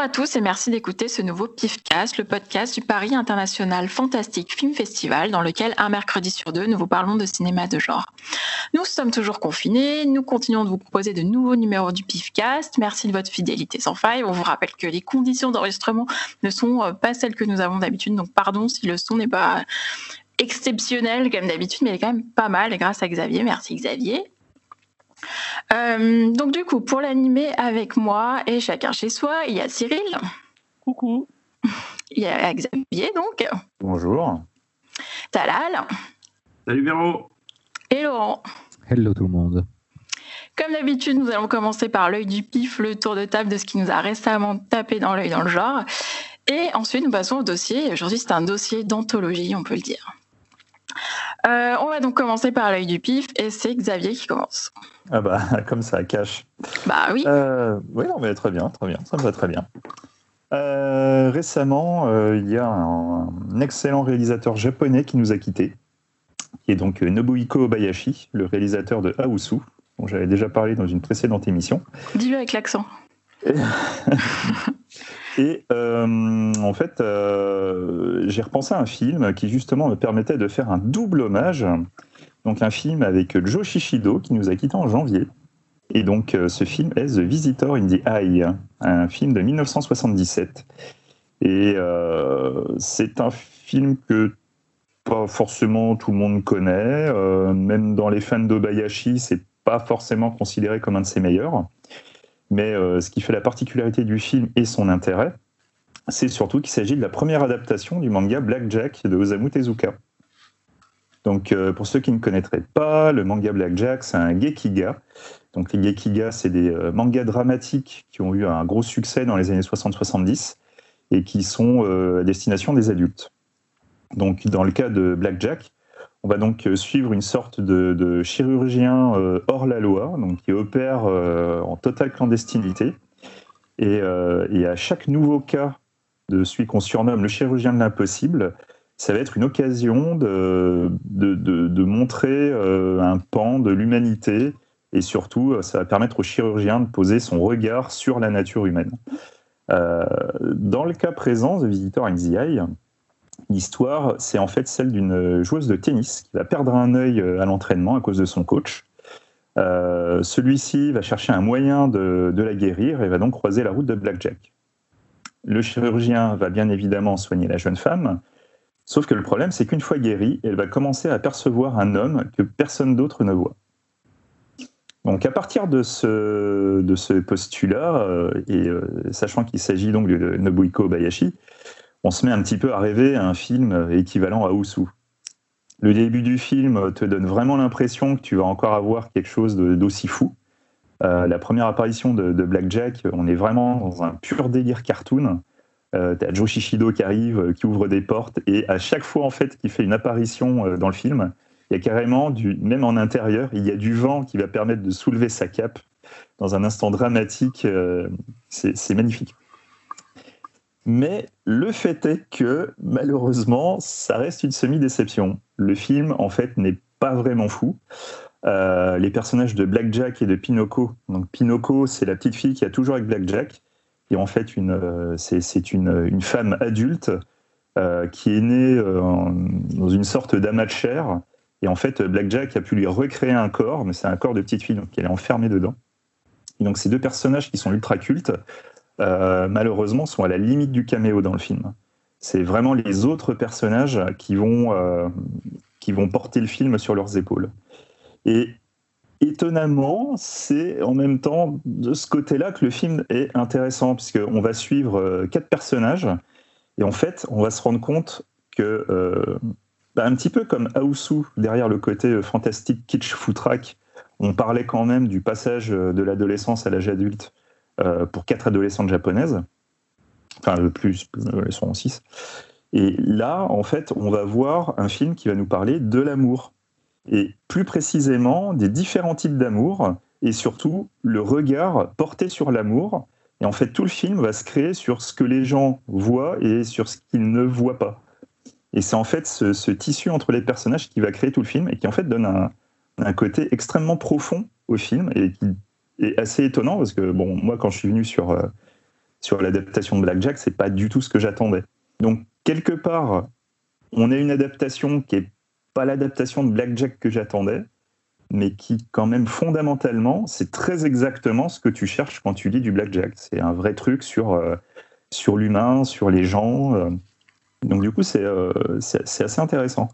Bonjour à tous et merci d'écouter ce nouveau PIFcast, le podcast du Paris International Fantastic Film Festival, dans lequel un mercredi sur deux, nous vous parlons de cinéma de genre. Nous sommes toujours confinés, nous continuons de vous proposer de nouveaux numéros du PIFcast. Merci de votre fidélité sans faille. On vous rappelle que les conditions d'enregistrement ne sont euh, pas celles que nous avons d'habitude, donc pardon si le son n'est pas exceptionnel comme d'habitude, mais il est quand même pas mal grâce à Xavier. Merci Xavier. Euh, donc du coup, pour l'animer avec moi et chacun chez soi, il y a Cyril. Coucou. Il y a Xavier donc. Bonjour. Talal. Salut Véro. Et Laurent. Hello tout le monde. Comme d'habitude, nous allons commencer par l'œil du pif, le tour de table de ce qui nous a récemment tapé dans l'œil dans le genre. Et ensuite, nous passons au dossier. Aujourd'hui, c'est un dossier d'anthologie, on peut le dire. Euh, on va donc commencer par l'œil du pif et c'est Xavier qui commence. Ah bah comme ça cache. Bah oui. Euh, oui non mais très bien, très bien, ça me va très bien. Euh, récemment, il y a un, excellent réalisateur japonais qui nous a quittés, qui est donc Nobuhiko Obayashi, le réalisateur de Aosu, dont j'avais déjà parlé dans une précédente émission. Dis-le avec l'accent. Et euh, en fait, euh, j'ai repensé à un film qui justement me permettait de faire un double hommage. Donc un film avec Joe Shishido qui nous a quittés en janvier. Et donc euh, ce film est The Visitor in the Eye, un film de 1977. Et c'est un film que pas forcément tout le monde connaît, même dans les fans d'Obayashi, c'est pas forcément considéré comme un de ses meilleurs. Mais euh, ce qui fait la particularité du film et son intérêt, c'est surtout qu'il s'agit de la première adaptation du manga Blackjack de Osamu Tezuka. Donc, euh, pour ceux qui ne connaîtraient pas, le manga Blackjack, c'est un gekiga. Donc, les gekiga, c'est des euh, mangas dramatiques qui ont eu un gros succès dans les années 60-70 et qui sont à destination des adultes. Donc, dans le cas de Blackjack, on va donc euh, suivre une sorte de, chirurgien euh, hors la loi, qui opère euh, en totale clandestinité. Et, à chaque nouveau cas de celui qu'on surnomme le chirurgien de l'impossible, ça va être une occasion de, montrer un pan de l'humanité et surtout, ça va permettre au chirurgien de poser son regard sur la nature humaine. dans le cas présent, The Visitor in L'histoire, c'est en fait celle d'une joueuse de tennis qui va perdre un œil euh, à l'entraînement à cause de son coach. Euh, celui-ci va chercher un moyen de, la guérir et va donc croiser la route de Blackjack. Le chirurgien va bien évidemment soigner la jeune femme, sauf que le problème, c'est qu'une fois guérie, elle va commencer à percevoir un homme que personne d'autre ne voit. Donc à partir de ce, postulat, euh, et sachant qu'il s'agit donc de Nobuhiko Bayashi, on se met un petit peu à rêver un film équivalent à Ousu. Le début du film te donne vraiment l'impression que tu vas encore avoir quelque chose d'aussi fou. Euh, la première apparition de, Blackjack, on est vraiment dans un pur délire cartoon. Euh, as Joe Shishido qui arrive, euh, qui ouvre des portes, et à chaque fois en fait qu'il fait une apparition euh, dans le film, il y a carrément du, même en intérieur, il y a du vent qui va permettre de soulever sa cape dans un instant dramatique. c'est magnifique. Mais le fait est que malheureusement, ça reste une semi-déception. Le film, en fait, n'est pas vraiment fou. Euh, les personnages de Blackjack et de Pinocchio. Donc Pinocchio, c'est la petite fille qui a toujours avec Blackjack, et en fait, euh, c'est une, femme adulte euh, qui est née dans une sorte d'amas de chair. Et en fait, Blackjack a pu lui recréer un corps, mais c'est un corps de petite fille, donc elle est enfermée dedans. Et donc ces deux personnages qui sont ultra cultes euh, malheureusement, sont à la limite du caméo dans le film. C'est vraiment les autres personnages qui vont, euh, qui vont porter le film sur leurs épaules. Et étonnamment, c'est en même temps de ce côté-là que le film est intéressant, puisqu'on va suivre euh, quatre personnages, et en fait, on va se rendre compte que, bah, un petit peu comme Aosu, derrière le côté fantastique kitsch footrack, on parlait quand même du passage de l'adolescence à l'âge adulte pour quatre adolescentes japonaises, enfin le plus, elles sont en six. Et là, en fait, on va voir un film qui va nous parler de l'amour, et plus précisément des différents types d'amour, et surtout le regard porté sur l'amour. Et en fait, tout le film va se créer sur ce que les gens voient et sur ce qu'ils ne voient pas. Et c'est en fait ce, tissu entre les personnages qui va créer tout le film et qui en fait donne un, un côté extrêmement profond au film et qui est assez étonnant parce que, bon, moi, quand je suis venu sur, euh, sur l'adaptation de Blackjack, c'est pas du tout ce que j'attendais. Donc quelque part, on a une adaptation qui est pas l'adaptation de Blackjack que j'attendais, mais qui quand même fondamentalement, c'est très exactement ce que tu cherches quand tu lis du Blackjack. C'est un vrai truc sur, euh, sur l'humain, sur les gens. Euh. Donc du coup, c'est euh, assez intéressant.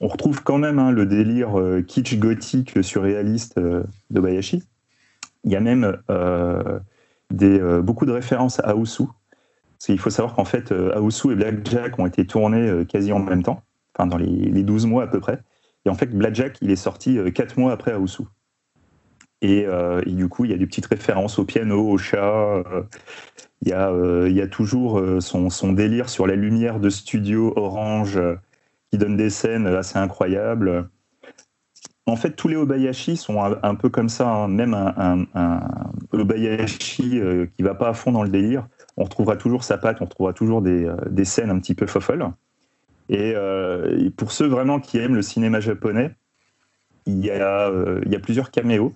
On retrouve quand même hein, le délire kitsch gothique surréaliste de Bayashi. Il y a même des, beaucoup de références à Aosu. Parce qu'il faut savoir qu'en fait, Aosu et Blackjack ont été tournés quasi en même temps, enfin dans les, les 12 mois à peu près. Et en fait, Blackjack, il est sorti euh, quatre mois après Aosu. Euh, et, du coup, il y a des petites références au piano, au chat. Euh, il, y a, il y a toujours son, son, délire sur la lumière de studio orange qui donne des scènes assez incroyables. En fait, tous les Obayashi sont un, peu comme ça. Hein. Même un, Obayashi qui va pas à fond dans le délire, on retrouvera toujours sa patte, on retrouvera toujours des, des scènes un petit peu fofolles. Euh, et, pour ceux vraiment qui aiment le cinéma japonais, il y a, euh, il y a plusieurs caméos.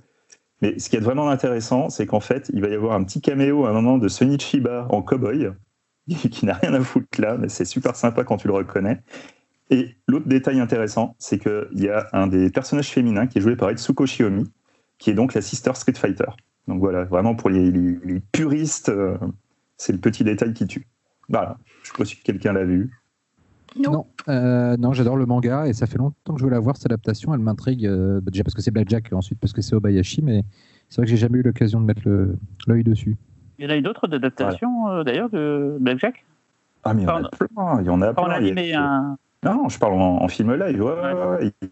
Mais ce qui est vraiment intéressant, c'est qu'en fait, il va y avoir un petit caméo à un moment de Sonny Chiba en cowboy, qui n'a rien à foutre là, mais c'est super sympa quand tu le reconnais. Et l'autre détail intéressant, c'est qu'il y a un des personnages féminins qui est joué par Itsuko Shiomi, qui est donc la sister Street Fighter. Donc voilà, vraiment pour les, puristes, euh, c'est le petit détail qui tue. Voilà, je ne sais pas si quelqu'un l'a vu. Non, euh, non, j'adore le manga et ça fait longtemps que je veux la voir cette adaptation. Elle m'intrigue euh, déjà parce que c'est Blackjack, ensuite parce que c'est Obayashi, mais c'est vrai que j'ai jamais eu l'occasion de mettre l'œil dessus. Il y en a eu d'autres d'adaptations euh, d'ailleurs de Blackjack? Ah, mais il y en a plein. Il y en a plein. Non, je parle en, film live.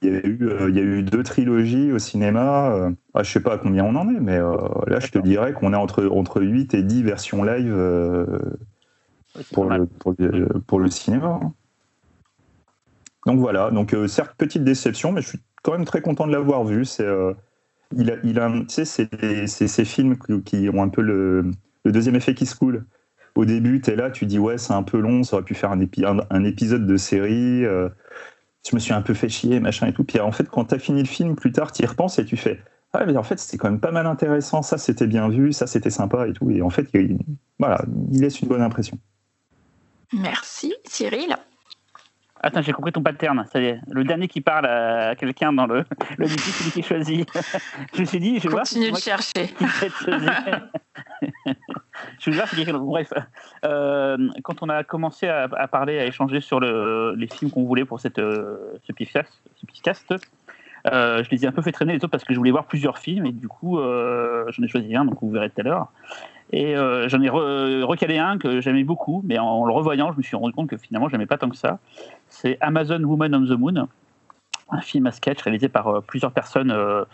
Il, y a eu, il y a eu deux trilogies au cinéma. Ah, je sais pas à combien on en est, mais là, je te dirais qu'on est entre, entre 8 et 10 versions live pour, le, pour, le, pour, le, cinéma. Hein. Donc voilà, donc euh, certes petite déception, mais je suis quand même très content de l'avoir vu. C'est, euh, il a, il a, c'est ces films qui ont un peu le, le deuxième effet qui se coule. Au début, tu es là, tu dis ouais, c'est un peu long, ça aurait pu faire un, épisode de série. Euh, je me suis un peu fait chier, machin et tout. Puis en fait, quand tu as fini le film, plus tard, tu y repenses et tu fais ah, mais en fait, c'était quand même pas mal intéressant, ça c'était bien vu, ça c'était sympa et tout. Et en fait, il, voilà, il laisse une bonne impression. Merci, Cyril. Attends, j'ai compris ton pattern. Ça y est, le dernier qui parle à quelqu'un dans le, le c'est celui qui choisit. je me suis dit, je vais Continue de chercher. je si Bref, euh, quand on a commencé à, parler, à échanger sur le, les films qu'on voulait pour cette, euh, ce podcast, ce euh, je les ai un peu fait traîner les autres parce que je voulais voir plusieurs films et du coup, j'en ai choisi un, donc vous verrez tout à l'heure. Et j'en ai recalé un que j'aimais beaucoup, mais en, le revoyant, je me suis rendu compte que finalement, je n'aimais pas tant que ça c'est Amazon Woman on the Moon, un film à sketch réalisé par euh, plusieurs personnes euh,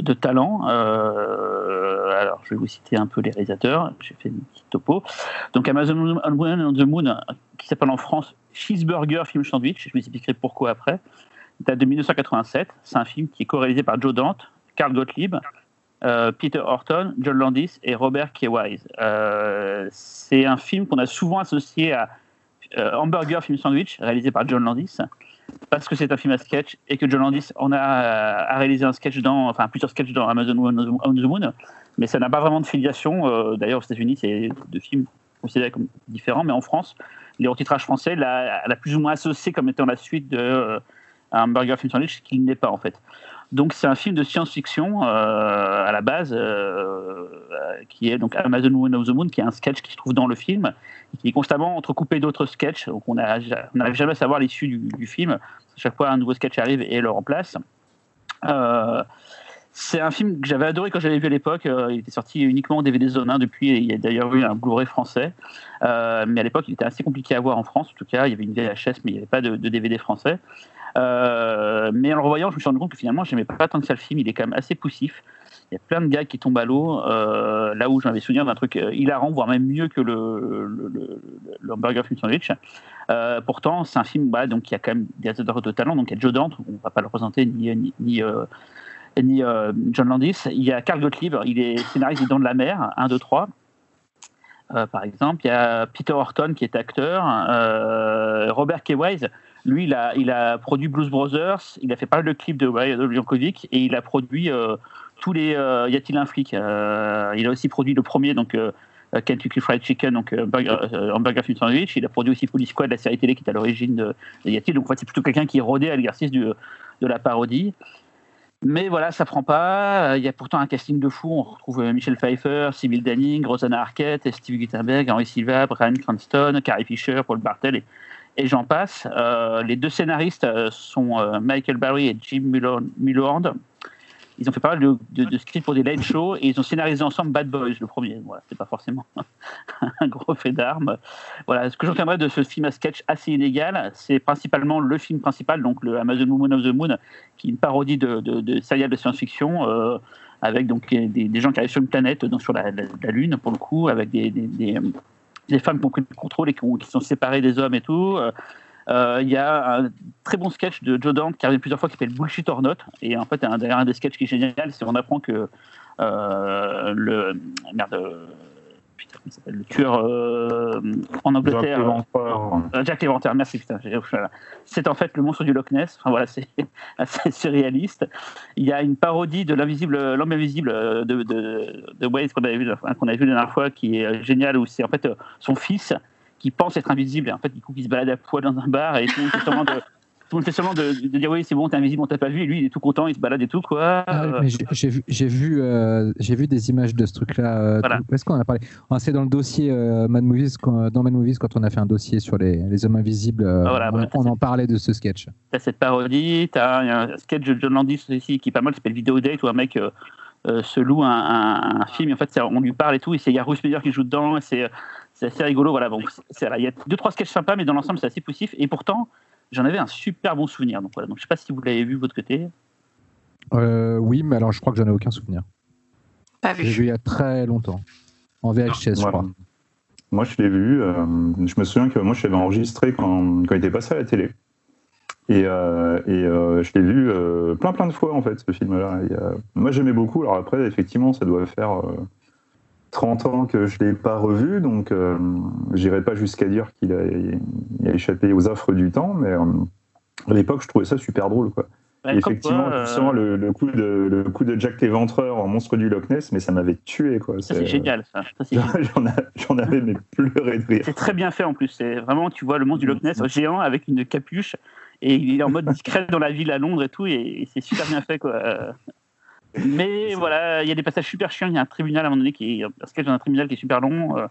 de talent. Euh, alors, je vais vous citer un peu les réalisateurs. J'ai fait une petite topo. Donc, Amazon Woman on the Moon, qui s'appelle en France Cheeseburger Film Sandwich. Je vous expliquerai pourquoi après. Date de 1987. C'est un film qui est co-réalisé par Joe Dante, Carl Gottlieb, Peter Horton, John Landis et Robert K. Wise. c'est un film qu'on a souvent associé à euh, Hamburger Film Sandwich, réalisé par John Landis, parce que c'est un film à sketch et que John Landis en a, a réalisé un sketch dans, enfin plusieurs sketchs dans Amazon on the Moon, mais ça n'a pas vraiment de filiation. Euh, d'ailleurs, aux États-Unis, c'est deux films considérés comme différents, mais en France, les retitrages français l'a, plus ou moins associé comme étant la suite de euh, Hamburger Film Sandwich, qu'il n'est pas en fait. Donc c'est un film de science-fiction euh, à la base, euh, qui est donc Amazon Woman of the Moon, qui est un sketch qui se trouve dans le film, et qui est constamment entrecoupé d'autres sketchs. Donc on n'arrive jamais à savoir l'issue du, film. chaque fois un nouveau sketch arrive et le remplace. Euh, c'est un film que j'avais adoré quand j'avais vu à l'époque. il était sorti uniquement en DVD zone 1 depuis. il y a d'ailleurs eu un Blu-ray français. mais à l'époque, il était assez compliqué à voir en France. En tout cas, il y avait une VHS, mais il n'y avait pas de DVD français. Euh, mais en le revoyant, je me suis rendu compte que finalement, j'aimais pas tant que ça le film. Il est quand même assez poussif. Il y a plein de gars qui tombent à l'eau. Euh, là où j'avais souvenir d'un truc euh, hilarant, voire même mieux que le, le, hamburger film sandwich. pourtant, c'est un film bah, donc, qui a quand même des acteurs de talent. Donc, il y a Joe Dante, on ne va pas le représenter, ni, ni, ni, John Landis. Il y a Carl Gottlieb, il est scénariste des Dents de la Mer, 1, 2, 3. par exemple, il y a Peter Horton qui est acteur, Robert K. Wise, lui, il a, produit Blues Brothers, il a fait pas mal de clips de, Jankovic et il a produit euh, tous les. Euh, y a-t-il un flic euh, Il a aussi produit le premier, donc euh, Kentucky Fried Chicken, donc burger, hamburger film sandwich. Il a produit aussi Police Squad, la série télé qui est à l'origine de, de Yati. Donc en fait, c'est plutôt quelqu'un qui est rodé à l'exercice de la parodie. Mais voilà, ça prend pas. Il y a pourtant un casting de fou. On retrouve Michel Pfeiffer, Sybil Danning, Rosanna Arquette, Steve Guttenberg, Henry Silva, Brian Cranston, Carrie Fisher, Paul Bartel et, et j'en passe. Euh, les deux scénaristes euh, sont euh, Michael Barry et Jim Mulhorn. Ils ont fait pas mal de, de- scripts pour des late shows et ils ont scénarisé ensemble Bad Boys, le premier. Voilà, c'est pas forcément un gros fait d'armes. Voilà, ce que j'en de ce film à sketch assez inégal, c'est principalement le film principal, donc le Amazon Woman of the Moon, qui est une parodie de, de, de science-fiction. avec donc des, gens qui arrivent sur une planète, donc sur la, Lune pour le coup, avec des, des femmes qui ont pris le contrôle et qui, ont- qui sont séparées des hommes et tout. Euh, euh, Il y a un très bon sketch de Joe Dante qui arrive plusieurs fois qui s'appelle Bullshit or Not. Et en fait, un, un des sketchs qui est génial, c'est qu'on apprend que euh, le, merde, putain, comment il s'appelle, le tueur euh, en Angleterre. Euh, Jack l'Éventreur, merci putain. voilà. C'est en fait le monstre du Loch Ness. Enfin voilà, c'est assez surréaliste. Il y a une parodie de l'invisible, l'homme invisible euh, de, de, de Waze qu'on avait vu, qu'on avait vu la dernière fois, qui est euh, génial, où c'est en fait euh, son fils qui pense être invisible et en fait du coup qui se balade à poil dans un bar et tout seulement de, tout le monde fait seulement de, de dire oui c'est bon t'es invisible on t'a pas vu et lui il est tout content il se balade et tout quoi. Ah, j'ai- vu, j'ai vu, euh, j'ai vu des images de ce truc-là. euh, Voilà. Où est-ce qu'on en a parlé? C'est dans le dossier euh, Mad Movies, quand- dans Mad Movies, quand on a fait un dossier sur les, les hommes invisibles, Ah, voilà, on, voilà. on en parlait de ce sketch. T'as cette parodie, t'as un sketch de John Landis aussi qui est pas mal, qui s'appelle Video Date, où un mec euh, se loue un, un- un film, et en fait, on lui parle et tout, et c'est il y a Bruce Meyer qui joue dedans, et c'est c'est assez rigolo. Voilà, bon, il y a deux, trois sketchs sympas, mais dans l'ensemble, c'est assez poussif, et pourtant, j'en avais un super bon souvenir. Donc voilà, donc je sais pas si vous l'avez vu de votre côté. Euh, oui, mais alors je crois que j'en ai aucun souvenir. Pas J'ai vu. vu il y a très longtemps. En VHS, je Ouais. crois. Moi, je l'ai vu. euh, je me souviens que moi, je l'avais enregistré quand, quand il était passé à la télé. Et, euh, et euh, je l'ai vu euh, plein, plein de fois, en fait, ce film-là. Et, euh, moi, j'aimais beaucoup. Alors après, effectivement, ça doit faire euh, 30 ans que je ne l'ai pas revu. Donc, euh, j'irai pas jusqu'à dire qu'il a, il a échappé aux affres du temps. Mais euh, à l'époque, je trouvais ça super drôle, quoi. Ouais, effectivement, quoi, euh, tu sens le, le coup de, le coup de Jack l'Éventreur en monstre du Loch Ness, mais ça m'avait tué, quoi. ça c'est génial. Ça. Ça, c'est J'en a- j'en avais mais pleuré de rire. C'est très bien fait en plus. C'est vraiment, tu vois le monstre du Loch Ness géant avec une capuche et il est en mode discret dans la ville à Londres et tout et, et c'est super bien fait quoi. Mais voilà, il y a des passages super chiants. Il y a un tribunal à un moment donné qui est un sketch dans un tribunal qui est super long. euh.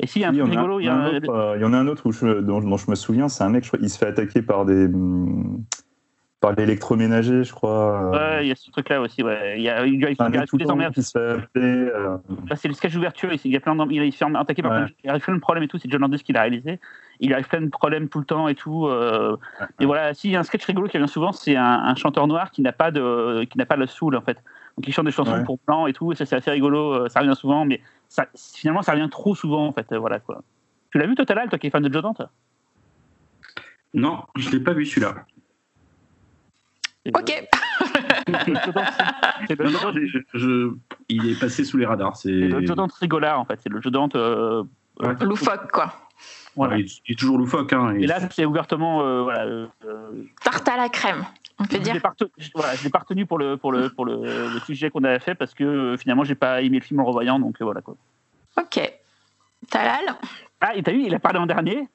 Et si, il y a un truc rigolo. il y en a un autre, il y en a un autre où je- dont, dont je me souviens, c'est un mec, je crois, il se fait attaquer par des hum, par l'électroménager, je crois. euh, Ouais, il y a ce truc-là aussi. Ouais. Il y a, il y a, il y un a mec toutes les tout emmerdes. qui se fait appeler. euh, Là, c'est le sketch d'ouverture. Il il y a plein il, il se fait attaquer par Ouais. plein de- il arrive plein de problèmes et tout. C'est John Landis qui l'a réalisé. Il arrive plein de problèmes tout le temps et tout. euh, Ouais. Et voilà, si il y a un sketch rigolo qui revient souvent, c'est un, un chanteur noir qui n'a pas de qui n'a pas le soul en fait. Donc il chante des chansons Ouais. pour blanc et tout. Et ça c'est assez rigolo. euh, Ça revient souvent, mais ça, finalement ça revient trop souvent en fait. euh, Voilà quoi. Tu l'as vu toi, Talal, toi qui es fan de Joe Dante? Non, je l'ai pas vu celui-là. Ok. c'est- le Non, non, je- je- il est passé sous les radars. C'est le Joe Dante rigolard en fait. C'est le Joe Dante. euh, Ouais. Loufoque, quoi. voilà. il, il est toujours loufoque. Hein, Et là, c'est ouvertement, euh, voilà, euh, Tarte à la crème, on peut Je dire. voilà, je l'ai pas retenu pour le, pour le, pour le, le sujet qu'on avait fait parce que euh, finalement, j'ai pas aimé le film en revoyant, donc euh, voilà quoi. Ok. Talal, Ah, et t'as vu, il a parlé en dernier.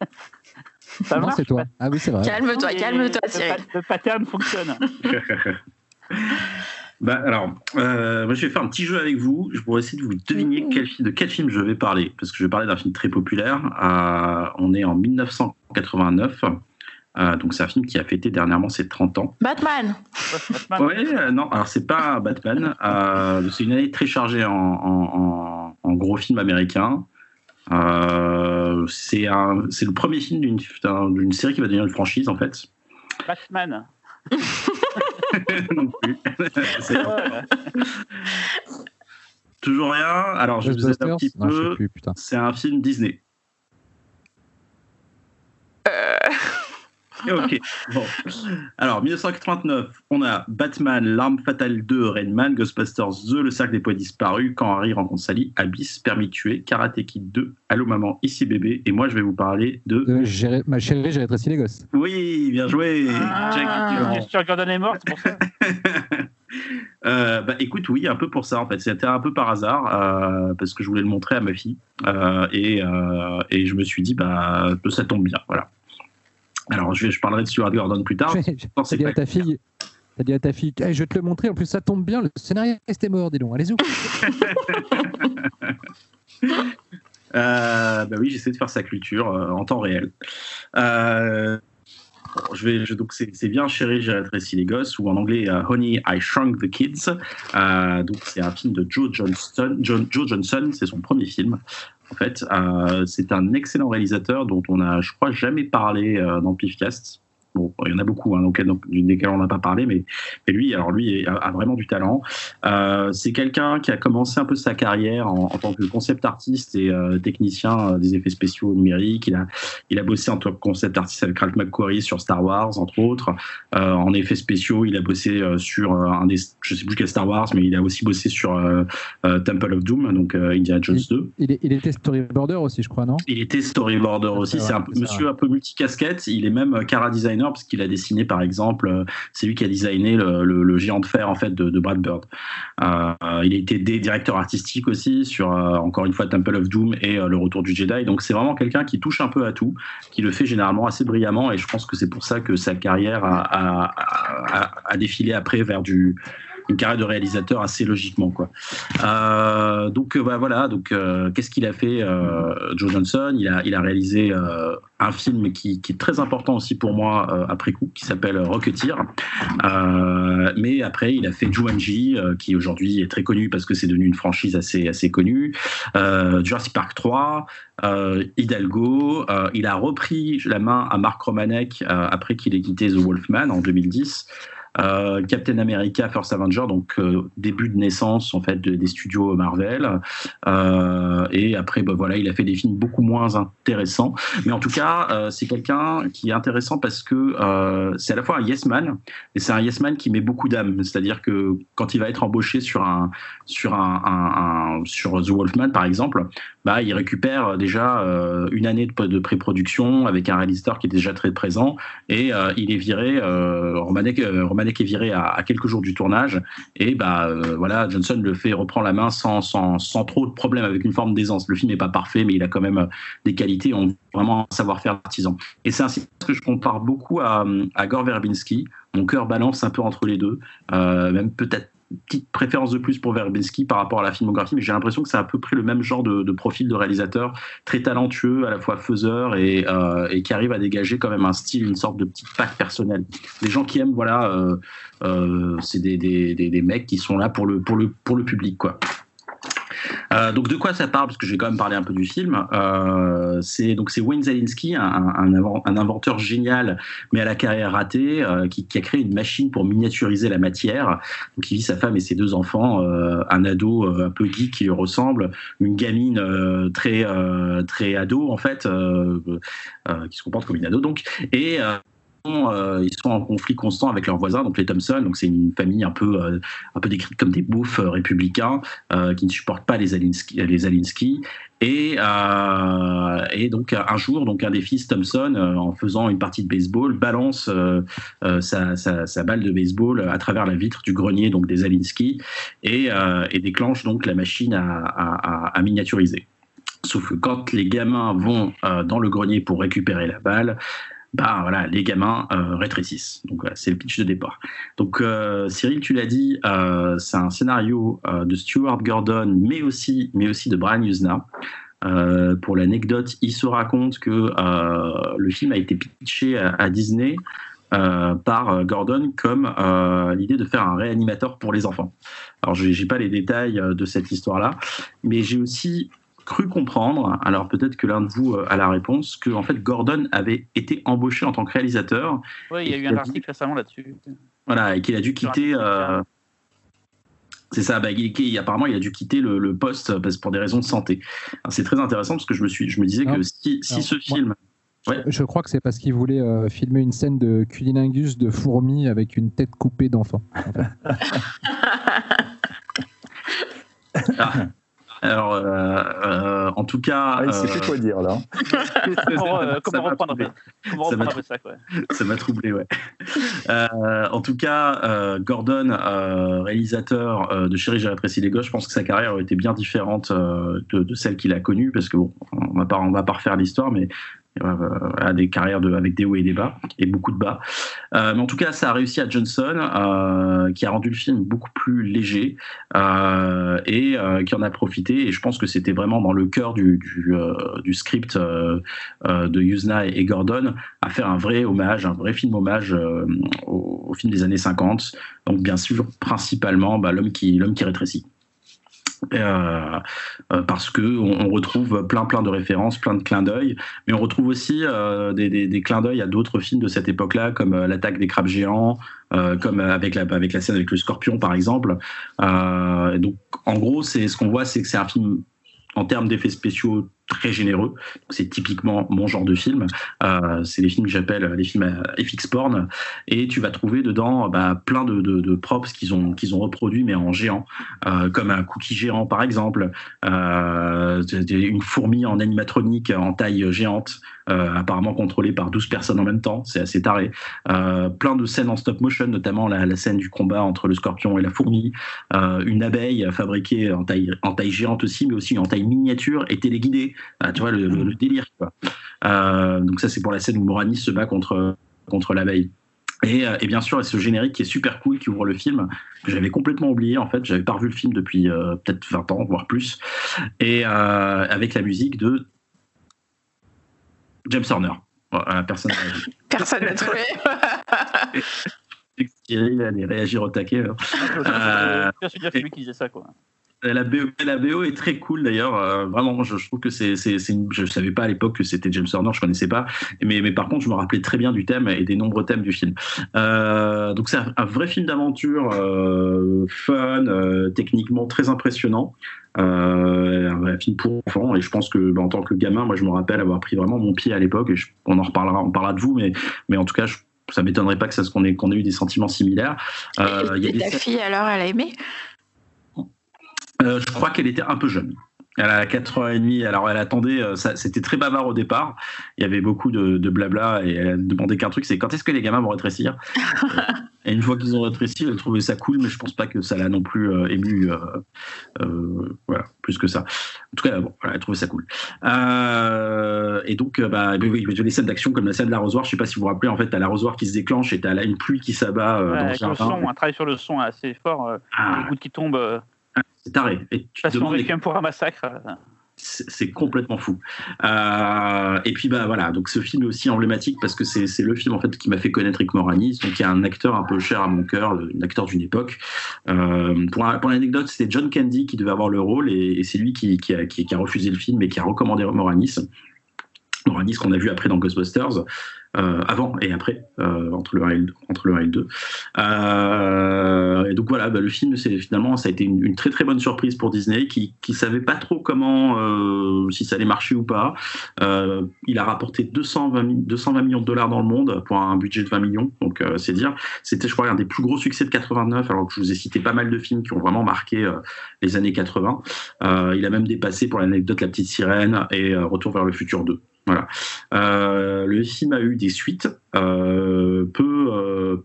Ça non, marche, c'est toi. Ah oui, c'est vrai. calme-toi, Et calme-toi, le Cyril. Le pattern fonctionne. Bah alors, euh, moi je vais faire un petit jeu avec vous. Je pourrais essayer de vous deviner quel film, de quel film je vais parler, parce que je vais parler d'un film très populaire. Euh, on est en 1989, euh, donc c'est un film qui a fêté dernièrement ses 30 ans. Batman. Euh, non, alors c'est pas Batman. euh, c'est une année très chargée en, en- en- en gros film américain. Euh, c'est un- c'est le premier film d'une d'un- d'une série qui va devenir une franchise en fait. Batman. non plus. Toujours rien. Alors je vous aide un petit peu. C'est un film Disney. Euh, Ok. Bon. Alors, 1989, on a Batman, L'arme fatale 2, Rainman, Ghostbusters 2, Le cercle des poètes disparus, Quand Harry rencontre Sally, Abyss, Permis de tuer, Karate Kid 2, Allô maman, ici bébé. Et moi, je vais vous parler de. Ma chérie, j'ai rétréci les gosses. Oui, bien joué. Ah. Jack. Sûr, Gordon est mort, c'est pour ça. Euh, bah, écoute, oui, un peu pour ça en fait. C'était un peu par hasard euh, parce que je voulais le montrer à ma fille euh, et, euh, et je me suis dit bah ça tombe bien, voilà. Alors je, parlerai de Stuart Gordon plus tard. T'as c'est dit à pas ta fille, t'as dit à ta fille, je vais te le montrer. En plus, ça tombe bien. Le scénariste est mort, dis donc. Allez-y. Euh, bah oui, j'essaie de faire sa culture euh, en temps réel. Euh, bon, je vais, je- donc c'est bien Chérie, j'ai rétréci les gosses, ou en anglais euh, Honey, I Shrunk the Kids. Donc c'est un film de Joe Johnston. John- Joe Johnson, c'est son premier film. En fait, Euh, c'est un excellent réalisateur dont on a, je crois, jamais parlé euh, dans Pifcast. Bon, il y en a beaucoup, hein, donc, donc, desquels on n'a pas parlé, mais, mais lui, alors lui, a, a vraiment du talent. Euh, c'est quelqu'un qui a commencé un peu sa carrière en, en tant que concept artiste et euh, technicien euh, des effets spéciaux numériques. Il a, il a bossé en tant que concept artiste avec Ralph McQuarrie sur Star Wars, entre autres. Euh, en effets spéciaux, il a bossé sur un des, je sais plus quel Star Wars, mais il a aussi bossé sur Temple of Doom, donc Indiana Jones 2. Il, il était storyboarder aussi, je crois, non? Il était storyboarder aussi. c'est un monsieur un peu multicasquette. Il est même cara designer parce qu'il a dessiné, par exemple, euh, c'est lui qui a designé le, géant de fer en fait de, Brad Bird. Euh, il a été des directeur artistique aussi sur euh, encore une fois Temple of Doom et le Retour du Jedi. Donc c'est vraiment quelqu'un qui touche un peu à tout, qui le fait généralement assez brillamment. Et je pense que c'est pour ça que sa carrière a défilé après vers du une carrière de réalisateur assez logiquement quoi. Euh, donc euh, bah, voilà, donc euh, qu'est-ce qu'il a fait Joe Johnson? Il a réalisé un film qui, est très important aussi pour moi après coup, qui s'appelle Rocketeer. Mais après, il a fait Jumanji, qui aujourd'hui est très connu parce que c'est devenu une franchise assez assez connue. Jurassic Park 3, euh, Hidalgo. Il a repris la main à Mark Romanek après qu'il ait quitté The Wolfman en 2010. Euh, Captain America First Avenger, donc euh, début de naissance en fait de- des studios Marvel. Euh, et après, bah, voilà, il a fait des films beaucoup moins intéressants. Mais en tout cas, c'est quelqu'un qui est intéressant parce que c'est à la fois un yes man et c'est un yes man qui met beaucoup d'âme. C'est-à-dire que quand il va être embauché sur un sur un, sur The Wolfman par exemple, bah il récupère déjà une année de, pré-production avec un réalisateur qui est déjà très présent et il est viré. Euh, Romanek est viré à, quelques jours du tournage et bah euh, voilà Johnson le fait reprend la main sans, sans, sans trop de problèmes avec une forme d'aisance. Le film n'est pas parfait mais il a quand même euh, des qualités, on vraiment un savoir-faire artisan. Et c'est ainsi que je compare beaucoup à, Gore Verbinski. Mon cœur balance un peu entre les deux, euh, même peut-être petite préférence de plus pour Verbinski par rapport à la filmographie, mais j'ai l'impression que c'est à peu près le même genre de, profil de réalisateur, très talentueux, à la fois faiseur et, euh, et qui arrive à dégager quand même un style, une sorte de petite patte personnelle. Des gens qui aiment, voilà, euh, euh, c'est des, mecs qui sont là pour le public, quoi. Euh, donc de quoi ça parle? Parce que je vais quand même parler un peu du film. Euh, c'est donc c'est Wayne Zalinski, un, un, inven- un inventeur génial, mais à la carrière ratée, euh, qui, qui a créé une machine pour miniaturiser la matière. Donc il vit sa femme et ses deux enfants, un ado un peu geek qui lui ressemble, une gamine très très ado en fait, qui se comporte comme une ado donc, et euh, ils sont en conflit constant avec leurs voisins, donc les Thompson. Donc c'est une famille un peu, euh, un peu décrite comme des bouffes euh, républicains qui ne supportent pas les Alinsky. Et, donc un jour, donc un des fils Thompson, en faisant une partie de baseball, balance sa, balle de baseball à travers la vitre du grenier donc des Alinsky et, déclenche donc la machine à, à, à- miniaturiser. Sauf que quand les gamins vont dans le grenier pour récupérer la balle, bah voilà, les gamins euh, rétrécissent. Donc c'est le pitch de départ. Donc euh, Cyril, tu l'as dit, euh, c'est un scénario de Stuart Gordon, mais aussi, mais aussi de Brian Usna. Pour l'anecdote, il se raconte que le film a été pitché à, Disney par Gordon comme l'idée de faire un réanimateur pour les enfants. Alors, j'ai pas les détails de cette histoire-là, mais j'ai aussi cru comprendre, alors peut-être que l'un de vous euh, a la réponse, que en fait Gordon avait été embauché en tant que réalisateur, Oui, il y a eu un article récemment là-dessus. voilà, et qu'il a dû quitter. euh, c'est ça, bah, il- il- apparemment il a dû quitter le, le poste parce, pour des raisons de santé. C'est très intéressant parce que je me, suis, je me disais Non. que si, si Non, ce moi- film. Ouais. Je crois que c'est parce qu'il voulait euh, filmer une scène de cunilingus de fourmi avec une tête coupée d'enfant. Ah. Alors, euh, euh, en tout cas. Ah, il sait plus quoi dire là. comment, euh, reprendre, troublé. Ça m'a ça quoi. Ça m'a troublé, ouais. Euh, en tout cas, euh, Gordon, euh, réalisateur euh, de Chérie, j'ai apprécié les gosses, je pense que sa carrière aurait été bien différente euh, de, de celle qu'il a connue, parce que bon, on va pas, on va pas refaire l'histoire, mais euh, a des carrières de, avec des hauts et des bas, et beaucoup de bas. Euh, mais en tout cas, ça a réussi à Johnson, euh, qui a rendu le film beaucoup plus léger et qui en a profité. Et je pense que c'était vraiment dans le cœur du, du, script de Yuzna et Gordon à faire un vrai hommage, un vrai film hommage au, film des années 50. Donc bien sûr, principalement bah, l'homme qui qui rétrécit. Euh, euh, parce que on, retrouve plein plein de références, plein de clins d'œil, mais on retrouve aussi euh, des, clins d'œil à d'autres films de cette époque-là, comme l'attaque des crabes géants, comme avec la avec la scène avec le scorpion par exemple. Donc en gros, c'est ce qu'on voit, c'est que c'est un film en termes d'effets spéciaux très généreux. C'est typiquement mon genre de film. Euh, c'est les films que j'appelle les films FX porn. Et tu vas trouver dedans bah, plein de, de, de props qu'ils ont, qu'ils ont reproduits, mais en géant, euh, comme un cookie géant par exemple, euh, une fourmi en animatronique en taille géante, euh, apparemment contrôlée par 12 personnes en même temps. C'est assez taré. Euh, plein de scènes en stop motion, notamment la, scène du combat entre le scorpion et la fourmi. Euh, une abeille fabriquée en taille, en taille géante aussi, mais aussi en taille miniature et téléguidée. Tu vois, le, délire. Euh, donc ça, c'est pour la scène où Moranis se bat contre, contre l'abeille. Et, et, bien sûr, ce générique qui est super cool, qui ouvre le film, que j'avais complètement oublié en fait. J'avais pas revu le film depuis euh, peut-être 20 ans, voire plus. Et euh, avec la musique de James Horner. Voilà, personne Personne n'a trouvé. Thierry allait réagir au taquet. Euh, je suis sûr que c'est lui qui disait ça, quoi. La BO, la BO, est très cool d'ailleurs. Euh, vraiment, je, je, trouve que c'est, une, je savais pas à l'époque que c'était James Horner, je connaissais pas. Mais, mais par contre, je me rappelais très bien du thème et des nombreux thèmes du film. Euh, donc c'est un, un, vrai film d'aventure, euh, fun, euh, techniquement très impressionnant. Euh, un film pour enfants et je pense que bah, en tant que gamin, moi je me rappelle avoir pris vraiment mon pied à l'époque. Et je, on en reparlera, on parlera de vous, mais mais en tout cas, je, ça m'étonnerait pas que ça qu'on ait qu'on ait eu des sentiments similaires. Euh, et, y a des... ta fille alors, elle a aimé? euh, je crois qu'elle était un peu jeune. Elle a 4 ans et demi. Alors, elle attendait. Euh, c'était très bavard au départ. Il y avait beaucoup de, de blabla et elle a demandé qu'un truc c'est quand est-ce que les gamins vont rétrécir? Et une fois qu'ils ont rétréci, elle trouvait ça cool, mais je pense pas que ça l'a non plus euh, ému. Euh, euh, voilà, plus que ça. En tout cas, bon, voilà, elle trouvait ça cool. et donc, bah, oui, les scènes d'action comme la scène de l'arrosoir. Je sais pas si vous vous rappelez, en fait, t'as l'arrosoir qui se déclanche et t'as là une pluie qui s'abat ouais, dans le jardin. Le son, un travail sur le son assez fort. Ah. Les gouttes qui tombent c'est taré. Et tu Parce qu'on les... pour un massacre. C'est complètement fou. Euh, et puis bah voilà, donc ce film est aussi emblématique parce que c'est le film en fait qui m'a fait connaître Rick Moranis, donc il y a un acteur un peu cher à mon cœur, un acteur d'une époque. Euh, pour pour l'anecdote, c'était John Candy qui devait avoir le rôle et, et c'est lui qui, qui, a, qui, qui, a, refusé le film et qui a recommandé Moranis. Moranis qu'on a vu après dans Ghostbusters. Euh, avant et après, euh, entre, le 1 et le, entre le 1 et le 2. Euh, et donc voilà, bah, le film, finalement, ça a été une, très très bonne surprise pour Disney, qui ne savait pas trop comment, si ça allait marcher ou pas. Il a rapporté 220, 220 millions de dollars dans le monde pour un budget de 20 millions, donc c'est dire. C'était, je crois, un des plus gros succès de 89, alors que je vous ai cité pas mal de films qui ont vraiment marqué les années 80. il a même dépassé, pour l'anecdote, La Petite Sirène et Retour vers le futur 2. Euh, le film a eu des suites, euh, peu, euh,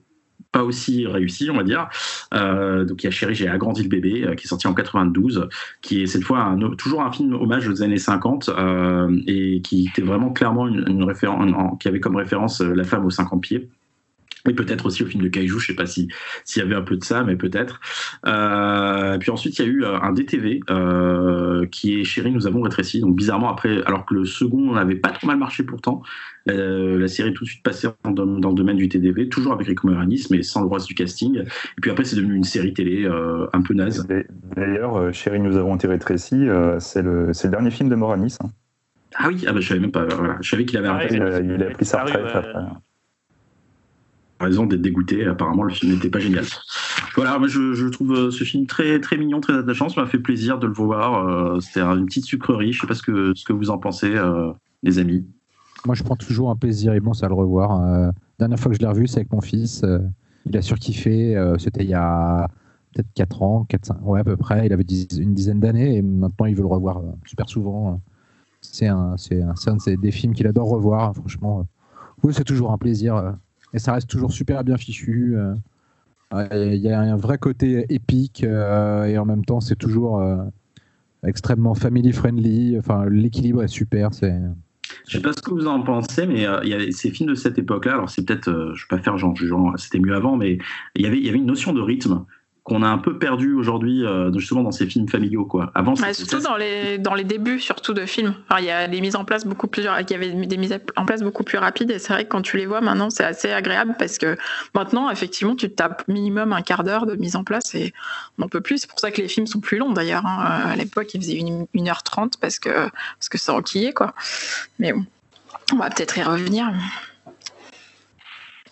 pas aussi réussi, on va dire. Donc il y a Chéri, j'ai agrandi le bébé, qui est sorti en 92, qui est cette fois toujours un film hommage aux années 50 euh, et qui était vraiment clairement une référence, qui avait comme référence la femme aux 50 pieds. Et peut-être aussi au film de Kaiju, je sais pas si s'il y avait un peu de ça, mais peut-être. Euh, puis ensuite, il y a eu un DTV euh, qui est Chérie, nous avons rétréci. Donc bizarrement, après, alors que le second n'avait pas trop mal marché pourtant, euh, la série est tout de suite passée dans, dans, le domaine du TDV, toujours avec Rick Moranis, mais sans le roi du casting. Et puis après, c'est devenu une série télé euh, un peu naze. D'ailleurs, Chérie, nous avons été rétrécis, c'est le, le dernier film de Moranis. Hein. Ah oui, ah bah, je savais même pas. Voilà. Je savais qu'il avait arrêté. Il, il, a pris sa retraite après raison d'être dégoûté. Apparemment, le film n'était pas génial. Voilà, moi je, trouve ce film très très mignon, très attachant. Ça m'a fait plaisir de le voir. C'était une petite sucrerie. Je sais pas ce que ce que vous en pensez, euh, les amis. Moi, je prends toujours un plaisir immense à le revoir. Euh, dernière fois que je l'ai revu, c'est avec mon fils. Euh, il a surkiffé. C'était il y a peut-être 4 ans, 4, 5, ouais, à peu près. Il avait 10, une dizaine d'années et maintenant il veut le revoir super souvent. c'est un, c'est un, un ces- des films qu'il adore revoir. hein, franchement, oui, c'est toujours un plaisir. Et ça reste toujours super bien fichu. euh. Il y a un vrai côté épique euh, et en même temps, c'est toujours euh, extrêmement family friendly. Enfin, l'équilibre est super. C'est Je sais pas ce que vous en pensez, mais ces films de cette époque-là. Alors c'est peut-être, euh, je vais pas faire genre, genre c'était mieux avant, mais il avait, il y avait une notion de rythme qu'on a un peu perdu aujourd'hui, euh, justement dans ces films familiaux, quoi. Avant, Ouais, surtout dans les, dans les débuts, surtout de films. Enfin, il y a des mises en place beaucoup plus, il y avait des mises en place beaucoup plus rapides et c'est vrai que quand tu les vois maintenant, c'est assez agréable parce que maintenant, effectivement, tu tapes minimum un quart d'heure de mise en place et on peut plus. C'est pour ça que les films sont plus longs d'ailleurs. hein. À l'époque, ils faisaient une, 1h30 parce que, parce que ça enquillait, quoi. Mais bon, on va peut-être y revenir.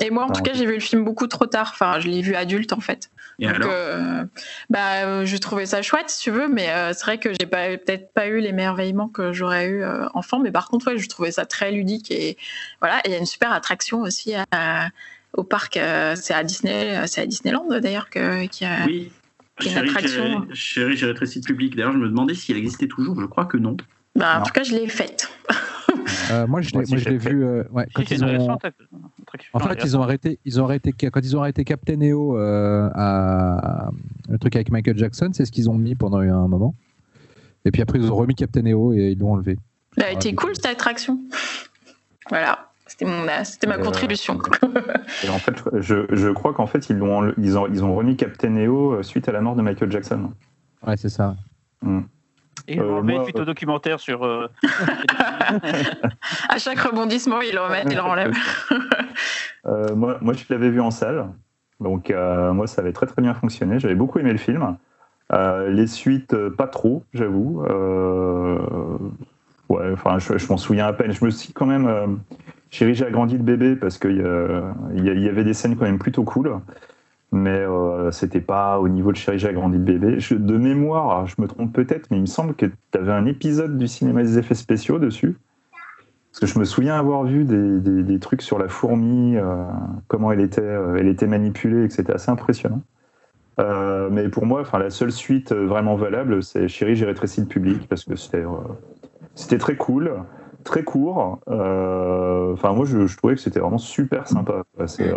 Et moi, en tout cas, j'ai vu le film beaucoup trop tard. Enfin, je l'ai vu adulte, en fait. Et Donc, alors euh, bah, euh, je trouvais ça chouette, si tu veux, mais euh, c'est vrai que j'ai pas peut-être pas eu l'émerveillement que j'aurais eu euh, enfant, mais par contre, ouais, je trouvais ça très ludique et voilà. Il y a une super attraction aussi à- au parc. euh, c'est à Disney, c'est à Disneyland d'ailleurs que qui a. Oui. une Chérie, attraction. j'ai- chérie, le public. D'ailleurs, je me demandais si elle existait toujours. Je crois que non. Bah, en Non. tout cas, je l'ai faite. euh, moi, je l'ai, vu euh, ouais, quand ils ont. intéressant, attraction- attraction En fait, ils ont arrêté, ils ont arrêté, quand ils ont arrêté Captain EO euh, à le truc avec Michael Jackson, c'est ce qu'ils ont mis pendant un moment. Et puis après, ils ont remis Captain EO et ils l'ont enlevé. Elle a été cool cette attraction. Voilà. C'était mon, c'était ma Euh, contribution. Et en fait, je, je crois qu'en fait, ils, l'ont- ils, ont, ils ont remis Captain EO suite à la mort de Michael Jackson. Ouais, c'est ça. Et Euh, l'ont enlevé moi, suite euh, au documentaire sur. euh, à chaque rebondissement, il le remet, il le enlève. Euh, moi, moi, je l'avais vu en salle. Donc, euh, moi, ça avait très très bien fonctionné. J'avais beaucoup aimé le film. Euh, les suites, pas trop, j'avoue. Euh, ouais, enfin, je, je m'en souviens à peine. Je me suis quand même. Euh, Chérie, j'ai agrandi le bébé parce qu'il y, il il y avait des scènes quand même plutôt cool. Mais euh, c'était pas au niveau de Chérie, j'ai agrandi le bébé. De mémoire, je me trompe peut-être, mais il me semble que tu avais un épisode du cinéma des effets spéciaux dessus. Parce que je me souviens avoir vu des, des- trucs sur la fourmi, euh, comment elle était, euh, elle était manipulée, et que c'était assez impressionnant. Euh, mais pour moi, la seule suite vraiment valable, c'est Chérie, j'ai rétréci le public, parce que c'était très cool, très court. Enfin, moi, je, trouvais que c'était vraiment super sympa. C'est,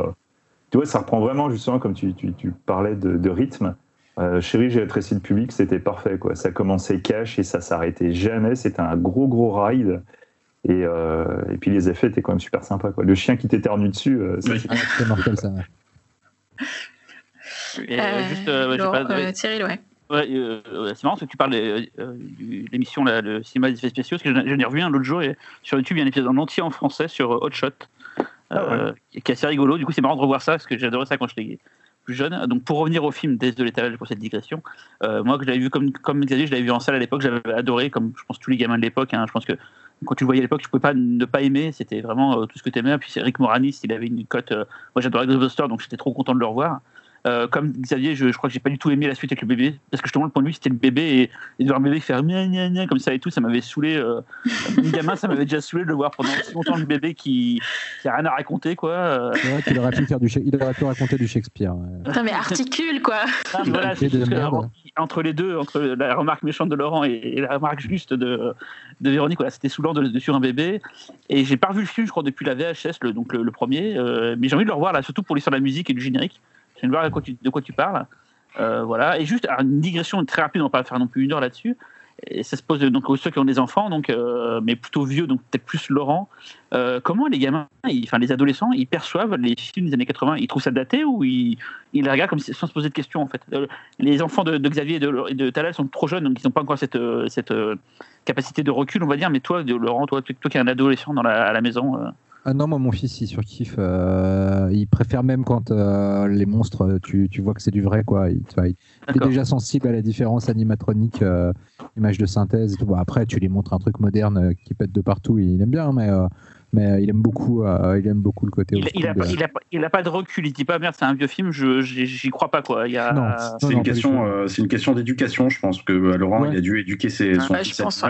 tu vois, ça reprend vraiment, justement, comme tu, tu- tu parlais de, de rythme. Euh, Chérie, j'ai rétréci le public, c'était parfait. Quoi. Ça commençait cash et ça s'arrêtait jamais. C'était un gros, gros ride. Et, euh, et puis les effets étaient quand même super sympas. Quoi. Le chien qui t'éternue dessus, euh, Oui. c'est- Ah, c'est mortel ça. et, Euh, juste, euh, Laurent- pas- ouais, Cyril, ouais. Ouais, c'est marrant parce que tu parles de l'émission là, le cinéma des effets spéciaux, parce que j'en ai revu un l'autre jour et sur YouTube il y a un épisode en entier en français sur Hot Shot, euh, qui est assez rigolo. Du coup, c'est marrant de revoir ça parce que j'adorais ça quand j'étais plus jeune. Donc, pour revenir au film, Désolé l'étalage pour cette digression, euh, moi que j'avais vu comme, comme Xavier, je l'avais vu en salle à l'époque, j'avais adoré, comme je pense tous les gamins de l'époque. hein. je pense que quand tu le voyais à l'époque, tu pouvais pas ne pas aimer, c'était vraiment euh, tout ce que tu aimais. Puis Rick Moranis, il avait une cote. moi j'adorais Ghostbusters, donc j'étais trop content de le revoir. Euh, comme Xavier, je, je crois que j'ai pas du tout aimé la suite avec le bébé, parce que justement le point de vue c'était le bébé et, et de voir le bébé faire gna gna gna comme ça et tout, ça m'avait saoulé. Euh, gamin, ça m'avait déjà saoulé de le voir pendant si longtemps le bébé qui, qui a rien à raconter quoi. Euh, C'est vrai qu'il aurait pu faire du, il aurait pu raconter du Shakespeare. ouais. Putain, mais articule, quoi. Ah, voilà, que, entre les deux, entre la remarque méchante de Laurent et, et la remarque juste de, de Véronique, voilà, c'était saoulant de, de sur un bébé. Et j'ai pas revu le film, je crois, depuis la VHS, le, donc le, le premier. euh, mais j'ai envie de le revoir là, surtout pour l'histoire de la musique et du générique. Envie de voir de quoi tu, parles. Euh, voilà. Et juste une digression très rapide, on va pas faire non plus une heure là-dessus. Ça se pose donc aux ceux qui ont des enfants, donc, euh, mais plutôt vieux, donc peut-être plus Laurent. Euh, comment les gamins, enfin les adolescents, ils perçoivent les films des années 80 Ils trouvent ça daté ou ils, les regardent comme si- sans se poser de questions en fait? Les enfants de, Xavier et de, Talal sont trop jeunes, donc ils n'ont pas encore cette, capacité de recul, on va dire. Mais toi, Laurent, toi, toi, qui es un adolescent dans à la maison, Ah non, moi mon fils il surkiffe. euh, il préfère même quand euh, les monstres, tu, tu vois que c'est du vrai quoi. Il, est déjà sensible à la différence animatronique, euh, image de synthèse et tout. Bon, après, tu lui montres un truc moderne euh, qui pète de partout, il aime bien, mais, euh, mais il aime beaucoup, euh, il aime beaucoup le côté. Il, old il, a, school pas- de- il, a, pas- il a pas de recul, il dit pas merde, c'est un vieux film, je j'y crois pas quoi. Il y a, Non. C'est non, une question, tout. euh, c'est une question d'éducation, je pense que Laurent Ouais. il a dû éduquer ses, son Ouais, fils à pense.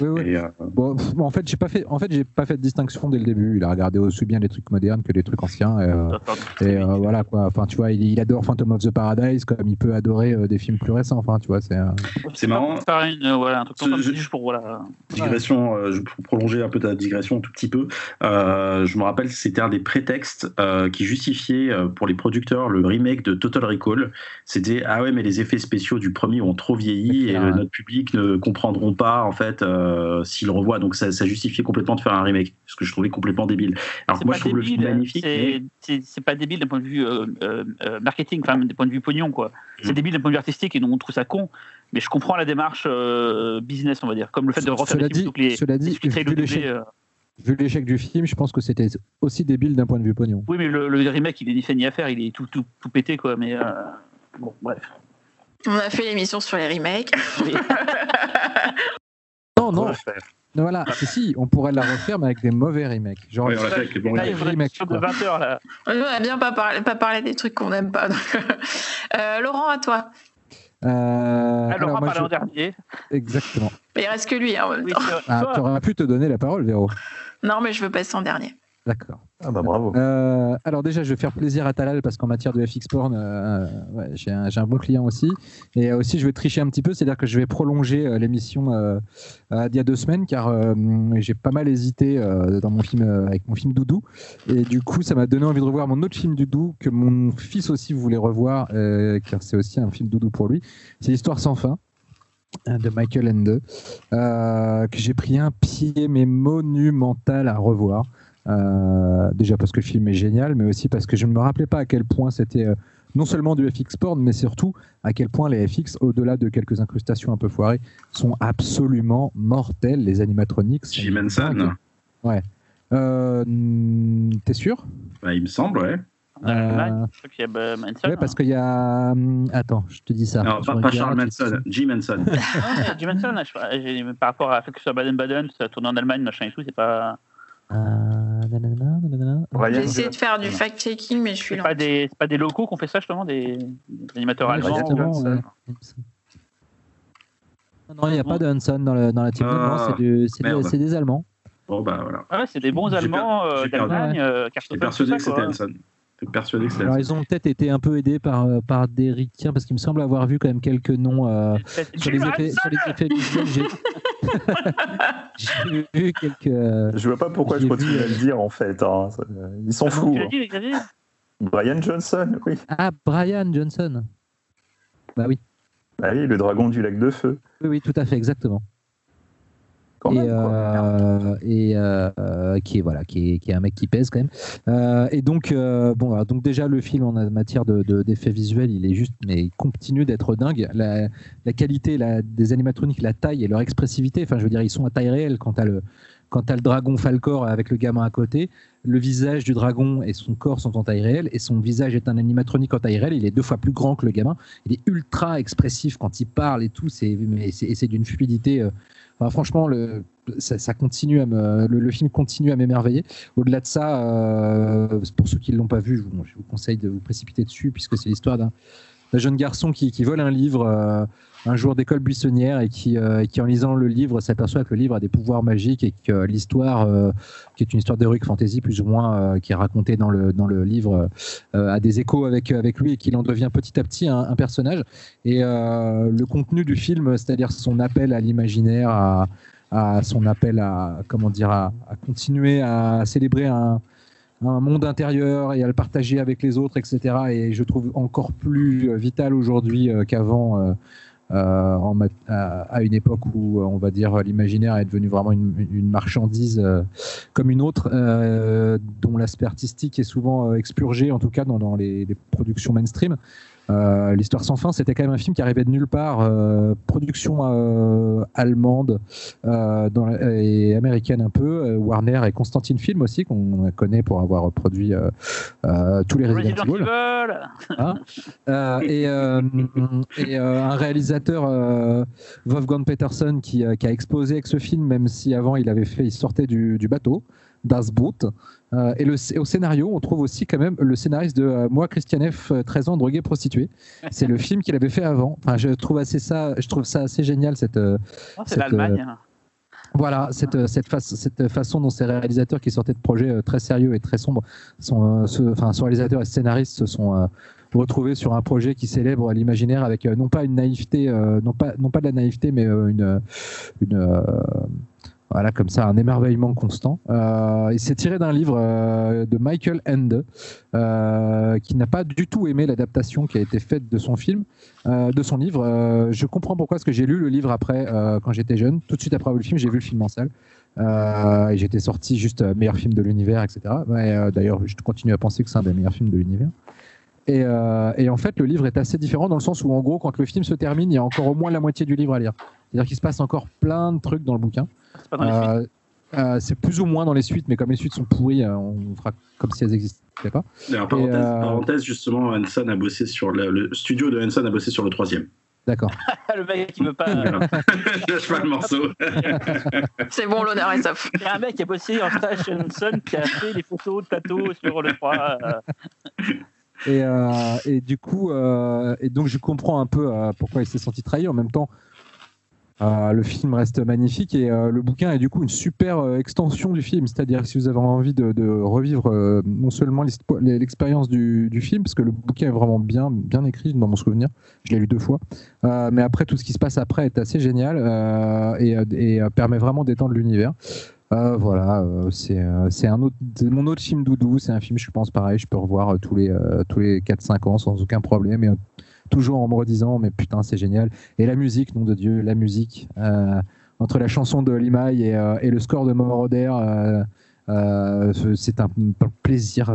Oui, oui. Et, euh, Bon, pff, bon, en fait, j'ai pas fait, en fait, j'ai pas fait de distinction dès le début. Il a regardé aussi bien les trucs modernes que les trucs anciens. Et, euh, et, euh, voilà quoi. Enfin, tu vois, il, il adore Phantom of the Paradise comme il peut adorer euh, des films plus récents. Enfin, tu vois, c'est. euh, C'est marrant. Faire une, euh, voilà, un truc comme Je- juste pour voilà. digression, euh, je pour prolonger un peu ta digression un tout petit peu. euh, je me rappelle, c'était un des prétextes euh, qui justifiait euh, pour les producteurs le remake de Total Recall. C'était ah ouais, mais les effets spéciaux du premier ont trop vieilli et notre public ne comprendront pas en fait euh, s'ils le revoient. Donc ça, ça justifiait complètement de faire un remake, ce que je trouvais complètement débile. Alors moi, pas je trouve le film débile, magnifique. c'est- pas débile d'un point de vue euh, euh, euh, marketing, enfin d'un point de vue pognon quoi. C'est Mm. débile d'un point de vue artistique et donc on trouve ça con. Mais je comprends la démarche euh, business, on va dire, comme le fait de refaire Cela des films dit, les, cela dit, les le vu l'échec- doubler, euh. vu l'échec du film, je pense que c'était aussi débile d'un point de vue pognon. Oui, mais le, le remake, il est ni fait ni à faire, il est tout, tout, tout pété quoi. Mais euh, bon, bref. On a fait l'émission sur les remakes. Non, non. Voilà. Et si, on pourrait la refaire, mais avec des mauvais remakes. Genre, Ouais, on avec les bons Là, Ouais, il faudrait remake, une émission de quoi. 20 heures là. On a bien pas parlé, pas parlé des trucs qu'on n'aime pas. donc, euh, Laurent, à toi. euh, Alors, on moi, parle je- en dernier. Exactement. Mais il reste que lui hein, en même Oui, temps. c'est vrai. Ah, Toi, t'aurais pu te donner la parole, Véro. Non, mais je veux passer en dernier. D'accord. Ah bah bravo. Euh, alors déjà, je vais faire plaisir à Talal parce qu'en matière de FX Porn, euh, ouais, j'ai un, bon client aussi. Et aussi, je vais tricher un petit peu, c'est-à-dire que je vais prolonger euh, l'émission euh, euh, d'il y a deux semaines car euh, j'ai pas mal hésité euh, dans mon film euh, avec mon film Doudou. Et du coup, ça m'a donné envie de revoir mon autre film Doudou que mon fils aussi voulait revoir euh, car c'est aussi un film Doudou pour lui. C'est l'histoire sans fin euh, de Michael Ende euh, que j'ai pris un pied mais monumental à revoir. Euh, déjà parce que le film est génial, mais aussi parce que je ne me rappelais pas à quel point c'était euh, non seulement du FX porn, mais surtout à quel point les FX, au-delà de quelques incrustations un peu foirées, sont absolument mortels. Les animatroniques. sont Jim Henson, dingues. Euh, T'es sûr? Bah, il me semble, ouais. Allemagne, Euh, je crois qu'il y a Manson. Ouais, parce qu'il y a. Attends, je te dis ça. Non, pas, Charles Manson, Jim Henson. Ah, Jim j'ai- par rapport à fait que ce soit Baden-Baden, ça tourne en Allemagne, machin et tout, c'est pas, Ah, J'ai essayé de faire du fact-checking, mais je suis c'est là. pas des, c'est pas des locaux qu'on fait ça justement, des, des animateurs Ouais, allemands. ouais. Non, il n'y a pas de Hanson dans, le- dans la team. Non, Ah, c'est du- c'est des- merde. c'est des Allemands. Bon, bah voilà. Ah ouais, c'est des bons J'ai Allemands per- euh, d'Allemagne, euh, J'étais Kartoffel, persuadé que c'était quoi. Persuadé que Alors, ils ont peut-être été un peu aidés par, euh, par des ricains, parce qu'il me semble avoir vu quand même quelques noms euh, sur, les effets, sur les effets visuels. J'ai j'ai vu quelques. euh, Je vois pas pourquoi je continue vu, à le dire en fait. hein. Ils sont fous. Tu l'as hein. dit, Xavier Brian Johnson, oui. Ah, Brian Johnson. Bah oui, Ah oui, le dragon du lac de feu. oui, oui, tout à fait, exactement. Et même, euh, et euh, qui est voilà qui est, qui est un mec qui pèse quand même. Euh, et donc euh, bon alors, donc déjà le film en matière de de- d'effets visuels il est juste mais il continue d'être dingue. La, la qualité la, des animatroniques la taille et leur expressivité enfin je veux dire ils sont à taille réelle quand t'as le quand t'as le dragon Falcor avec le gamin à côté. Le visage du dragon et son corps sont en taille réelle et son visage est un animatronique en taille réelle. Il est deux fois plus grand que le gamin. Il est ultra expressif quand il parle et tout. C'est mais c'est d'une fluidité euh, Enfin, franchement, le, film continue à m'émerveiller. Au-delà de ça, euh, pour ceux qui ne l'ont pas vu, je vous, conseille de vous précipiter dessus, puisque c'est l'histoire d'un jeune garçon qui, qui vole un livre euh, un jour d'école buissonnière et qui, euh, et qui, en lisant le livre, s'aperçoit que le livre a des pouvoirs magiques et que l'histoire, euh, qui est une histoire d'heroic fantasy plus ou moins, euh, qui est racontée dans le, dans le livre, a des échos avec, avec lui et qu'il en devient petit à petit un, personnage. Et le contenu du film, c'est-à-dire son appel à l'imaginaire, à, son appel à comment dire à, continuer à célébrer un, un monde intérieur et à le partager avec les autres, etc. Et je trouve encore plus vital aujourd'hui qu'avant. Euh, à, une époque où euh, on va dire l'imaginaire est devenu vraiment une, marchandise euh, comme une autre, dont l'aspect artistique est souvent expurgé, en tout cas dans, les productions mainstream. Euh, L'histoire sans fin, c'était quand même un film qui arrivait de nulle part, euh, production euh, allemande dans la- et américaine un peu, Warner et Constantine Film aussi, qu'on connaît pour avoir produit tous les Resident, Resident Evil. Evil. Hein et et, un réalisateur Wolfgang Peterson qui, qui a explosé avec ce film même si avant il avait fait il sortait du, du bateau Das Boot. Euh, et, le, et au scénario on trouve aussi quand même le scénariste de euh, moi Christian F 13 ans drogué prostitué. C'est le film qu'il avait fait avant. Enfin je trouve assez ça je trouve ça assez génial cette euh, Non, c'est l'Allemagne. Voilà, cette, cette, cette façon dont ces réalisateurs qui sortaient de projets euh, très sérieux et très sombres, sont, euh, ce, enfin, ce réalisateurs et scénaristes se sont euh, retrouvés sur un projet qui célèbre l'imaginaire avec non pas une naïveté, non, pas, non pas de la naïveté, mais une, une voilà, comme ça, un émerveillement constant. Euh, il s'est tiré d'un livre euh, de Michael Ende, euh, qui n'a pas du tout aimé l'adaptation qui a été faite de son film, de son livre. je comprends pourquoi, parce que j'ai lu le livre après, quand j'étais jeune. Tout de suite après le film, j'ai vu le film en salle. et j'étais sorti juste meilleur film de l'univers, etc. D'ailleurs, je continue à penser que c'est un des meilleurs films de l'univers. Et, et, en fait, le livre est assez différent dans le sens où, en gros, quand le film se termine, il y a encore au moins la moitié du livre à lire. C'est-à-dire qu'il se passe encore plein de trucs dans le bouquin. Euh, euh, c'est plus ou moins dans les suites, mais comme les suites sont pourries, euh, on fera comme si elles n'existaient pas. En parenthèse, justement, Hanson a bossé sur le, studio de Hanson a bossé sur le troisième. D'accord. le mec qui veut pas. Lâche pas le morceau. c'est bon, l'honneur est sauf. Il y a un mec qui a bossé en stage chez Hanson qui a fait les photos de plateau sur le 3. Et, et, du coup, et donc je comprends un peu pourquoi il s'est senti trahi. En même temps, euh, le film reste magnifique et euh, le bouquin est du coup une super euh, extension du film. C'est-à-dire que si vous avez envie de, revivre non seulement l'expérience du, film, parce que le bouquin est vraiment bien, bien écrit dans mon souvenir, je l'ai lu deux fois, mais après tout ce qui se passe après est assez génial et, permet vraiment d'étendre l'univers. Voilà, c'est un autre, mon autre film doudou. C'est un film, je pense, pareil, je peux revoir tous les, tous les 4-5 ans sans aucun problème. Et toujours en me redisant, mais putain, c'est génial. Et la musique, nom de Dieu, la musique, euh, entre la chanson de Limaï et, euh, et, le score de Moroder, euh, c'est un, plaisir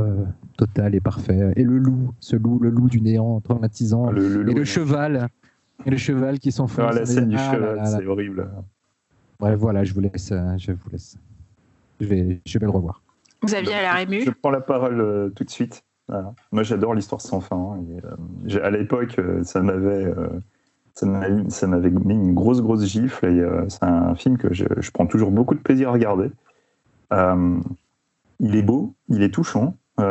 total et parfait. Et le loup, ce loup, le loup du néant traumatisant, ah, et le cheval, et le cheval qui s'enfonce. Ah, la scène du ah cheval, c'est horrible. Bref, voilà, je vous laisse. Je vous laisse. Je vais, je vais le revoir. Vous aviez l'air ému. Je prends la parole tout de suite. Moi, j'adore l'histoire sans fin. Hein, euh, à l'époque, euh, ça m'avait euh, ça m'avait mis une grosse, grosse gifle. Et c'est un film que je, prends toujours beaucoup de plaisir à regarder. il est beau, il est touchant. et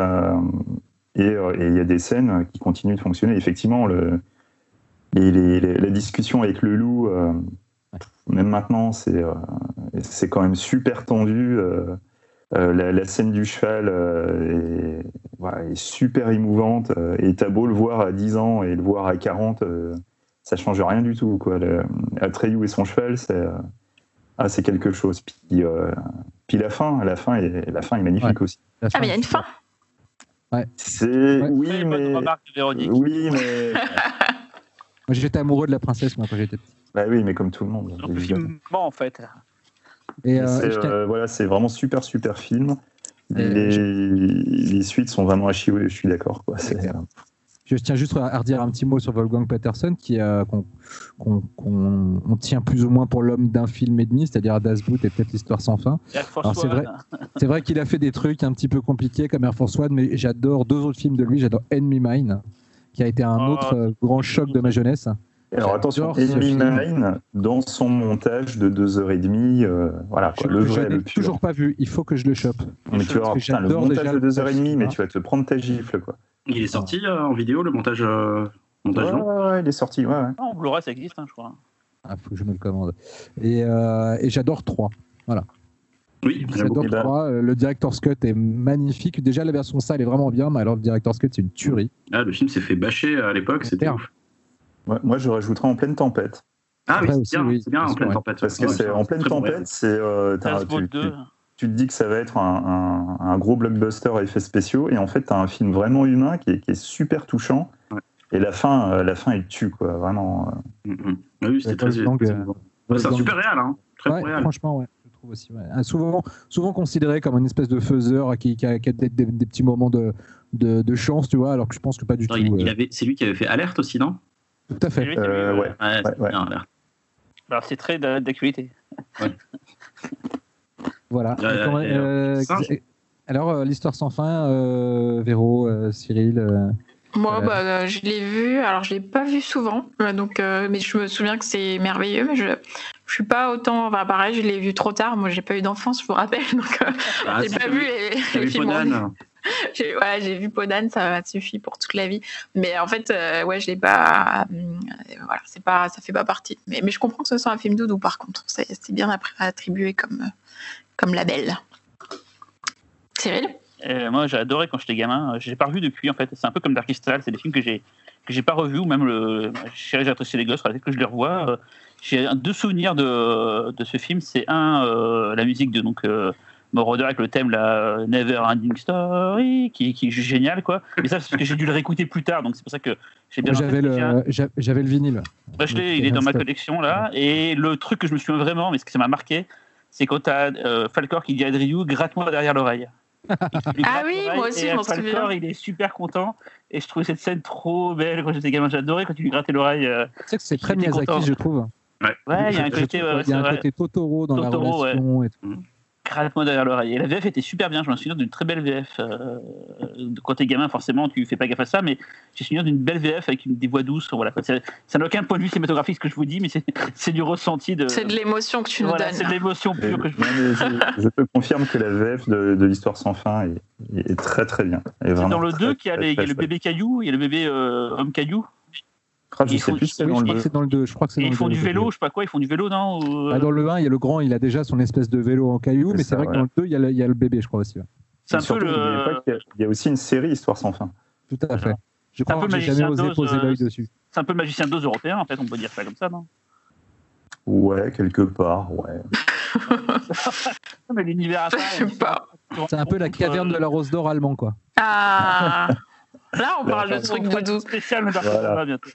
il y a des scènes qui continuent de fonctionner. Effectivement, le, la discussion avec le loup, même maintenant, c'est c'est quand même super tendu. Euh, la, scène du cheval euh, est, super émouvante. Euh, et t'as beau le voir à 10 ans et le voir à 40, ça change rien du tout. Quoi. Le, Atreyu et son cheval, c'est ah, c'est quelque chose. Puis, puis la fin, la fin est, la fin est magnifique aussi. Ah, mais il y a une fin. Ouais. C'est oui, mais oui, mais j'étais amoureux de la princesse moi quand j'étais petit. Bah oui, mais comme tout le monde. en fait. Et, euh, euh, voilà, c'est vraiment super, super film. Les, suites sont vraiment à chier, je suis d'accord. Je tiens juste à redire un petit mot sur Wolfgang Peterson, qui qu'on tient plus ou moins pour l'homme d'un film et demi, c'est-à-dire Das Boot et peut-être l'histoire sans fin. C'est vrai, c'est vrai qu'il a fait des trucs un petit peu compliqués comme Air Force One, mais j'adore deux autres films de lui. J'adore Enemy Mine, qui a été un oh, autre euh, grand choc de ma jeunesse. Alors attention, Enemy Mine, dans son montage de 2h30, euh, voilà, quoi, le vrai, le pur. toujours pas vu, il faut que je le chope. Mais tu vas le montage de 2h30, mais tu vas te prendre ta gifle, quoi. Il est sorti euh, en vidéo, le montage, euh, montage ouais, ouais, il est sorti, ouais. ouais. Ah, en Blu-ray, ça existe, hein, je crois. Ah, faut que je me le commande. Et, euh, et j'adore 3, voilà. Oui, j'adore 3. Le Director's Cut est magnifique. Déjà, la version sale est vraiment bien, mais alors le Director's Cut, c'est une tuerie. Ah, le film s'est fait bâcher à l'époque, c'était ouf. Moi, je rajouterais en pleine tempête. Ah oui, c'est bien, en pleine tempête. Parce que c'est en pleine tempête, c'est euh, tu, te dis que ça va être un, gros blockbuster à effets spéciaux, et en fait, tu as un film vraiment humain qui est, super touchant. Et la fin, euh, la fin, il tue, quoi, vraiment. Euh. Mm, mm. Oui, c'était très. c'est un super réel, hein. Très réel. Franchement, ouais. Trouve aussi, ah, souvent, souvent considéré comme une espèce de faiseur qui, qui a, des, petits moments de, de, chance, tu vois, alors que je pense que pas du tout. c'est lui qui avait fait Alerte aussi, non? Tout à fait. Euh, ouais. Alors, c'est très d'actualité. voilà. Euh, alors, euh, l'histoire sans fin, Véro, Cyril moi, bah, je l'ai vu. Alors, je l'ai pas vu souvent, donc, mais je me souviens que c'est merveilleux. Mais je, je suis pas autant. Enfin, pareil, je l'ai vu trop tard. Moi, j'ai pas eu d'enfance, je vous rappelle, donc ah, j'ai pas vu les, les films. j'ai ouais, j'ai vu Podane, ça m'a suffi pour toute la vie. Mais en fait, euh, ouais, je l'ai pas. euh, voilà, c'est pas, ça fait pas partie. Mais, mais je comprends que ce soit un film doudou, par contre. C'est bien attribué comme, euh, comme label. Cyril? Euh, moi, j'ai adoré quand j'étais gamin. Je l'ai pas revu depuis, en fait. C'est un peu comme Dark Crystal. C'est des films que j'ai que j'ai pas revus, ou même le Chérie, j'ai apprécié les gosses. Faudrait que je les revois. Euh, J'ai deux souvenirs de, de ce film. C'est un, euh, la musique de donc euh, Moroder avec le thème la Never Ending Story, qui, qui est génial, quoi. Mais ça, c'est parce que j'ai dû le réécouter plus tard, donc c'est pour ça que j'ai bien. J'avais le, j'a- j'avais le vinyle. Moi, je l'ai, il est dans ma collection là. Et le truc que je me souviens vraiment, mais ce que ça m'a marqué, c'est quand tu as Falcor qui dit à Drew, gratte-moi derrière l'oreille. Il Ah oui, moi aussi, je m'en souviens. il est super content. Et je trouvais cette scène trop belle quand j'étais gamin. J'adorais quand il lui grattait l'oreille. euh. Tu sais que c'est très Miyazaki, content. je trouve. Ouais. Ouais, il y a un Je côté, trouve ouais, qu'il y a un côté Totoro dans Totoro, la relation. et tout. Derrière l'oreille. Et la VF était super bien. Je me souviens d'une très belle VF. euh, quand t'es gamin, forcément, tu fais pas gaffe à ça, mais j'ai souvenir d'une belle VF avec une, des voix douces. Voilà. Ça n'a aucun point de vue cinématographique ce que je vous dis, mais c'est c'est du ressenti de. C'est de l'émotion que tu nous voilà, donnes. c'est de l'émotion Et- pure que je mais je, je te confirme que la VF de, de l'histoire sans fin est, est très très bien. Et C'est dans le très, 2 qu'il y a, les- y le bébé caillou, il y a le bébé euh, homme caillou. Je Ils sais font- plus c'est dans je le crois que 2. c'est dans le 2. Je crois que c'est ils font du vélo, je sais pas quoi, ils font du vélo, non ou, euh, Ah, dans le 1, il y a le grand, il a déjà son espèce de vélo en caillou, mais c'est vrai que dans le 2, il y, a le, il y a le bébé, je crois aussi. ouais. C'est un peu surtout, n'oubliez le. pas qu'il y a- Il y a aussi une série Histoire sans fin. Tout à fait. Je crois que j'ai jamais osé poser euh, l'œil dessus. C'est un peu le magicien d'Oz européen, en fait, on peut dire ça comme ça, non? Ouais, quelque part, ouais. Non, Mais l'univers à part, Je sais pas. C'est un peu la caverne de la rose d'or allemand, quoi. Ah Là, on parle de Bah, trucs doudou. spéciale Dark Voilà. Bientôt.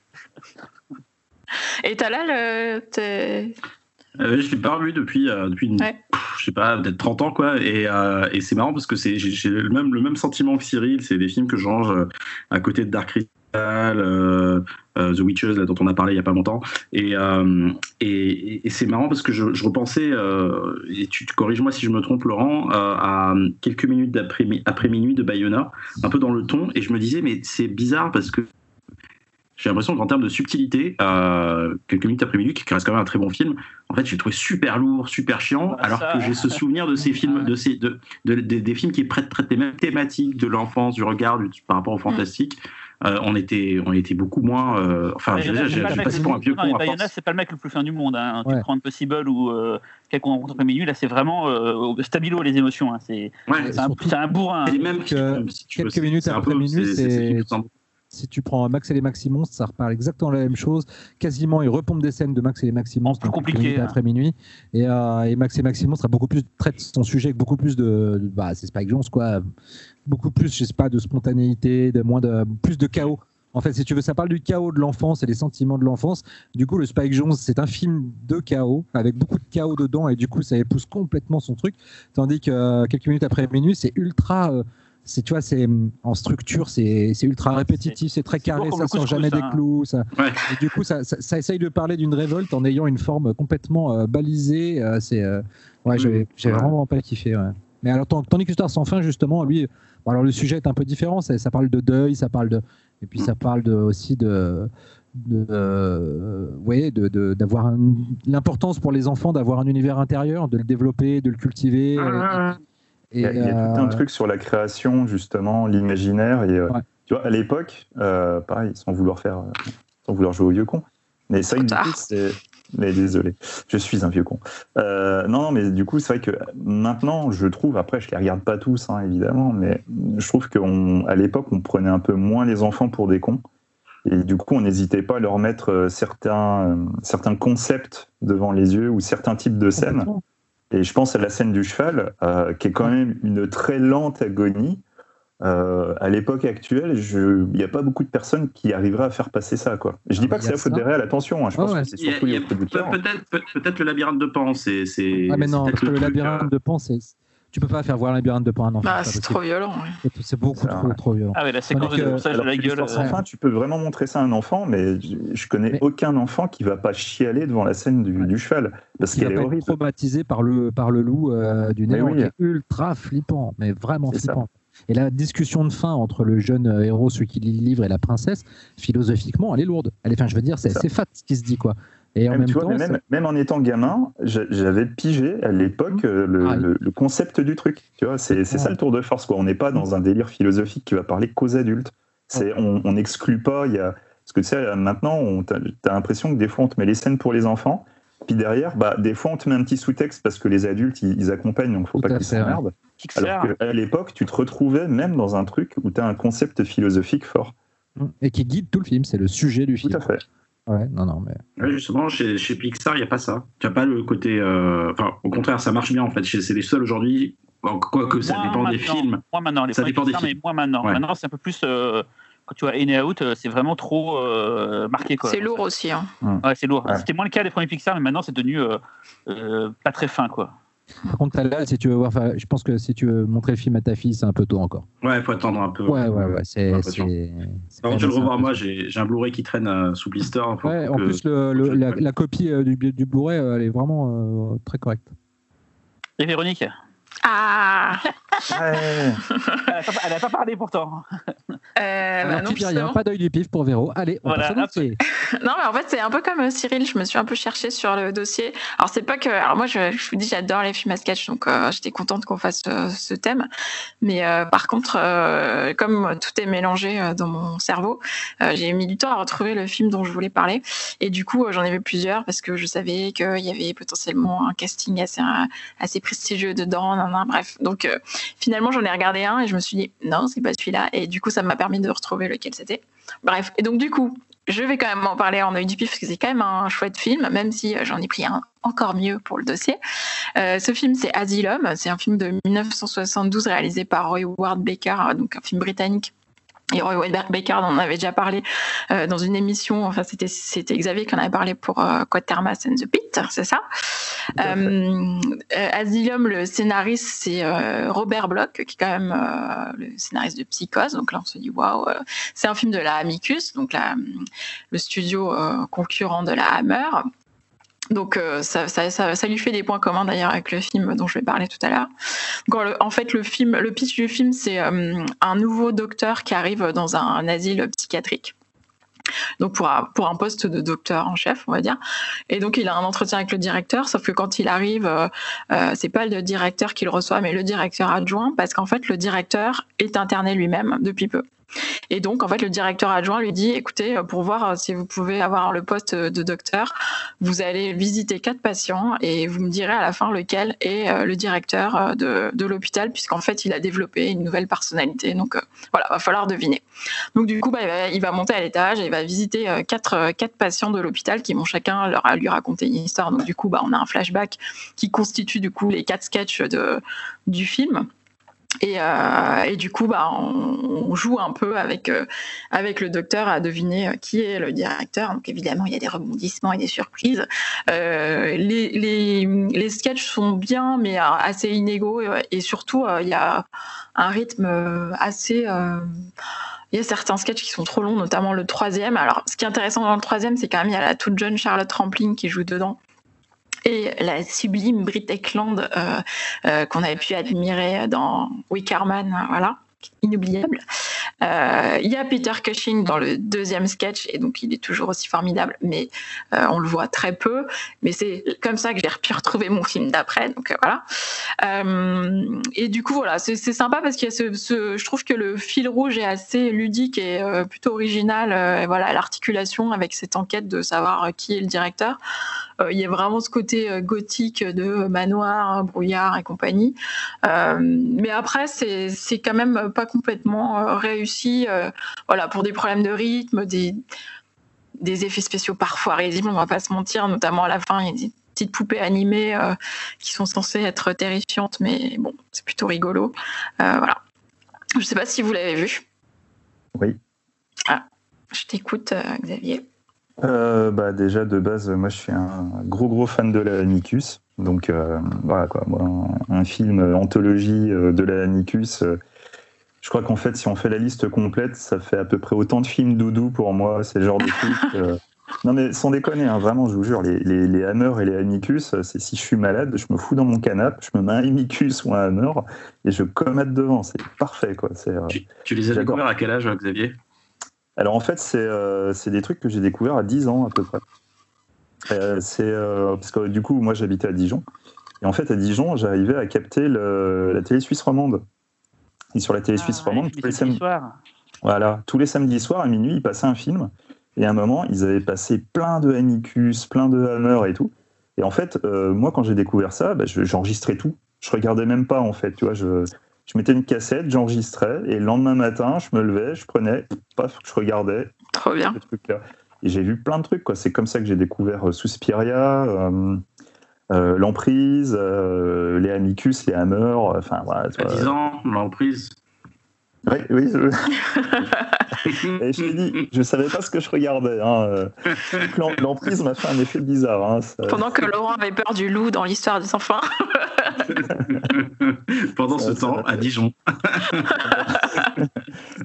Et t'as là le. t'es- Euh, je l'ai pas revu depuis, euh, depuis une- Ouais. pff, je sais pas, peut-être 30 ans, quoi. Et, euh, et c'est marrant parce que c'est, j'ai, j'ai le, même, le même sentiment que Cyril. C'est des films que je range euh, à côté de Dark Crystal, euh, euh, The Witches, là, dont on a parlé il y a pas longtemps. Et, euh, et, et c'est marrant parce que je, je repensais, euh, et tu, tu corriges-moi si je me trompe, Laurent, à quelques minutes après minuit de Bayona, un peu dans le ton. Et je me disais, mais c'est bizarre parce que j'ai l'impression qu'en termes de subtilité, euh, quelques minutes après minuit, qui reste quand même un très bon film, en fait, j'ai trouvé super lourd, super chiant, Ah, alors ça. que j'ai ce souvenir de ces films, de ces, de, de- de- des films qui traitent les mêmes thématiques de l'enfance, du regard, du- par rapport au fantastique. Euh, on était, on était beaucoup moins. euh, enfin, je le j'ai mec passé le pour un plus- vieux con Bayona, c'est pas le mec le plus fin du monde. Hein. Ouais. Tu prends Impossible ou euh, quelqu'un rencontre après minuit, là, c'est vraiment euh, stabilo les émotions. hein. C'est Ouais, c'est un, un bourrin. hein. que si tu veux, quelques minutes après minuit, c'est- Si tu prends Max et les Maximonstres, ça reparle exactement la même chose. Quasiment, ils repompent des scènes de Max et les Maximonstres. Plus compliqué, hein. Après minuit. Et, euh, et Max et Maximonstres a beaucoup plus, traite son sujet avec beaucoup plus de. de- bah, c'est Spike Jones, quoi. Beaucoup plus, je sais pas, de spontanéité, de moins de. plus de chaos. En fait, si tu veux, ça parle du chaos de l'enfance et des sentiments de l'enfance. Du coup, le Spike Jones, c'est un film de chaos, avec beaucoup de chaos dedans, et du coup, ça épouse complètement son truc. Tandis que euh, quelques minutes après minuit, c'est ultra. euh, c'est tu vois c'est en structure c'est ultra répétitif c'est très carré ça sort jamais des hein. clous ça Ouais. et du coup ça, ça, ça essaye de parler d'une révolte en ayant une forme complètement euh, balisée euh, c'est euh, ouais Mm. j'avais Ouais. vraiment pas kiffé ouais. mais alors tandis que Star sans fin justement lui bon, alors le sujet est un peu différent ça, ça parle de deuil ça parle de et puis Mm. ça parle de, aussi de de, ouais, de, de- d'avoir l'importance pour les enfants d'avoir un univers intérieur, de le développer, de le cultiver. Il y a, il y a tout un euh, truc sur la création, justement, l'imaginaire. Et euh, Ouais. tu vois, à l'époque, euh, pareil, sans vouloir faire, sans vouloir jouer au vieux con. Mais c'est vrai que c'est. Mais désolé, je suis un vieux con. Euh, non, non, mais du coup, c'est vrai que maintenant, je trouve, après, je les regarde pas tous, hein, évidemment, mais je trouve qu'à l'époque, on prenait un peu moins les enfants pour des cons. Et du coup, on n'hésitait pas à leur mettre certains, euh, certains concepts devant les yeux ou certains types de scènes. Et je pense à la scène du cheval, euh, qui est quand même une très lente agonie. Euh, à l'époque actuelle, il n'y a pas beaucoup de personnes qui arriveraient à faire passer ça. Quoi. Je dis Ah, pas que c'est la faute des réels, attention, hein, je pense ouais. que c'est a- les peut- Peut-être peut- peut-être le labyrinthe de Pan, c'est. Ah mais non, parce peut-être que le labyrinthe euh, de Pan, c'est tu peux pas faire voir un labyrinthe de Pan à un enfant. Bah, c'est trop violent. ouais. C'est beaucoup trop, trop violent. Ah ouais, la séquence Tandis de que- de la gueule. sans ouais. fin, tu peux vraiment montrer ça à un enfant, mais je, je connais Mais- aucun enfant qui va pas chialer devant la scène du, Ouais. du cheval, parce qu'elle est horrible. traumatisé par le, par le loup euh, du Mais néant, oui. qui est ultra flippant, mais vraiment C'est ça. flippant. Et la discussion de fin entre le jeune euh, héros, celui qui lit le livre, et la princesse, philosophiquement, elle est lourde. Elle est, enfin, je veux dire, c'est fat ce qui se dit, quoi. Et en Même, même tu vois, temps, mais ça- même, même en étant gamin, j'a- j'avais pigé à l'époque euh, le, Ah le- le concept du truc. Tu vois, c'est c'est ça le tour de force. Quoi. On n'est pas dans un délire philosophique qui va parler qu'aux adultes. C'est on n'exclut pas. Il y a parce que tu sais, maintenant, t'as as, l'impression que des fois on te met les scènes pour les enfants, puis derrière, bah des fois on te met un petit sous-texte parce que les adultes ils, ils accompagnent, donc faut Tout pas qu'ils s'emmerdent. Alors qu'à l'époque, tu te retrouvais même dans un truc où tu as un concept philosophique fort. Et qui guide tout le film, c'est le sujet du Tout film. à fait. Ouais, non, non, mais. Ouais, justement, chez, chez Pixar, il n'y a pas ça. Tu n'as pas le côté. euh, Enfin, au contraire, ça marche bien en fait. Chez- C'est les seuls aujourd'hui. bon, Quoique ça dépend des films. Moins maintenant, les Ça dépend des Pixar, mais films. moins maintenant. Ouais. Maintenant, c'est un peu plus. euh, quand tu vois In et Out, euh, c'est vraiment trop euh, marqué. quoi. C'est lourd aussi. hein. Ouais, c'est lourd. Ouais. C'était moins le cas des premiers Pixar, mais maintenant, c'est devenu euh, euh, pas très fin, quoi. Par contre, là, si tu veux voir, je pense que si tu veux montrer le film à ta fille, c'est un peu tôt encore. Ouais, il faut attendre un peu. Ouais, ouais, ouais. C'est. J'ai c'est- quand de le revoir, moi, j'ai j'ai un Blu-ray qui traîne euh, sous blister. Faut Ouais, que- en plus, le, le- je- la, la copie euh, du, du Blu-ray, euh, elle est vraiment euh, très correcte. Et Véronique? Ah. Elle n'a pas, parlé pourtant. Euh, bah Alors, non, rien, justement. pas d'œil du pif pour Véro. Allez, on Voilà, passe. Non, mais en fait, c'est un peu comme euh, Cyril. Je me suis un peu cherchée sur le dossier. Alors, c'est pas que. Alors, moi, je, je vous dis, j'adore les films à sketch, donc euh, j'étais contente qu'on fasse euh, ce thème. Mais euh, par contre, euh, comme tout est mélangé euh, dans mon cerveau, euh, j'ai mis du temps à retrouver le film dont je voulais parler. Et du coup, euh, j'en ai vu plusieurs parce que je savais qu'il y avait potentiellement un casting assez, assez prestigieux dedans. Bref. Donc, euh, finalement, j'en ai regardé un et je me suis dit, non, c'est pas celui-là. Et du coup, ça m'a permis de retrouver lequel c'était. Bref. Et donc, du coup, je vais quand même en parler en œil du pif parce que c'est quand même un chouette film, même si euh, j'en ai pris un encore mieux pour le dossier. Euh, ce film, c'est Asylum. C'est un film de 1972 réalisé par Roy Ward Baker, euh, donc un film britannique. Et Roy Baker, on en avait déjà parlé euh, dans une émission. Enfin, c'était c'était Xavier qui en avait parlé pour euh, Quatermass and the Pit, c'est ça? Euh, euh, Asylum, le scénariste, c'est euh, Robert Bloch, qui est quand même le scénariste de Psychose. Donc là, on se dit waouh, c'est un film de la Amicus, donc la, le studio concurrent de la Hammer. Donc euh, ça, ça, ça, lui fait des points communs d'ailleurs avec le film dont je vais parler tout à l'heure. En fait, le film, le pitch du film, c'est euh, un nouveau docteur qui arrive dans un, un asile psychiatrique. Donc pour un, pour un poste de docteur en chef, on va dire. Et donc il a un entretien avec le directeur, sauf que quand il arrive, euh, euh, c'est pas le directeur qui le reçoit, mais le directeur adjoint, parce qu'en fait le directeur est interné lui-même depuis peu. Et donc, en fait, le directeur adjoint lui dit, écoutez, euh, pour voir euh, si vous pouvez avoir le poste de docteur, vous allez visiter quatre patients et vous me direz à la fin lequel est euh, le directeur euh, de, l'hôpital, puisqu'en fait, il a développé une nouvelle personnalité. Donc, euh, voilà, va falloir deviner. Donc, du coup, bah, il, va, monter à l'étage et il va visiter euh, quatre, euh, patients de l'hôpital qui vont chacun leur, lui raconter une histoire. Donc, du coup, bah, on a un flashback qui constitue du coup les quatre sketchs du film. Et, euh, et, du coup, bah, on, joue un peu avec, euh, le docteur à deviner euh, qui est le directeur. Donc évidemment, il y a des rebondissements et des surprises. Les, les, sketchs sont bien, mais assez inégaux. Et, surtout, il y a un rythme assez... il y a certains sketchs qui sont trop longs, notamment le troisième. Alors, ce qui est intéressant dans le troisième, c'est quand même il y a la toute jeune Charlotte Rampling qui joue dedans et la sublime Brit Eklund euh, euh, qu'on avait pu admirer dans Wickerman, voilà, inoubliable. Euh, il y a Peter Cushing dans le deuxième sketch et donc il est toujours aussi formidable, mais euh, on le voit très peu. Mais c'est comme ça que j'ai pu retrouver mon film d'après, donc euh, voilà. Et du coup voilà, c'est sympa parce a ce, ce, je trouve que le fil rouge est assez ludique et plutôt original. voilà, l'articulation avec cette enquête de savoir qui est le directeur. Il y a vraiment ce côté gothique de manoir, brouillard et compagnie. Mais après, c'est quand même pas complètement euh, réussi. voilà, pour des problèmes de rythme, des, des effets spéciaux parfois risibles, on va pas se mentir, notamment à la fin, il y a des petites poupées animées euh, qui sont censées être terrifiantes, mais bon, c'est plutôt rigolo. Euh, voilà. Je sais pas si vous l'avez vu. Oui. Ah, je t'écoute, euh, Xavier. Euh, bah déjà de base, moi je suis un gros gros fan de la donc euh, voilà quoi. Moi, un, un, film anthologie euh, de la. Je crois qu'en fait, si on fait la liste complète, ça fait à peu près autant de films doudou pour moi. C'est le genre de truc. non mais sans déconner, hein, vraiment, je vous jure, les, les, les Hammer et les Amicus, c'est si je suis malade, je me fous dans mon canapé, je me mets un Amicus ou un Hammer et je commate devant. C'est parfait quoi. Tu, tu les as découverts à quel âge, Xavier? Alors en fait, c'est euh, des trucs que j'ai découverts à 10 ans à peu près. Euh, c'est euh, parce que du coup, moi, j'habitais à Dijon. Et en fait, à Dijon, j'arrivais à capter le- la télé suisse romande. Et sur la télé suisse Ah, romande, je tous les, samedis, soir. voilà, tous les samedis soirs à minuit, ils passaient un film. Et à un moment, ils avaient passé plein de Amicus, plein de Hammer et tout. Et en fait, euh, moi, quand j'ai découvert ça, bah, je- j'enregistrais tout. Je regardais même pas, en fait. Tu vois, je, je mettais une cassette, j'enregistrais. Et le lendemain matin, je me levais, je prenais, paf, je regardais Trop bien. truc-là. Et j'ai vu plein de trucs. quoi. C'est comme ça que j'ai découvert euh, Suspiria, euh, euh, l'emprise, euh, les Amicus, les Hammer. Enfin, voilà. tu À vois. 10 ans, l'emprise. Oui, oui. je- Et je dit, je savais pas ce que je regardais. hein. Euh, L'emprise m'a fait un effet bizarre. hein. Ça- Pendant que Laurent avait peur du loup dans l'histoire des enfants. Pendant ce Ça, temps, à Dijon.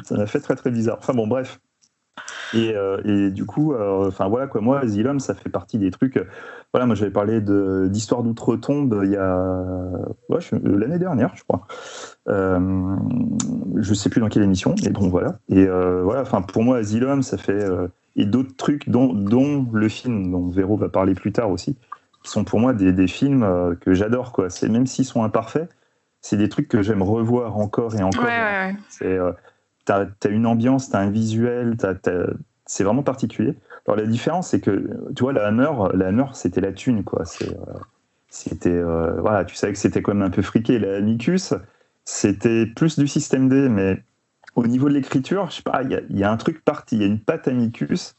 ça m'a fait très très bizarre. Enfin bon, bref. Et, euh, et du coup, euh, enfin voilà quoi, moi, Asylum, ça fait partie des trucs. euh, voilà, moi j'avais parlé d'histoire d'outre-tombe il y a ouais, l'année dernière, je crois. Euh, je sais plus dans quelle émission, mais bon voilà. Et euh, voilà, enfin pour moi, Asylum, ça fait euh, et d'autres trucs, dont, dont le film dont Véro va parler plus tard aussi, qui sont pour moi des, des films euh, que j'adore quoi. C'est même s'ils sont imparfaits, c'est des trucs que j'aime revoir encore et Ouais, encore. ouais, ouais. C'est, t'as, as une ambiance, t'as un visuel, c'est vraiment particulier. Alors la différence, c'est que, tu vois, la Hammer, la Hammer, c'était la thune, quoi. Euh, c'était, euh, voilà, tu savais que c'était quand même un peu friqué. La Amicus, c'était plus du système D, mais au niveau de l'écriture, je sais pas, il y y a un truc parti, il y a une patte Amicus,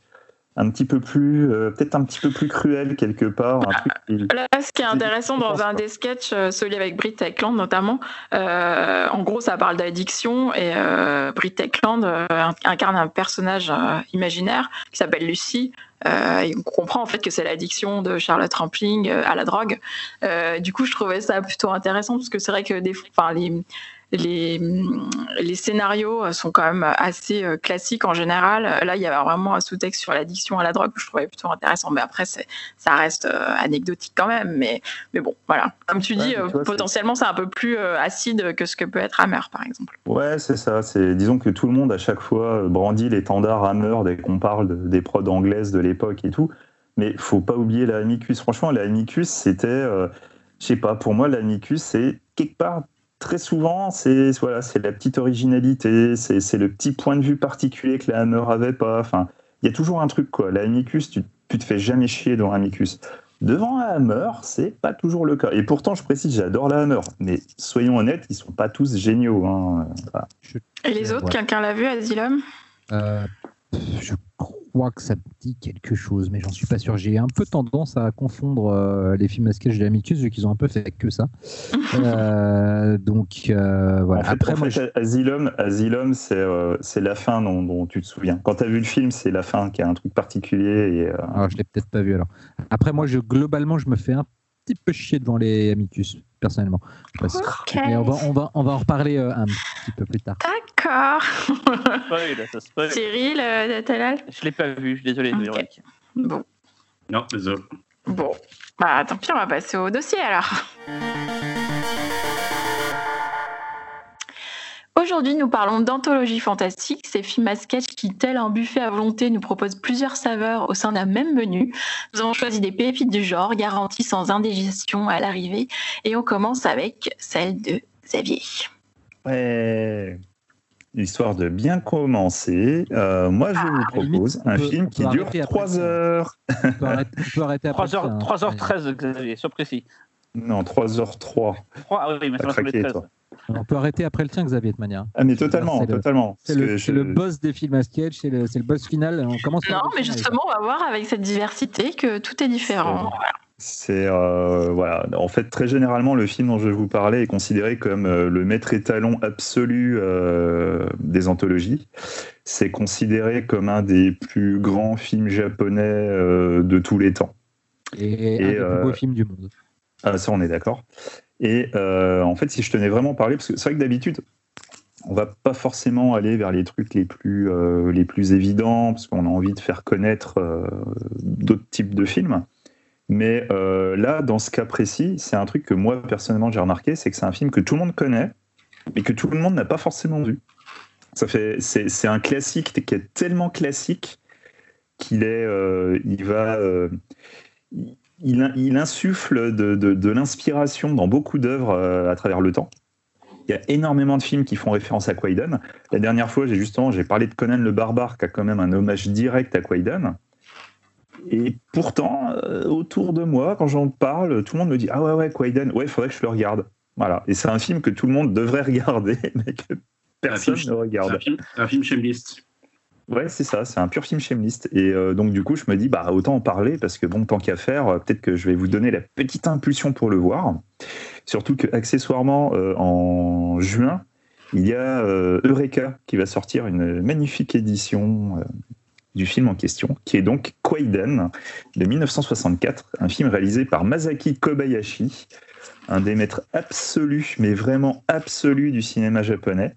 un petit peu plus, euh, peut-être un petit peu plus cruel quelque part. Un truc qui- Là, ce qui est intéressant dans un des sketchs, euh, celui avec Britt Eklund notamment, euh, en gros, ça parle d'addiction et euh, Britt Eklund incarne un personnage imaginaire qui s'appelle Lucie. Et on comprend en fait que c'est l'addiction de Charlotte Rampling à la drogue. Du coup, je trouvais ça plutôt intéressant parce que c'est vrai que des, enfin, les, les, les scénarios sont quand même assez euh, classiques en général. Là, il y avait vraiment un sous-texte sur l'addiction à la drogue que je trouvais plutôt intéressant. Mais après, ça reste euh, anecdotique quand même. Mais, mais bon, voilà. Comme tu dis, euh, potentiellement, c'est un peu plus acide que ce que peut être Hammer, par exemple. Ouais, c'est ça. C'est disons que tout le monde à chaque fois brandit l'étendard Hammer dès qu'on parle de- des prods anglaises de l'époque et tout. Mais faut pas oublier la Amicus. Franchement, la Amicus, c'était, euh, je sais pas, pour moi, la Amicus, c'est quelque part très souvent, c'est voilà, c'est la petite originalité, c'est le petit point de vue particulier que la Hammer avait pas. Enfin, il y a toujours un truc quoi. La Amicus, tu, tu te fais jamais chier dans Amicus. Devant la Hammer, c'est pas toujours le cas. Et pourtant, je précise, j'adore la Hammer. Mais soyons honnêtes, ils sont pas tous géniaux. hein. Voilà. Et les autres, ouais. quelqu'un l'a vu, Asylum Euh, je crois que ça me dit quelque chose, mais j'en suis pas sûr. J'ai un peu tendance à confondre euh, les films à sketch de Amicus, vu qu'ils ont un peu fait que ça. Euh, donc euh, voilà. En fait, Après, en moi, fait, Asylum, Asylum c'est euh, c'est la fin dont, dont tu te souviens. Quand tu as vu le film, c'est la fin qui a un truc particulier. Et, euh, Alors, je l'ai peut-être pas vu alors. Après, moi, je, globalement, je me fais un petit peu chier devant les Amicus, personnellement. Parce-. Mais on va, on, va, on va en reparler euh, un petit peu plus tard. D'accord. Cyril, euh, Talal? Je l'ai pas vu, je suis désolé. Bon. Non, désolé. Bon. Bah, tant pis, on va passer au dossier alors. Aujourd'hui, nous parlons d'anthologie fantastique, ces films à sketch qui, tel un buffet à volonté, nous proposent plusieurs saveurs au sein d'un même menu. Nous avons choisi des pépites du genre, garanties sans indigestion à l'arrivée, et on commence avec celle de Xavier. ouais. Histoire de bien commencer, euh, moi je vous la limite, propose un peut- film qui dure arrêter après 3 ça. heures. On peut arrêter, on peut arrêter après. 3h, ça, hein. 3h13, Xavier, sois précis. Non, 3h03. 3, ah oui, mais ça T'as m'a semblé craqué, 13. toi. On peut arrêter après le tien, Xavier, de manière. Ah, mais totalement, C'est le- totalement. C'est le, je- boss des films à sketch, c'est le, c'est le boss final. On commence Non, mais final, justement, on va voir avec cette diversité que tout est différent. C'est euh, voilà. En fait, très généralement, le film dont je vais vous parler est considéré comme euh, le maître étalon absolu euh, des anthologies. C'est considéré comme un des plus grands films japonais euh, de tous les temps. Et, Et, un des plus beaux films du monde. Ah, ça, on est d'accord. Et euh, en fait, si je tenais vraiment à parler, parce que c'est vrai que d'habitude, on va pas forcément aller vers les trucs les plus, euh, les plus évidents, parce qu'on a envie de faire connaître euh, d'autres types de films. Mais là, dans ce cas précis, c'est un truc que moi, personnellement, j'ai remarqué, c'est que c'est un film que tout le monde connaît, mais que tout le monde n'a pas forcément vu. Ça fait, c'est, un classique qui est tellement classique qu'il est, il va, il, il insuffle de, de, de l'inspiration dans beaucoup d'œuvres à travers le temps. Il y a énormément de films qui font référence à Quaiden. La dernière fois, j'ai justement j'ai parlé de Conan le Barbare, qui a quand même un hommage direct à Quaiden. Et pourtant, euh, autour de moi, quand j'en parle, tout le monde me dit Ah ouais, ouais, Quaiden, ouais, il faudrait que je le regarde. Voilà. Et c'est un film que tout le monde devrait regarder, mais que personne ne regarde. C'est un film, Shameless. Ouais, c'est ça, c'est un pur film Shameless. Et euh, donc, du coup, je me dis, bah, autant en parler, parce que bon, tant qu'à faire, euh, peut-être que je vais vous donner la petite impulsion pour le voir. Surtout que, accessoirement, en juin, il y a Eureka qui va sortir une magnifique édition du film en question, qui est donc Quaiden de 1964, un film réalisé par Masaki Kobayashi, un des maîtres absolus, mais vraiment absolus du cinéma japonais,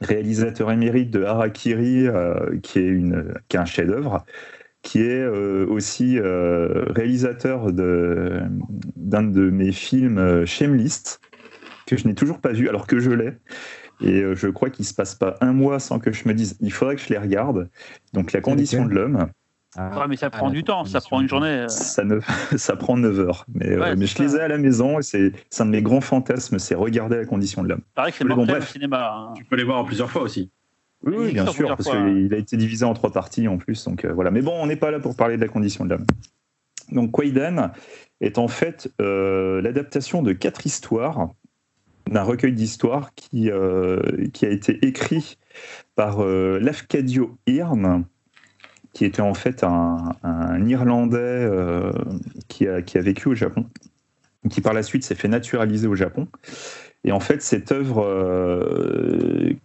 réalisateur émérite de Harakiri, euh, qui, est une, qui est un chef-d'œuvre, qui est euh, aussi euh, réalisateur d'un de, mes films Shameless, que je n'ai toujours pas vu alors que je l'ai. Et je crois qu'il ne se passe pas un mois sans que je me dise il faudrait que je les regarde. Donc la condition de l'homme. Ah, mais ça prend du temps, ça prend une journée. Euh. Ça, ne, ça prend 9 heures. Mais, euh, mais je les ai à la maison et c'est un de mes grands fantasmes, c'est regarder la condition de l'homme. Pareil que c'est bon, bref. cinéma. Hein. Tu peux les voir en plusieurs fois aussi. Oui, bien sûr, parce qu'il a été divisé en trois parties en plus. Donc voilà. Mais bon, on n'est pas là pour parler de la condition de l'homme. Donc Quaidan est en fait l'adaptation de quatre histoires d'un recueil d'histoires qui, euh, qui a été écrit par euh, Lafcadio Irm, qui était en fait un, Irlandais euh, qui, a, vécu au Japon, qui par la suite s'est fait naturaliser au Japon. Et en fait, cette œuvre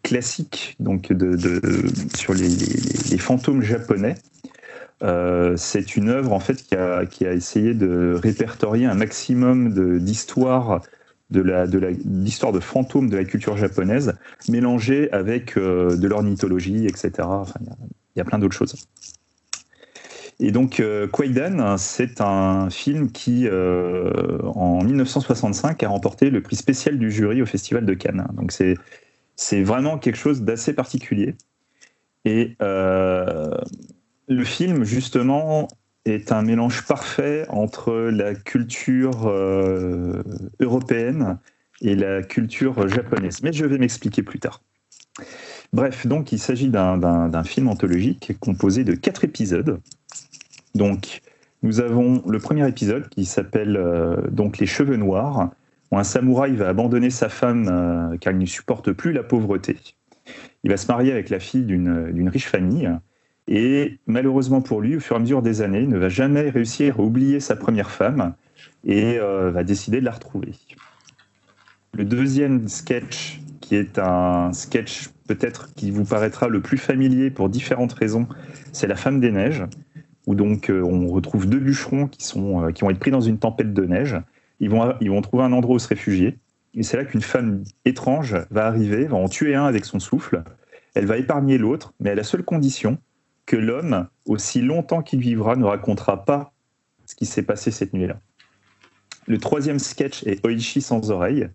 classique donc sur les, fantômes japonais, c'est une œuvre en fait qui a, essayé de répertorier un maximum d'histoires de de fantômes de la culture japonaise mélangée avec euh, de l'ornithologie, etc. il y, a plein d'autres choses. Et donc, euh, c'est un film qui, euh, en 1965, a remporté le prix spécial du jury au Festival de Cannes. Donc, c'est, vraiment quelque chose d'assez particulier. Et euh, le film, justement, est un mélange parfait entre la culture européenne et la culture japonaise. Mais je vais m'expliquer plus tard. Bref, donc il s'agit d'un film anthologique composé de quatre épisodes. Donc, nous avons le premier épisode qui s'appelle euh, donc Les cheveux noirs, où un samouraï va abandonner sa femme euh, car il ne supporte plus la pauvreté. Il va se marier avec la fille d'une riche famille et malheureusement pour lui, au fur et à mesure des années, il ne va jamais réussir à oublier sa première femme et euh, va décider de la retrouver. Le deuxième sketch, qui est un sketch peut-être qui vous paraîtra le plus familier pour différentes raisons, c'est La femme des neiges, où donc euh, on retrouve deux bûcherons qui, sont, euh, qui vont être pris dans une tempête de neige. Ils vont, trouver un endroit où se réfugier. Et c'est là qu'une femme étrange va arriver, va en tuer un avec son souffle. Elle va épargner l'autre, mais à la seule condition que l'homme, aussi longtemps qu'il vivra, ne racontera pas ce qui s'est passé cette nuit-là. Le troisième sketch est Oishi sans oreille,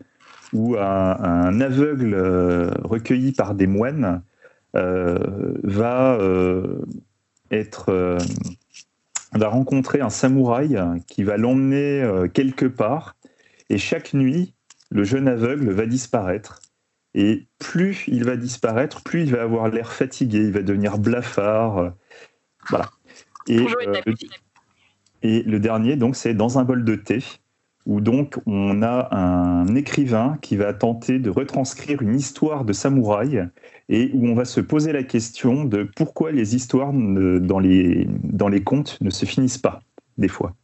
où un, aveugle euh, recueilli par des moines va être va rencontrer un samouraï qui va l'emmener quelque part et chaque nuit le jeune aveugle va disparaître et plus il va disparaître, plus il va avoir l'air fatigué, il va devenir blafard. Euh, voilà. Et, euh, le, et le dernier, donc, c'est dans un bol de thé, où donc on a un écrivain qui va tenter de retranscrire une histoire de samouraï et où on va se poser la question de pourquoi les histoires dans les, dans les contes ne se finissent pas, des fois.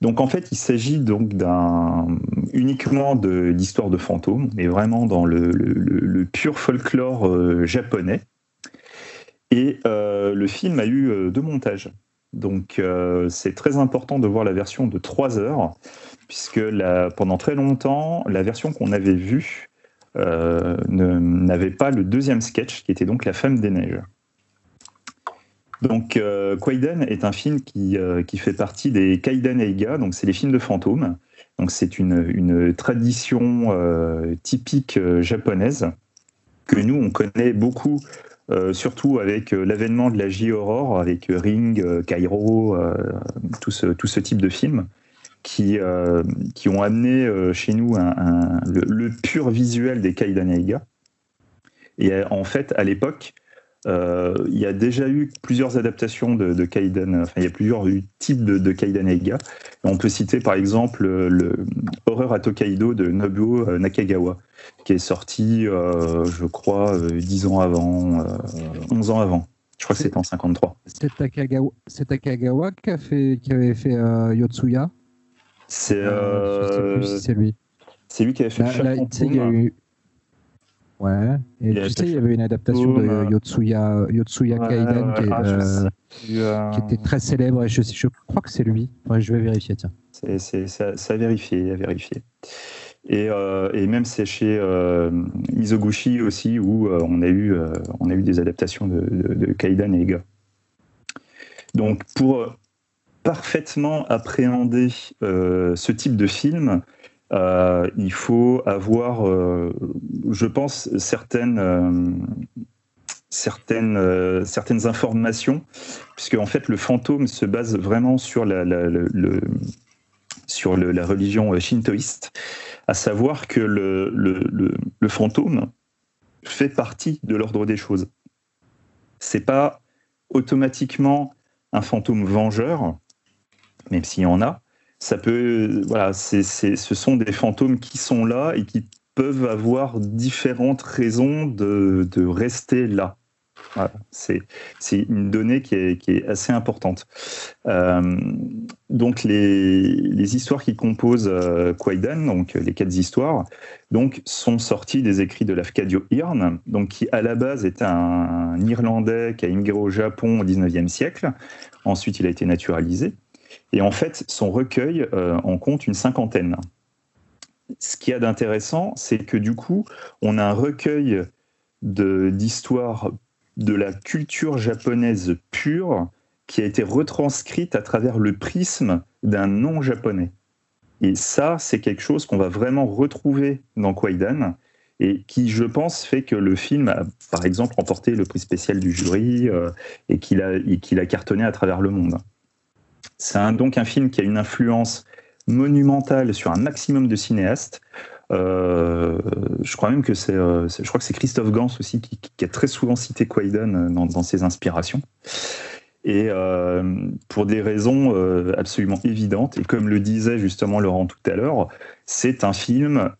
Donc en fait, il s'agit donc d'un uniquement d'histoire de, fantômes, mais vraiment dans le, pur folklore euh, japonais. Et euh, le film a eu euh, deux montages. Donc c'est très important de voir la version de 3 heures, puisque pendant très longtemps, la version qu'on avait vue n'avait pas le deuxième sketch, qui était donc La femme des neiges. Donc, euh, est un film qui, euh, qui, fait partie des Kaiden Eiga, donc c'est les films de fantômes. Donc, c'est une, une, tradition euh, typique euh, japonaise que nous, on connaît beaucoup euh, surtout avec euh, l'avènement de la J-Horror, avec Ring, euh, Cairo, tout, ce, tout ce type de films, qui, qui ont amené chez nous un, le, pur visuel des Kaidanaiga. Et en fait, à l'époque, il y a déjà eu plusieurs adaptations de, de Kaidan, enfin il y a plusieurs types de, de Kaidanaiga. On peut citer par exemple le Horreur à Tokaido de Nobuo Nakagawa, qui est sorti, euh, je crois, euh, 10 ans avant, euh, 11 ans avant. Je crois que c'était en 53. C'est Takagawa, Takagawa qui, a fait, qui avait fait euh, Yotsuya C'est euh, si c'est lui. C'est lui qui avait fait là, là, il y a eu... Ouais, et tu sais, il y avait une adaptation de Fantôme, Yotsuya, Yotsuya Ouais, Kaiden ouais, qui, est, ah, euh. Euh, qui était très célèbre et je, je crois que c'est lui. Ouais, je vais vérifier, tiens. C'est, a vérifié, à vérifier. Et, euh, et même c'est chez euh, Mizoguchi aussi où euh, on, a eu, euh, on a eu des adaptations de, de, de Kaidan et Ega. Donc pour euh, parfaitement appréhender euh, ce type de film, euh, il faut avoir, euh, je pense, certaines, certaines, certaines informations, puisque en fait le fantôme se base vraiment sur la, sur la religion shintoïste, à savoir que le- le- le fantôme fait partie de l'ordre des choses. C'est pas automatiquement un fantôme vengeur, même s'il y en a. Ça peut, voilà, c'est, ce sont des fantômes qui sont là et qui peuvent avoir différentes raisons de, rester là. C'est, une donnée qui est, assez importante. Euh, donc les, histoires qui composent euh, Kwaidan, donc les quatre histoires, donc sont sorties des écrits de Lafcadio Hearn, donc qui à la base était un, Irlandais qui a immigré au Japon au 19e siècle. Ensuite, il a été naturalisé. Et en fait, son recueil euh, en compte une cinquantaine. Ce qu'il y a d'intéressant, c'est que du coup, on a un recueil de- d'histoires de la culture japonaise pure qui a été retranscrite à travers le prisme d'un non-japonais. Et ça, c'est quelque chose qu'on va vraiment retrouver dans Kwaidan et qui, je pense, fait que le film a, par exemple, remporté le prix spécial du jury euh, et qu'il a cartonné à travers le monde. C'est donc un film qui a une influence monumentale sur un maximum de cinéastes. Euh, je crois même que c'est, euh, c'est- je crois que c'est Christophe Gans aussi qui, a très souvent cité Kwaidan euh, dans, ses inspirations. Et pour des raisons absolument évidentes, et comme le disait justement Laurent tout à l'heure, c'est un film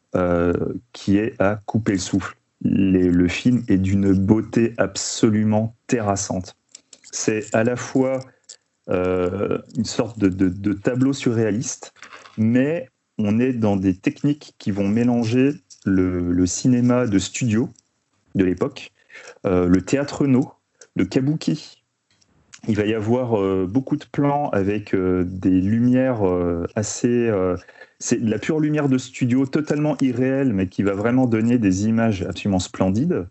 qui est à couper le souffle. Le film est d'une beauté absolument terrassante. C'est à la fois une sorte de, de- tableau surréaliste, mais on est dans des techniques qui vont mélanger le, cinéma de studio de l'époque, euh, le théâtre no, le kabuki. Il va y avoir euh, beaucoup de plans avec euh, des lumières euh, assez... euh, c'est de la pure lumière de studio, totalement irréelle, mais qui va vraiment donner des images absolument splendides.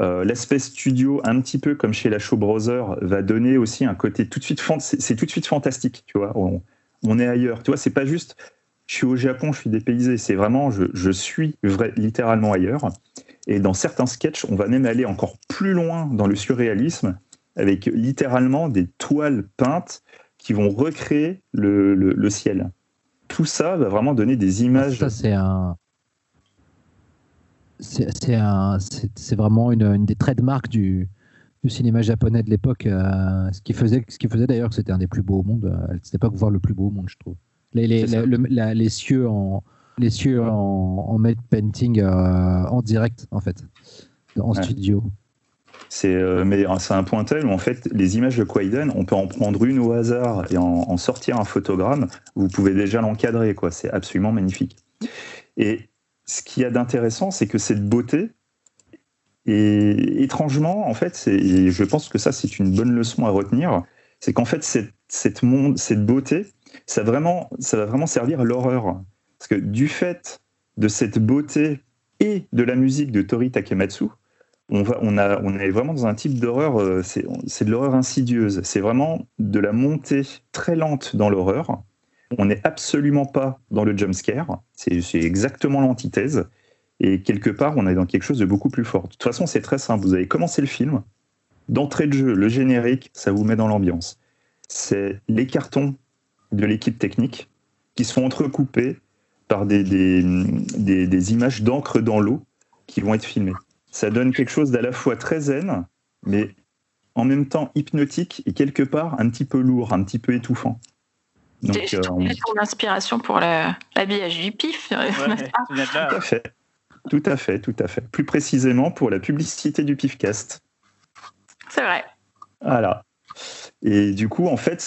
Euh, L'aspect studio, un petit peu comme chez la Show Brother, va donner aussi un côté tout de suite, c'est c'est tout de suite fantastique, tu vois. On, on est ailleurs, tu vois. C'est pas juste, je suis au Japon, je suis dépaysé. C'est vraiment, je, je suis vrai, littéralement ailleurs. Et dans certains sketchs, on va même aller encore plus loin dans le surréalisme, avec littéralement des toiles peintes qui vont recréer le, le- le ciel. Tout ça va vraiment donner des images. Ça, c'est un. C'est vraiment une, une des trademarks du, du cinéma japonais de l'époque. euh, ce qui faisait, ce qui faisait d'ailleurs que c'était un des plus beaux au monde. euh, C'était pas voir le plus beau au monde, je trouve. Les, les, le- la- les cieux en les cieux en, en matte painting euh, en direct en fait, en Ouais. studio. C'est euh, mais c'est un point tel où en fait les images de Kwaidan, on peut en prendre une au hasard et en, en sortir un photogramme. Vous pouvez déjà l'encadrer, quoi. C'est absolument magnifique. Et ce qu'il y a d'intéressant, c'est que cette beauté, et étrangement, en fait, et je pense que ça c'est une bonne leçon à retenir, c'est qu'en fait cette, cette beauté, ça vraiment, ça va vraiment servir l'horreur, parce que du fait de cette beauté et de la musique de Tori Takematsu, on, va, on, a, on est vraiment dans un type d'horreur, euh, c'est de l'horreur insidieuse. C'est vraiment de la montée très lente dans l'horreur. On n'est absolument pas dans le jump scare. C'est exactement l'antithèse. Et quelque part, on est dans quelque chose de beaucoup plus fort. De toute façon, c'est très simple. Vous avez commencé le film, d'entrée de jeu, le générique, ça vous met dans l'ambiance. C'est les cartons de l'équipe technique qui se font entrecoupés par des, des, images d'encre dans l'eau qui vont être filmées. Ça donne quelque chose d'à la fois très zen, mais en même temps hypnotique et quelque part un petit peu lourd, un petit peu étouffant. J'ai trouvé euh, ton inspiration pour l'habillage du pif. tout à fait. Tout à fait, tout à fait. Plus précisément pour la publicité du Pifcast. C'est vrai. Voilà. Et du coup, en fait,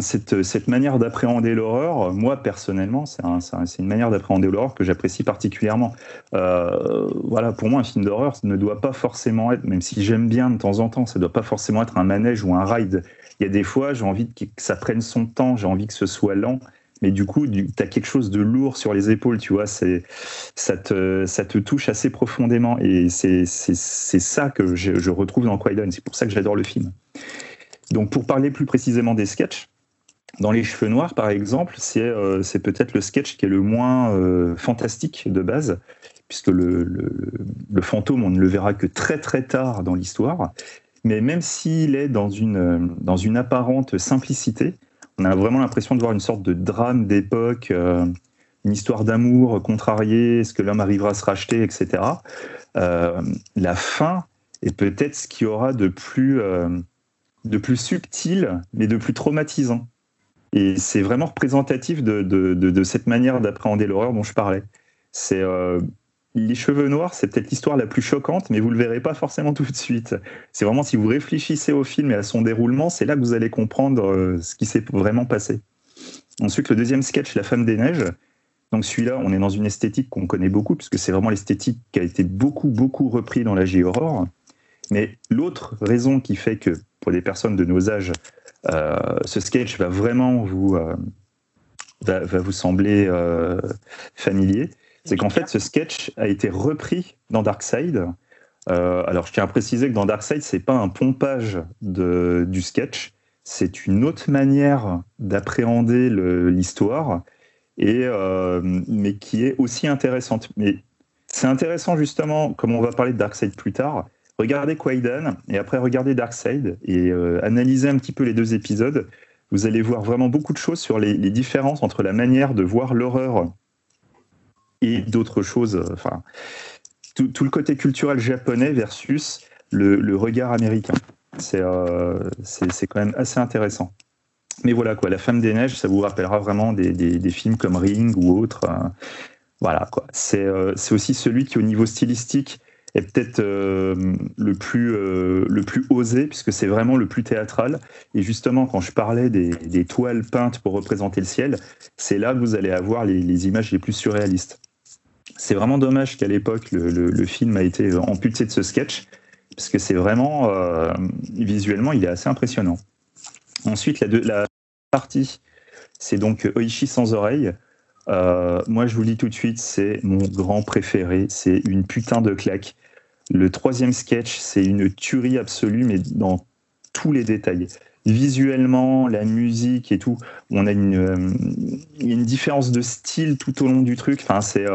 cette, cette, manière d'appréhender l'horreur, moi personnellement, c'est une manière d'appréhender l'horreur que j'apprécie particulièrement. Euh, voilà, pour moi, un film d'horreur ne doit pas forcément être, même si j'aime bien de temps en temps, ça ne doit pas forcément être un manège ou un ride. Il y a des fois, j'ai envie que ça prenne son temps, j'ai envie que ce soit lent. Mais du coup, tu as quelque chose de lourd sur les épaules, tu vois, ça, te, ça te touche assez profondément, et c'est, ça que je, retrouve dans Quaidon, c'est pour ça que j'adore le film. Donc pour parler plus précisément des sketchs, dans Les Cheveux Noirs, par exemple, c'est, euh, peut-être le sketch qui est le moins euh, fantastique de base, puisque le, le, fantôme, on ne le verra que très très tard dans l'histoire, mais même s'il est dans une, dans une apparente simplicité, on a vraiment l'impression de voir une sorte de drame d'époque, euh, une histoire d'amour contrariée, est-ce que l'homme arrivera à se racheter, etc. Euh, la fin est peut-être ce qui aura de plus, euh, de plus subtil, mais de plus traumatisant. Et c'est vraiment représentatif de, de, de cette manière d'appréhender l'horreur dont je parlais. C'est les cheveux noirs, c'est peut-être l'histoire la plus choquante, mais vous le verrez pas forcément tout de suite. C'est vraiment si vous réfléchissez au film et à son déroulement, c'est là que vous allez comprendre euh, ce qui s'est vraiment passé. Ensuite, le deuxième sketch, La femme des neiges. Donc celui-là, on est dans une esthétique qu'on connaît beaucoup, puisque c'est vraiment l'esthétique qui a été beaucoup, beaucoup repris dans la J-Horror. Mais l'autre raison qui fait que, pour des personnes de nos âges, euh, ce sketch va vraiment vous, euh, va, vous sembler familier, c'est qu'en fait, ce sketch a été repris dans Darkseid. Euh, alors, je tiens à préciser que dans Darkseid, c'est pas un pompage du sketch, c'est une autre manière d'appréhender l'histoire, euh, mais qui est aussi intéressante. Mais c'est intéressant justement, comme on va parler de Darkseid plus tard. Regardez Quaidan et après regardez Darkseid et euh, analysez un petit peu les deux épisodes. Vous allez voir vraiment beaucoup de choses sur les différences entre la manière de voir l'horreur et d'autres choses. Euh, enfin, tout, le côté culturel japonais versus le, regard américain. Euh, c'est quand même assez intéressant. Mais voilà, quoi, La Femme des Neiges, ça vous rappellera vraiment des, films comme Ring ou autres. Euh, voilà, quoi. C'est aussi celui qui, au niveau stylistique, est peut-être le, plus, le plus osé, puisque c'est vraiment le plus théâtral. Et justement, quand je parlais des, toiles peintes pour représenter le ciel, c'est là que vous allez avoir les images les plus surréalistes. C'est vraiment dommage qu'à l'époque, le, film a été amputé de ce sketch, parce que c'est vraiment, euh, visuellement, il est assez impressionnant. Ensuite, la, la partie, c'est donc Oishi sans oreille. Euh, moi, je vous le dis tout de suite, c'est mon grand préféré. C'est une putain de claque. Le troisième sketch, c'est une tuerie absolue, mais dans tous les détails. Visuellement, la musique et tout, on a une, euh, une différence de style tout au long du truc. Enfin, c'est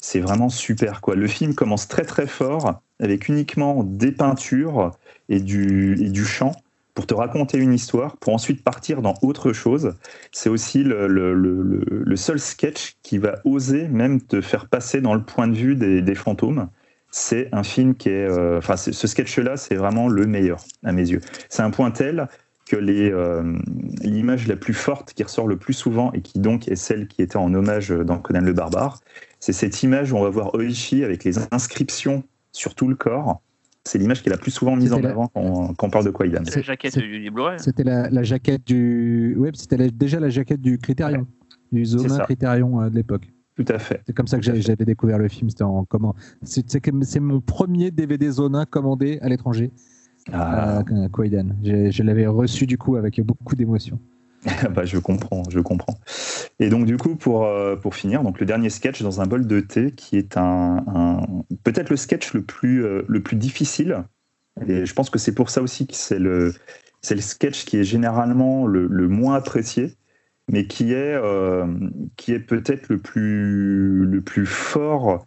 c'est vraiment super. Quoi. Le film commence très très fort avec uniquement des peintures et du, et du chant pour te raconter une histoire, pour ensuite partir dans autre chose. C'est aussi le, le, le, seul sketch qui va oser même te faire passer dans le point de vue des, des fantômes. C'est un film qui est... Euh, enfin, ce sketch-là, c'est vraiment le meilleur à mes yeux. C'est un point tel que euh, l'image la plus forte qui ressort le plus souvent et qui donc est celle qui était en hommage dans Conan le Barbare, c'est cette image où on va voir Oishi avec les inscriptions sur tout le corps. C'est l'image qui est la plus souvent mise en avant quand, on parle de Quaidan. C'est la jaquette du C'était la, jaquette du. Oui, c'était déjà la jaquette du Critérion, du Zoma Critérion euh, de l'époque. Tout à fait. C'est comme ça que j'avais découvert le film. C'était en comment C'est mon premier DVD Zona commandé à l'étranger. Ah. Euh, Je, l'avais reçu du coup avec beaucoup d'émotion. bah, je comprends, je comprends. Et donc du coup, pour, euh, pour finir, donc le dernier sketch dans un bol de thé, qui est un, peut-être le sketch le plus, euh, le plus difficile. Et je pense que c'est pour ça aussi que c'est le, c'est le sketch qui est généralement le, le moins apprécié, mais qui est, euh, qui est peut-être le plus, le plus fort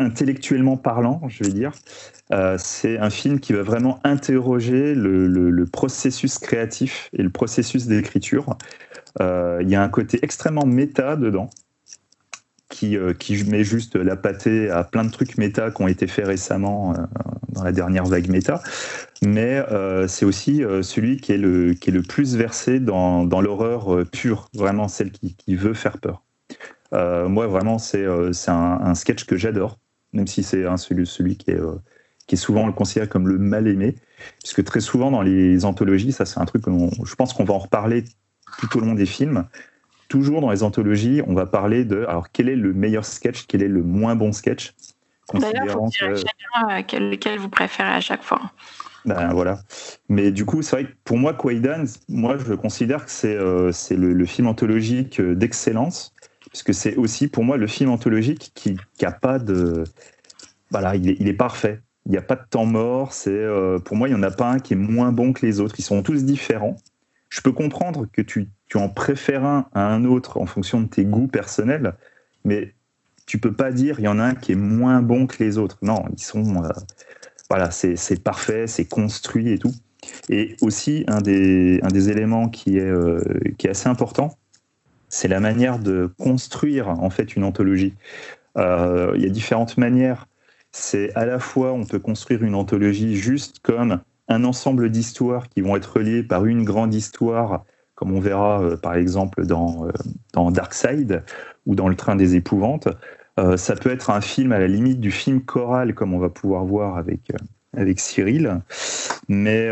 intellectuellement parlant, je vais dire. Euh, c'est un film qui va vraiment interroger le, processus créatif et le processus d'écriture. Euh, il y a un côté extrêmement méta dedans, qui, euh, qui met juste la pâtée à plein de trucs méta qui ont été faits récemment dans la dernière vague méta. Mais c'est aussi celui qui est, le, qui est le plus versé dans, dans l'horreur pure, vraiment celle qui, qui, veut faire peur. moi, vraiment, c'est un, un sketch que j'adore, même si c'est celui, celui qui est qui est souvent le considéré comme le mal aimé, puisque très souvent dans les anthologies, ça c'est un truc que je pense qu'on va en reparler tout au long des films. Toujours dans les anthologies, on va parler de alors quel est le meilleur sketch, quel est le moins bon sketch? D'ailleurs, il faut dire chacun euh, lequel vous préférez à chaque fois. Ben voilà. Mais du coup, c'est vrai que pour moi, Quaidan, moi je considère que c'est euh, le, film anthologique euh, d'excellence, puisque c'est aussi pour moi le film anthologique qui n'a pas de. Voilà, il est, parfait il n'y a pas de temps mort. C'est euh, pour moi, il n'y en a pas un qui est moins bon que les autres. Ils sont tous différents. Je peux comprendre que tu, en préfères un à un autre en fonction de tes goûts personnels, mais tu peux pas dire il y en a un qui est moins bon que les autres. Non, ils sont euh, voilà, c'est parfait, c'est construit et tout. Et aussi un des, éléments euh, qui est assez important, c'est la manière de construire en fait une anthologie. il y a différentes manières c'est à la fois, on peut construire une anthologie juste comme un ensemble d'histoires qui vont être reliées par une grande histoire, comme on verra euh, par exemple dans, euh, dans Dark Side ou dans Le Train des Épouvantes. Euh, ça peut être un film à la limite du film choral, comme on va pouvoir voir avec, avec Cyril. Mais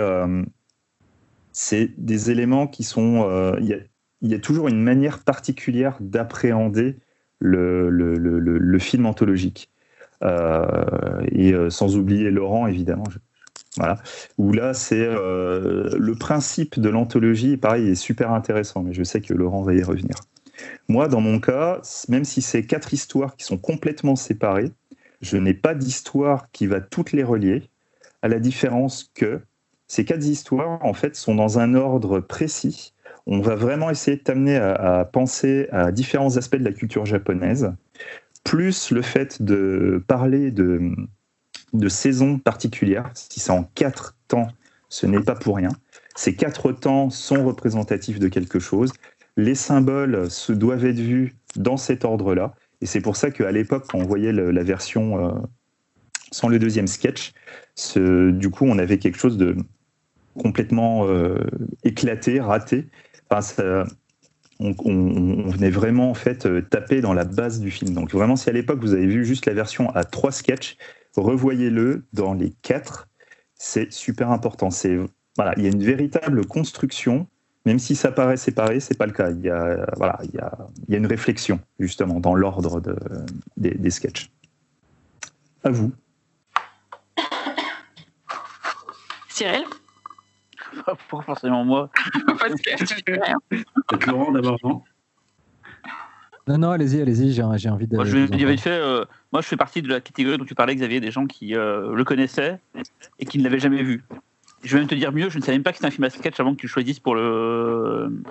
c'est des éléments qui sont. Toujours une manière particulière d'appréhender le, film anthologique. Euh, et euh, sans oublier Laurent, évidemment. Voilà. Où là, c'est euh, le principe de l'anthologie, pareil, est super intéressant, mais je sais que Laurent va y revenir. Moi, dans mon cas, même si c'est quatre histoires qui sont complètement séparées, je n'ai pas d'histoire qui va toutes les relier, à la différence que ces quatre histoires, en fait, sont dans un ordre précis. On va vraiment essayer de t'amener à, penser à différents aspects de la culture japonaise plus le fait de parler de, de saisons particulières, si c'est en quatre temps, ce n'est pas pour rien. Ces quatre temps sont représentatifs de quelque chose. Les symboles se doivent être vus dans cet ordre-là. Et c'est pour ça qu'à l'époque, quand on voyait la version euh, sans le deuxième sketch, du coup, on avait quelque chose de complètement euh, éclaté, raté. On, venait vraiment en fait euh, taper dans la base du film. Donc vraiment, si à l'époque vous avez vu juste la version à trois sketchs, revoyez-le dans les quatre. C'est super important. C'est voilà, il y a une véritable construction. Même si ça paraît séparé, c'est pas le cas. Il y a voilà, il y a, il y a une réflexion justement dans l'ordre de, des, des sketchs. À vous. Cyril? Pas forcément moi. Peut-être Laurent d'abord, non Non, non, allez-y, allez-y, j'ai envie de. Moi, je, vite fait, euh, moi, je fais partie de la catégorie dont tu parlais, Xavier, des gens qui euh, le connaissaient et qui ne l'avaient jamais vu. Je vais même te dire mieux, je ne savais même pas que c'était un film à sketch avant que tu le choisisses pour le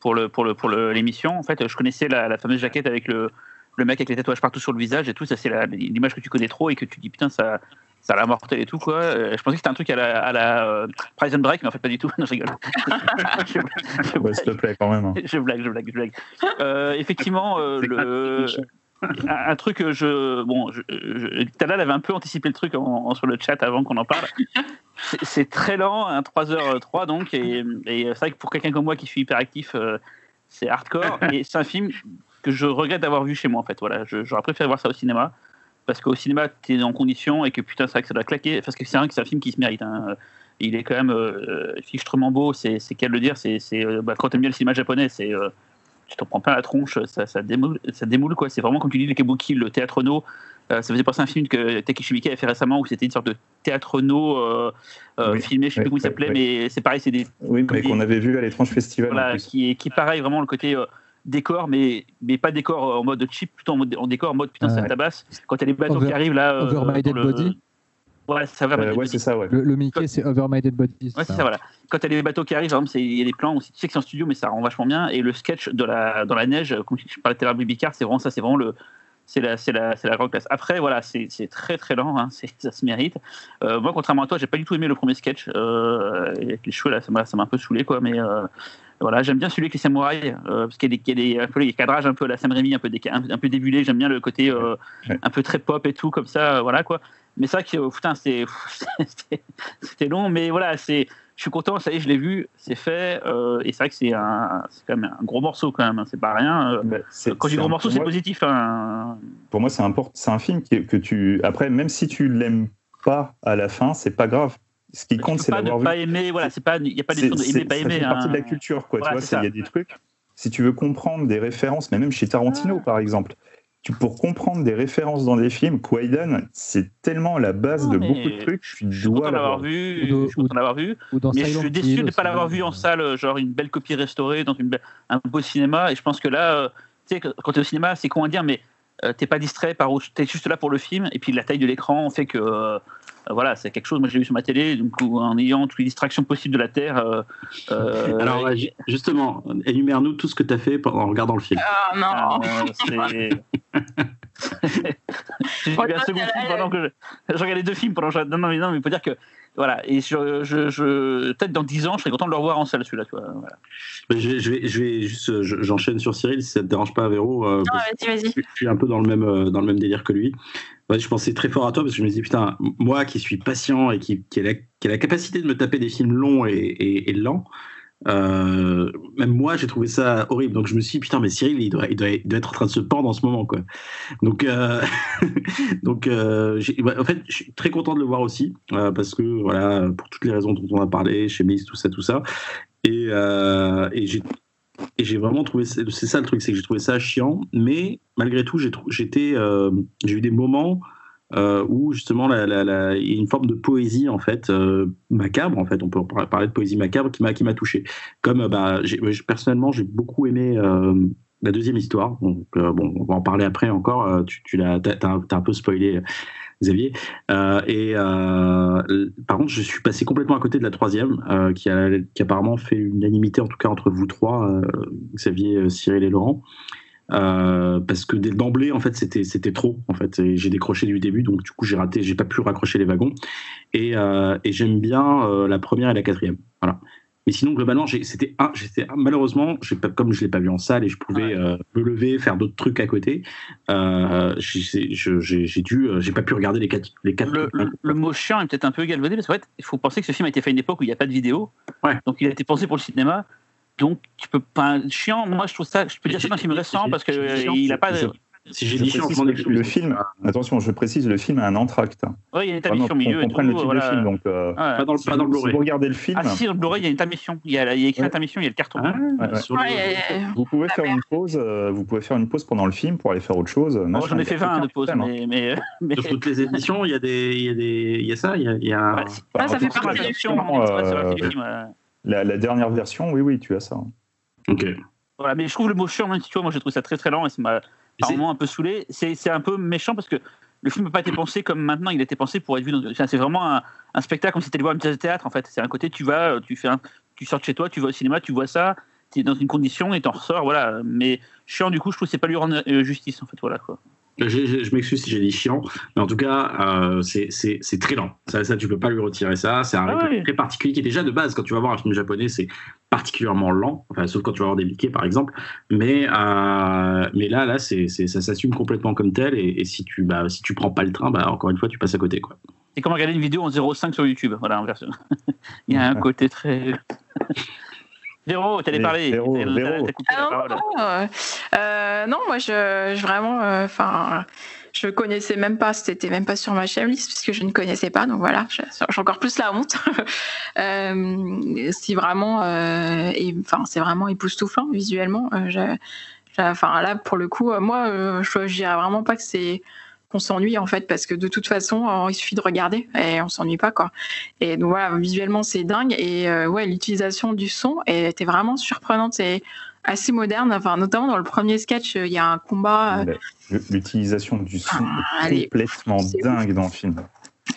pour le pour le pour l'émission. En fait, je connaissais la, la, fameuse jaquette avec le le mec avec les tatouages partout sur le visage et tout. Ça, c'est l'image que tu connais trop et que tu dis putain, ça ça l'a mortel et tout quoi. Euh, je pensais que c'était un truc à la, à la euh, Prison Break, mais en fait pas du tout. Non, je rigole. je, je, S'il te plaît quand même. Hein. Je blague, je blague, je blague. Euh, effectivement, euh, le, un, truc je bon, Talal avait un peu anticipé le truc en, sur le chat avant qu'on en parle. C'est très lent, un 3h03 donc, et, et c'est vrai que pour quelqu'un comme moi qui suis hyper actif, c'est hardcore. Et c'est un film que je regrette d'avoir vu chez moi en fait. Voilà, j'aurais préféré voir ça au cinéma parce qu'au cinéma, tu es en condition et que putain, c'est vrai que ça doit claquer. Parce que c'est un, un film qui se mérite. Hein. Il est quand même euh, fichtrement beau, c'est qu'à le dire. c'est euh, bah, quand tu aimes bien le cinéma japonais, c'est euh, tu t'en prends pas la tronche, ça, ça, démoule, ça démoule. quoi. C'est vraiment comme tu dis, le Kabuki, le théâtre no. ça faisait penser à un film que Takeshi Miike a fait récemment où c'était une sorte de théâtre no filmé, je sais plus comment il s'appelait, mais c'est pareil, c'est des. Oui, mais qu'on avait vu à l'étrange festival. Voilà, qui pareil, vraiment le côté décor, mais, mais pas décor en mode cheap, plutôt en, mode, en décor en mode putain, ça tabasse. Quand il y a les bateaux qui arrivent là. Euh, over My Dead Body Ouais, ça va. Euh, ouais, c'est ça, ouais. Le, Mickey, c'est Over My Dead Body. Ouais, c'est ça. voilà. Quand il y a les bateaux qui arrivent, il y a des plans où tu sais que c'est en studio, mais ça rend vachement bien. Et le sketch de la, dans la neige, comme je parlais tout à l'heure, c'est vraiment ça, c'est vraiment le. c'est la, c'est la, c'est la grande classe. Après, voilà, c'est, c'est très très lent, hein, c'est, ça se mérite. Euh, moi, contrairement à toi, j'ai pas du tout aimé le premier sketch. Euh, avec les cheveux, là, ça m'a, ça m'a un peu saoulé, quoi. Mais euh, voilà, j'aime bien celui avec les samouraïs, euh, parce qu'il y a des, des, un peu les cadrages un peu à la Sam Raimi, un peu, déca- un, un peu débulé. J'aime bien le côté euh, Ouais. un peu très pop et tout, comme ça, euh, voilà, quoi. Mais c'est vrai que, euh, putain, c'était, long, mais voilà, c'est. Je suis content, ça y est, je l'ai vu, c'est fait, et c'est vrai que c'est un, quand même un gros morceau quand même, hein, c'est pas rien. Bah, quand je dis gros un- morceau, c'est positif. Hein. Pour moi, c'est c'est un film qui, est- que tu. Après, même si tu l'aimes pas à la fin, c'est pas grave. Ce qui Tu compte, c'est l'avoir vu. pas aimer, voilà, c'est pas, il n'y a pas des C'est- choses c'est- aimer, pas ça aimer. fait partie de la hein. culture, quoi. Voilà, tu vois, c'est c'est- il y a des trucs. Si tu veux comprendre des références, mais même chez Tarantino, Ah. par exemple, tu, pour comprendre des références dans des films, Quaidan, c'est tellement la base Non, de beaucoup de trucs, Je suis dois content d'avoir l'avoir. vu, je suis content d'avoir vu, Ou dans mais je suis déçu de ne pas l'avoir vu en euh, salle, genre une belle copie restaurée dans une belle- un beau cinéma. Et je pense que là, euh, tu sais, quand tu es au cinéma, c'est con à dire, mais euh, t'es pas distrait par, t'es juste là pour le film. Et puis la taille de l'écran fait que, euh, voilà, c'est quelque chose. Moi, j'ai vu sur ma télé, donc où, en ayant toutes les distractions possibles de la terre. euh, euh, Alors, justement, énumère-nous tout ce que tu as fait en regardant le film. Ah non. euh, c'est- J'ai vu un second film pendant que je, je regardais deux films pendant que je... Non, non, mais non, mais il faut dire que. Voilà, et je, je, je- peut-être dans 10 ans, je serais content de le revoir en salle, celui-là, tu vois. Voilà. Je vais, je vais, je vais juste, euh, je- j'enchaîne sur Cyril si ça te dérange pas, Véro. euh, Non, vas-y, vas-y. je suis un peu dans le même, euh, dans le même délire que lui. Ouais, je pensais très fort à toi parce que je me disais, putain, moi qui suis patient et qui, qui, a, la, qui a la capacité de me taper des films longs et, et, et lents, euh, même moi j'ai trouvé ça horrible. Donc je me suis dit, putain, mais Cyril, il doit, être en train de se pendre en ce moment. Quoi. Donc, euh, donc euh, ouais, en fait, je suis très content de le voir aussi parce que, voilà, pour toutes les raisons dont on a parlé, chez Miss, tout ça, tout ça. Et, et j'ai vraiment trouvé c'est ça le truc c'est que j'ai trouvé ça chiant mais malgré tout j'ai j'ai eu des moments euh, où justement il y a une forme de poésie en fait euh, macabre en fait. On peut par- parler de poésie macabre qui m'a qui m'a touché. Comme euh, bah personnellement j'ai beaucoup aimé euh, la deuxième histoire. Donc bon on va en parler après encore. Tu, tu l'as t'as, un peu spoilé Xavier. Et par contre je suis passé complètement à côté de la troisième qui a qui apparemment fait une unanimité en tout cas entre vous trois Xavier Cyril et Laurent euh, parce que dès d'emblée en fait c'était c'était trop en fait j'ai décroché du début donc du coup j'ai raté j'ai pas pu raccrocher les wagons et, euh, et j'aime bien euh, la première et la quatrième voilà mais sinon globalement c'était un j'étais malheureusement pas comme je l'ai pas vu en salle et je pouvais Ouais. me lever faire d'autres trucs à côté j'ai dû j'ai pas pu regarder les quatre les quatre Le, trucs. le- le mot chiant est peut-être un peu galvaudé parce qu'en fait, il faut penser que ce film a été fait à une époque où il n'y a pas de vidéo. Ouais. Donc il a été pensé pour le cinéma. Donc tu peux pas. Chiant, moi je trouve ça. Je peux dire que c'est un film récent parce que euh, chiant, il a pas. je- si j'ai dit chiant, excuse. le film, attention, je précise, le film a un entracte. Ouais, il y a une intermission au milieu tout. comprenne le type voilà. de film. Donc, euh, pas dans le si, pas dans le vous, si Blu-ray vous regardez le film, Ah si, dans le Blu-ray, il y a une intermission. Il y a, il y a écrit Ouais. intermission, il y a le carton. Ah, ouais. sur le- Ouais, vous pouvez faire une pause. euh, vous pouvez faire une pause pendant le film pour aller faire autre chose. Bon, machin, J'en ai fait 20 aucun de pauses, problème, hein. mais. mais, mais... Sur toutes les éditions, il y a des, il y a des, il y a ça, il y a, Ah, ça fait partie du film. Euh, la dernière version, oui, oui, tu as ça. Ok. Voilà, mais je trouve le mot chiant, même si tu vois, moi je trouve ça très très lent et ça m'a par C'est- moments un peu saoulé. C'est c'est un peu méchant parce que le film n'a pas été pensé comme maintenant il a été pensé pour être vu dans. c'est vraiment un, un spectacle comme si tu allais voir une pièce de théâtre en fait. C'est un côté, tu vas, tu fais un, tu sors de chez toi, tu vas au cinéma, tu vois ça, tu es dans une condition et t'en ressors, voilà. Mais chiant, du coup, je trouve que c'est pas lui rendre euh, justice en fait, voilà quoi. Je m'excuse si j'ai dit chiant, mais en tout cas, euh, c'est- très lent. Ça, ça, tu peux pas lui retirer ça. C'est un Ah rythme ouais. très particulier qui est déjà de base. Quand tu vas voir un film japonais, c'est particulièrement lent. Enfin, sauf quand tu vas voir des Mickey, par exemple. Mais, euh, mais là, là, c'est c'est- ça s'assume complètement comme tel. Et, et si tu, bah, si tu prends pas le train, bah, encore une fois, tu passes à côté, quoi. C'est comme regarder une vidéo en 0,5 sur YouTube, voilà, en version. il y a un côté très. Véro, t'allais parler. Véro, t'as- Véro. t'as coupé la Ah, parole. non, non, euh, non, moi, je, je vraiment, euh, enfin, je connaissais même pas, c'était même pas sur ma list puisque je ne connaissais pas, donc voilà, j'ai encore plus la honte. euh, c'est vraiment, euh, enfin, c'est vraiment époustouflant visuellement. Euh, Enfin, là, pour le coup, euh, moi, euh, je, je dirais vraiment pas que c'est qu'on s'ennuie en fait parce que de toute façon euh, il suffit de regarder et on s'ennuie pas quoi et donc voilà visuellement c'est dingue et euh, ouais l'utilisation du son était vraiment surprenante et assez moderne enfin notamment dans le premier sketch euh, il y a un combat euh, L'utilisation du son Ah, est complètement dingue dans le film.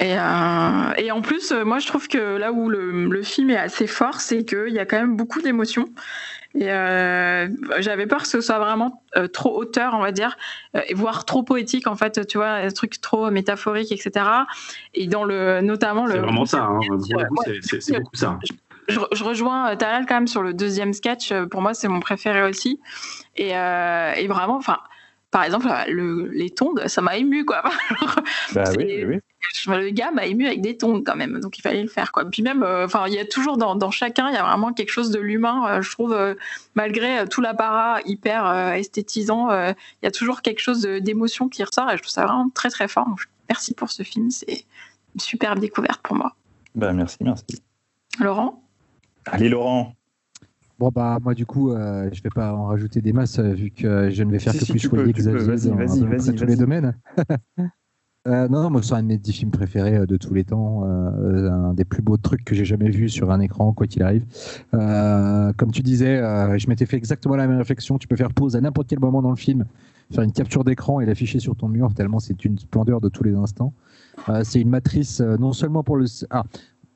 Et, euh, et en plus, moi, je trouve que là où le, le film est assez fort, c'est qu'il y a quand même beaucoup d'émotions. Et euh, j'avais peur que ce soit vraiment euh, trop auteur, on va dire, euh, voire trop poétique, en fait, tu vois, un truc trop métaphorique, etc. Et dans le, notamment le. C'est vraiment ça, hein. c'est beaucoup ça. Je, je, rejoins Talal quand même sur le deuxième sketch. Pour moi, c'est mon préféré aussi. Et, et vraiment, enfin par exemple, le, les tondes, ça m'a ému, quoi. bah oui, oui. Le gars m'a ému avec des tondes quand même, donc il fallait le faire, quoi. Puis même, euh, il y a toujours dans, dans, chacun, il y a vraiment quelque chose de l'humain. Euh, je trouve, euh, malgré tout l'apparat hyper esthétisant, il y a toujours quelque chose d'émotion qui ressort, et je trouve ça vraiment très très fort. merci pour ce film, c'est une superbe découverte pour moi. Bah merci, merci. Laurent? Allez, Laurent. Bon bah moi du coup euh, je vais pas en rajouter des masses euh, vu que je ne vais faire que plus choyer Xavier dans, tous les domaines. euh, non, non, moi c'est un de mes dix films préférés euh, de tous les temps, euh, un des plus beaux trucs que j'ai jamais vu sur un écran quoi qu'il arrive. comme tu disais, je m'étais fait exactement la même réflexion. Tu peux faire pause à n'importe quel moment dans le film, faire une capture d'écran et l'afficher sur ton mur tellement c'est une splendeur de tous les instants. c'est une matrice non seulement pour le ah,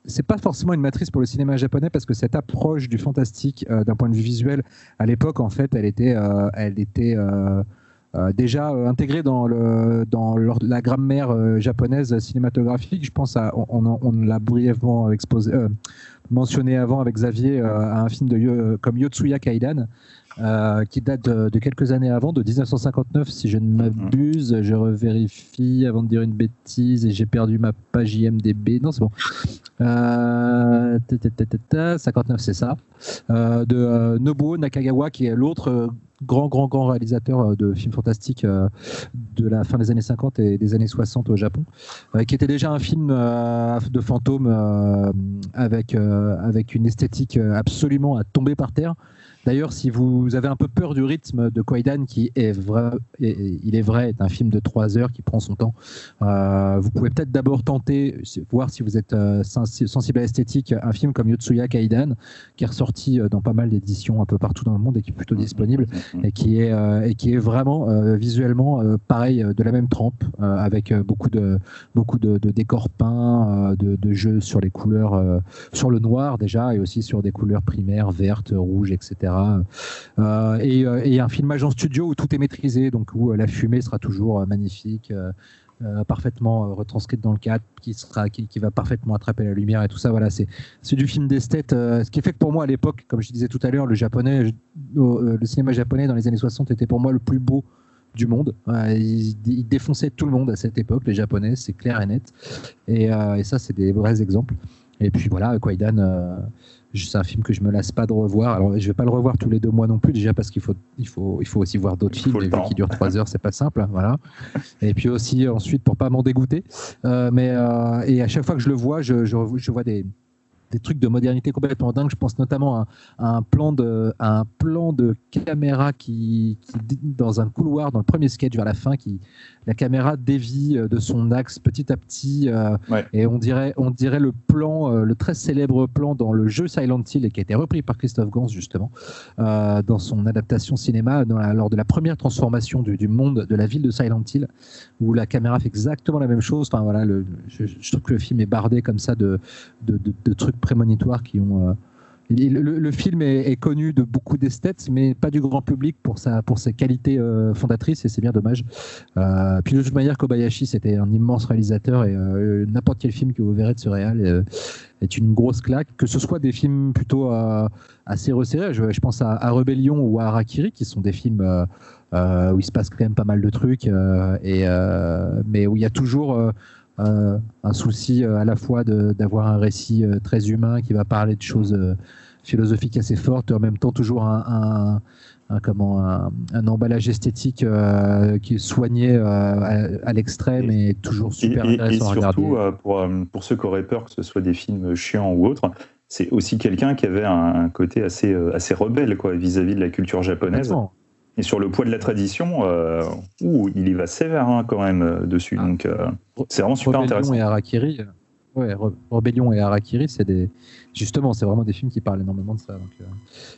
c'est pas forcément une matrice pour le cinéma japonais parce que cette approche du fantastique euh, d'un point de vue visuel à l'époque en fait elle était euh, elle était euh, déjà intégrée dans le dans la grammaire japonaise cinématographique. Je pense à on, on, l'a brièvement exposé mentionné avant avec Xavier à un film de comme Yotsuya Kaidan euh, qui date de, quelques années avant, de 1959, si je ne m'abuse. Je revérifie avant de dire une bêtise et j'ai perdu ma page IMDB. Non, c'est bon. Euh, 59, c'est ça. Euh, de euh, Nobuo Nakagawa, qui est l'autre grand, grand, grand réalisateur de films fantastiques de la fin des années 50 et des années 60 au Japon, qui était déjà un film de fantôme avec, avec une esthétique absolument à tomber par terre. D'ailleurs, si vous avez un peu peur du rythme de Kwaidan, qui est vrai, il est vrai, est un film de 3 heures qui prend son temps, euh, vous pouvez peut-être d'abord tenter, voir si vous êtes euh, sensible à l'esthétique, un film comme Yotsuya Kaidan, qui est ressorti euh, dans pas mal d'éditions un peu partout dans le monde et qui est plutôt disponible, et qui est, et qui est vraiment visuellement pareil, de la même trempe, avec beaucoup de, beaucoup de, décors peints, de, de, jeux sur les couleurs, sur le noir déjà, et aussi sur des couleurs primaires, vertes, rouges, etc. Euh, euh, et, un filmage en studio où tout est maîtrisé, donc où euh, la fumée sera toujours magnifique. parfaitement retranscrite dans le cadre, qui, sera, qui, va parfaitement attraper la lumière et tout ça. Voilà, c'est, du film d'esthète. ce qui fait que pour moi, à l'époque, comme je disais tout à l'heure, le, le cinéma japonais dans les années 60 était pour moi le plus beau du monde. il, il, défonçait tout le monde à cette époque, les japonais, c'est clair et net. Et, et ça, c'est des vrais exemples. Et puis voilà, Kwaidan c'est un film que je me lasse pas de revoir. Alors, je vais pas le revoir tous les deux mois non plus, déjà parce qu'il faut, il faut, il faut aussi voir d'autres films. Et qui durent trois heures, c'est pas simple, voilà. Et puis aussi ensuite pour pas m'en dégoûter. Euh, mais euh, et à chaque fois que je le vois, je, je vois des, des trucs de modernité complètement dingues. Je pense notamment à, un, plan de, un plan de caméra qui, dans un couloir, dans le premier sketch vers la fin, qui, la caméra dévie euh, de son axe petit à petit. Euh, et on dirait, on dirait le plan, euh, le très célèbre plan dans le jeu Silent Hill, et qui a été repris par Christophe Gans, justement, dans son adaptation cinéma, lors de la première transformation du, monde, de la ville de Silent Hill, où la caméra fait exactement la même chose. Enfin, voilà, le, je, trouve que le film est bardé comme ça de, de, de trucs prémonitoires qui ont le, film est, connu de beaucoup d'esthètes, mais pas du grand public pour, sa, pour ses qualités euh, fondatrices, et c'est bien dommage. Euh, puis de toute manière, Kobayashi, c'était un immense réalisateur, et euh, n'importe quel film que vous verrez de ce réal est une grosse claque, que ce soit des films plutôt assez resserrés, je, pense à, à, Rebellion ou à Harakiri, qui sont des films où il se passe quand même pas mal de trucs, et, mais où il y a toujours... un souci à la fois d'avoir un récit très humain qui va parler de choses philosophique assez forte, et en même temps toujours un, comment, un, emballage esthétique euh, qui est soigné euh, à, l'extrême et, toujours super intéressant et surtout, euh, pour, pour ceux qui auraient peur que ce soit des films chiants ou autres, c'est aussi quelqu'un qui avait un, côté assez, assez rebelle quoi, vis-à-vis de la culture japonaise. Et sur le poids de la tradition, où il y va sévère hein, quand même dessus. Ah. Donc c'est vraiment super intéressant. Et Harakiri, Ouais, Rebellion et Harakiri, c'est des justement, c'est vraiment des films qui parlent énormément de ça, donc euh,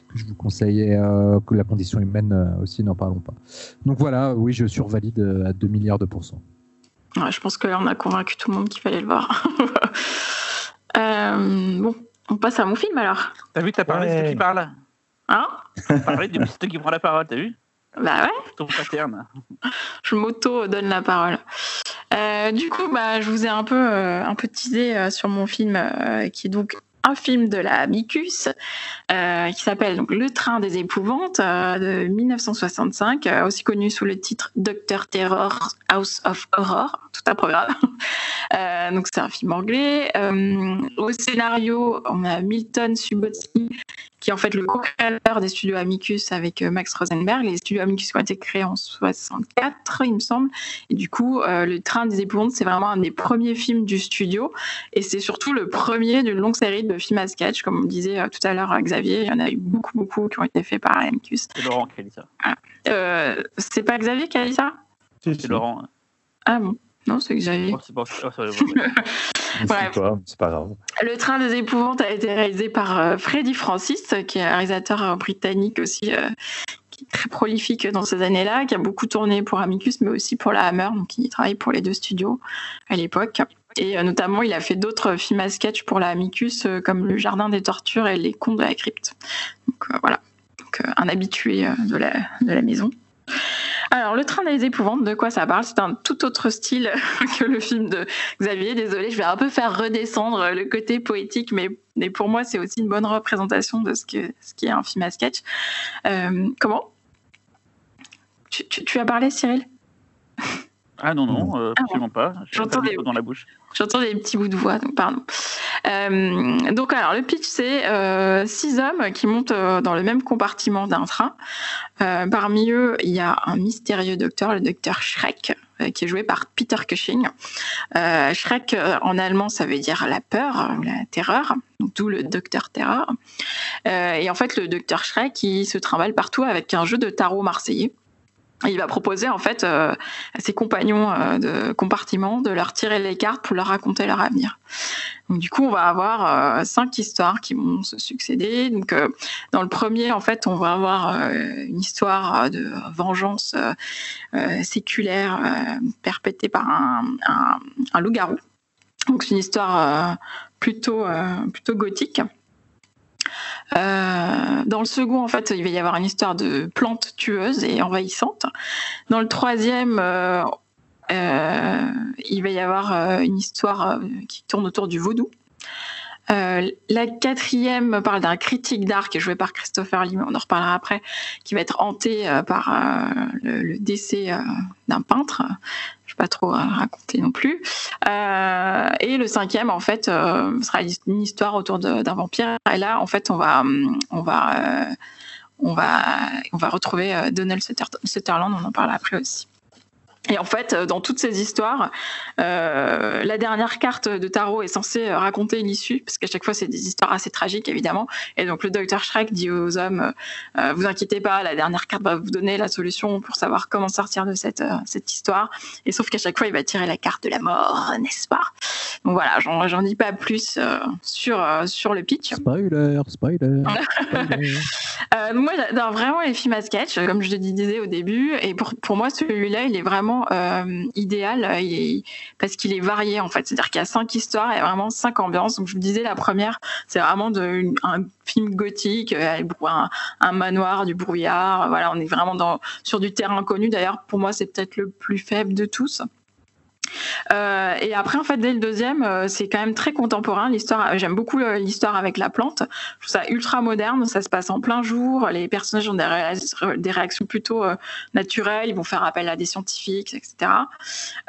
que je vous conseille. Euh, que la condition humaine euh, aussi, n'en parlons pas. Donc voilà, oui, je survalide à 2 milliards de pourcents. je pense que là, on a convaincu tout le monde qu'il fallait le voir. bon, on passe à mon film alors. T'as vu, t'as parlé, ouais. c'est qui parle Hein? Parler du petit qui prend la parole, t'as vu? Bah ouais. Ton pattern. je m'auto donne la parole. Euh, du coup, bah, je vous ai un peu, euh, un peu teasé euh, sur mon film, qui est donc un film de la Micus, euh, qui s'appelle Le Train des épouvantes euh, de 1965, euh, aussi connu sous le titre Doctor Terror House of Horror, tout un programme. Euh, donc c'est un film anglais. Au scénario, on a Milton Subotsky, qui est en fait le co-créateur des studios Amicus avec Max Rosenberg. Les studios Amicus ont été créés en 64, il me semble. Et du coup, Le Train des épouvantes, c'est vraiment un des premiers films du studio. Et c'est surtout le premier d'une longue série de films à sketch. Comme on disait euh, tout à l'heure à Xavier, il y en a eu beaucoup, beaucoup qui ont été faits par Amicus. C'est Laurent qui a dit ça. Euh, c'est pas Xavier qui a dit ça? C'est si. Laurent. Ah bon? Non, c'est Xavier. C'est pas- Bref. grave. Le train des épouvantes a été réalisé par euh, Freddy Francis, qui est un réalisateur euh, britannique aussi, euh, qui est très prolifique dans ces années-là, qui a beaucoup tourné pour Amicus, mais aussi pour la Hammer, donc il travaille pour les deux studios à l'époque. Et euh, notamment, il a fait d'autres films à sketch pour la Amicus, euh, comme Le Jardin des Tortures et Les Contes de la Crypte. Donc euh, voilà, un habitué de, la, de la maison. Alors, Le Train des Épouvantes, de quoi ça parle? C'est un tout autre style que le film de Xavier. Désolé, je vais un peu faire redescendre le côté poétique, mais, pour moi, c'est aussi une bonne représentation de ce, que, qui est un film à sketch. Comment? Tu as parlé, Cyril? Ah non, non, euh, Ah, absolument pas. J'entends des- micro dans la bouche. J'entends des petits bouts de voix, donc pardon. Euh, donc alors le pitch c'est euh, six hommes qui montent euh, dans le même compartiment d'un train. Euh, parmi eux il y a un mystérieux docteur, le docteur Schreck, euh, qui est joué par Peter Cushing. Euh, Schreck euh, en allemand ça veut dire la peur, la terreur, donc d'où le docteur terreur. Et en fait le docteur Schreck il se trimballe partout avec un jeu de tarot marseillais. Il va proposer en fait euh, à ses compagnons euh, de compartiment de leur tirer les cartes pour leur raconter leur avenir. Donc du coup, on va avoir euh, cinq histoires qui vont se succéder. Donc dans le premier, en fait, on va avoir une histoire de vengeance séculaire perpétrée par un, un- loup-garou. Donc c'est une histoire plutôt plutôt gothique. Euh, dans le second, en fait, il va y avoir une histoire de plantes tueuses et envahissantes. Dans le troisième, euh, euh, il va y avoir une histoire qui tourne autour du vaudou. La quatrième parle d'un critique d'art qui est joué par Christopher Lee, on en reparlera après, qui va être hanté par le, décès d'un peintre. Trop raconter non plus. Euh, et le cinquième, en fait, euh, sera une histoire autour d'un vampire. Et là, en fait, on va, on va, euh, on va, on va retrouver Donald Sutherland. On en parle après aussi. Et en fait, euh, dans toutes ces histoires, euh, la dernière carte de tarot est censée euh, raconter l'issue, parce qu'à chaque fois, c'est des histoires assez tragiques, évidemment. Et donc, le docteur Shrek dit aux hommes euh, Vous inquiétez pas, la dernière carte va vous donner la solution pour savoir comment sortir de cette, euh, cette histoire. Et sauf qu'à chaque fois, il va tirer la carte de la mort, n'est-ce pas? Donc voilà, j'en dis pas plus sur, sur le pitch. Spoiler, spoiler. spoiler. Moi, j'adore vraiment les films à sketch, comme je le disais au début. Et pour, pour moi, celui-là, il est vraiment euh, idéal euh, il est- parce qu'il est varié, en fait. C'est-à-dire qu'il y a cinq histoires et vraiment cinq ambiances. Donc, je vous disais, la première, c'est vraiment de, un film gothique, euh, un, manoir, du brouillard. Voilà, on est vraiment sur du terrain connu. D'ailleurs, pour moi, c'est peut-être le plus faible de tous. Euh, et après, en fait, dès le deuxième, euh, c'est quand même très contemporain. L'histoire, j'aime beaucoup euh, l'histoire avec la plante. Je trouve ça ultra moderne. Ça se passe en plein jour. Les personnages ont des, réa- des réactions plutôt euh, naturelles. Ils vont faire appel à des scientifiques, etc.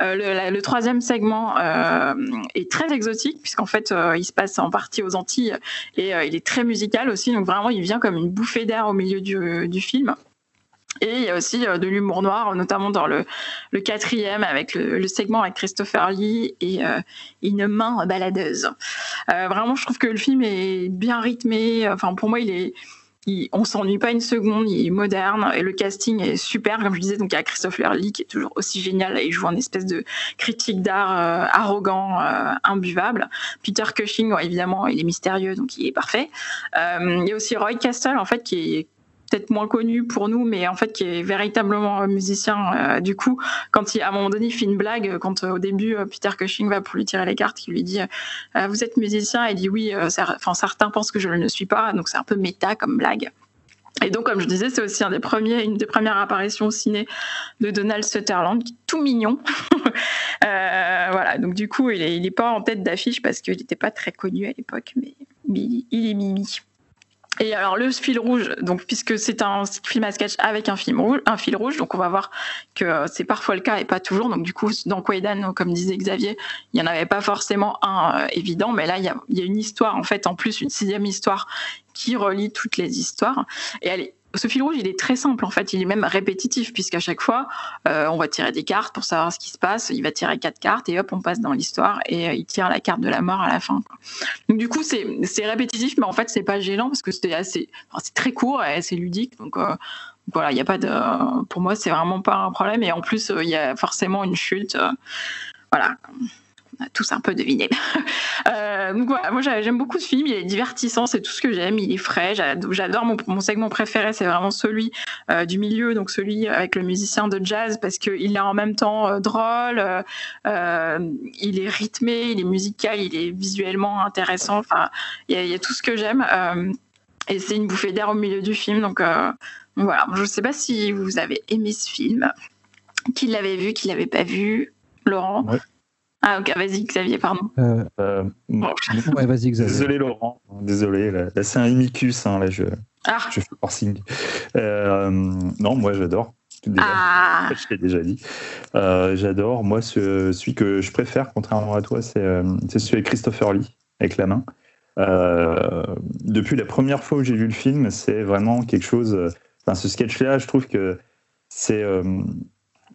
Euh, le, troisième segment euh, est très exotique puisqu'en fait, euh, il se passe en partie aux Antilles et euh, il est très musical aussi. Donc vraiment, il vient comme une bouffée d'air au milieu du film. Et il y a aussi euh, de l'humour noir, notamment dans le, quatrième avec le, segment avec Christopher Lee et euh, une main baladeuse. Euh, vraiment, je trouve que le film est bien rythmé. Enfin, pour moi, il est, on s'ennuie pas une seconde. Il est moderne et le casting est super, comme je disais. Donc, il y a Christopher Lee qui est toujours aussi génial. Il joue un espèce de critique d'art euh, arrogant, imbuvable. Peter Cushing, évidemment, il est mystérieux, donc il est parfait. Il y a aussi Roy Castle, en fait, qui est peut-être moins connu pour nous, mais en fait qui est véritablement musicien. Euh, du coup, quand il, à un moment donné, il fait une blague, quand euh, au début euh, Peter Cushing va pour lui tirer les cartes, il lui dit euh, Vous êtes musicien Il dit oui. euh, Enfin, certains pensent que je ne le suis pas, donc c'est un peu méta comme blague. Et donc, comme je disais, c'est aussi un des premiers, une des premières apparitions au ciné de Donald Sutherland, tout mignon. Euh, voilà, donc du coup, il n'est est pas en tête d'affiche parce qu'il n'était pas très connu à l'époque, mais il est Mimi. Et alors le fil rouge, donc puisque c'est un film à sketch avec un film rouge, un fil rouge, donc on va voir que euh, c'est parfois le cas et pas toujours. Donc du coup, dans Quaidan, comme disait Xavier, il y en avait pas forcément un euh, évident, mais là il y a, une histoire en fait, en plus une sixième histoire qui relie toutes les histoires. Et elle ce fil rouge, il est très simple en fait, il est même répétitif puisqu'à chaque fois, euh, on va tirer des cartes pour savoir ce qui se passe. Il va tirer quatre cartes et hop, on passe dans l'histoire et euh, il tire la carte de la mort à la fin. Donc du coup, c'est répétitif, mais en fait, c'est pas gênant parce que c'est assez, c'est très court et c'est ludique. Donc euh, voilà, il y a pas de, pour moi, c'est vraiment pas un problème. Et en plus, il y a forcément une chute. voilà. On a tous un peu deviné. Euh, voilà, moi j'a- j'aime beaucoup ce film, il est divertissant, c'est tout ce que j'aime, il est frais, j'a- j'adore mon, segment préféré, c'est vraiment celui euh, du milieu, donc celui avec le musicien de jazz, parce qu'il est en même temps euh, drôle, il est rythmé, il est musical, il est visuellement intéressant, enfin, il y, y a tout ce que j'aime, et c'est une bouffée d'air au milieu du film, donc voilà, je ne sais pas si vous avez aimé ce film, qui l'avait vu, qui l'avait pas vu, Laurent? Ah ok, vas-y Xavier, pardon. Euh, Euh, Bon. ouais, vas-y, Xavier. désolé Laurent, désolé. Là, là, c'est un imicus, hein, là je, Ah, je fais forcing. Euh, non, moi j'adore. Déjà. ah. Je l'ai déjà dit. Euh, J'adore. Moi, ce- celui que je préfère, contrairement à toi, c'est c'est celui avec Christopher Lee, avec la main. Euh, depuis la première fois où j'ai vu le film, c'est vraiment quelque chose. Enfin, ce sketch-là, je trouve que c'est.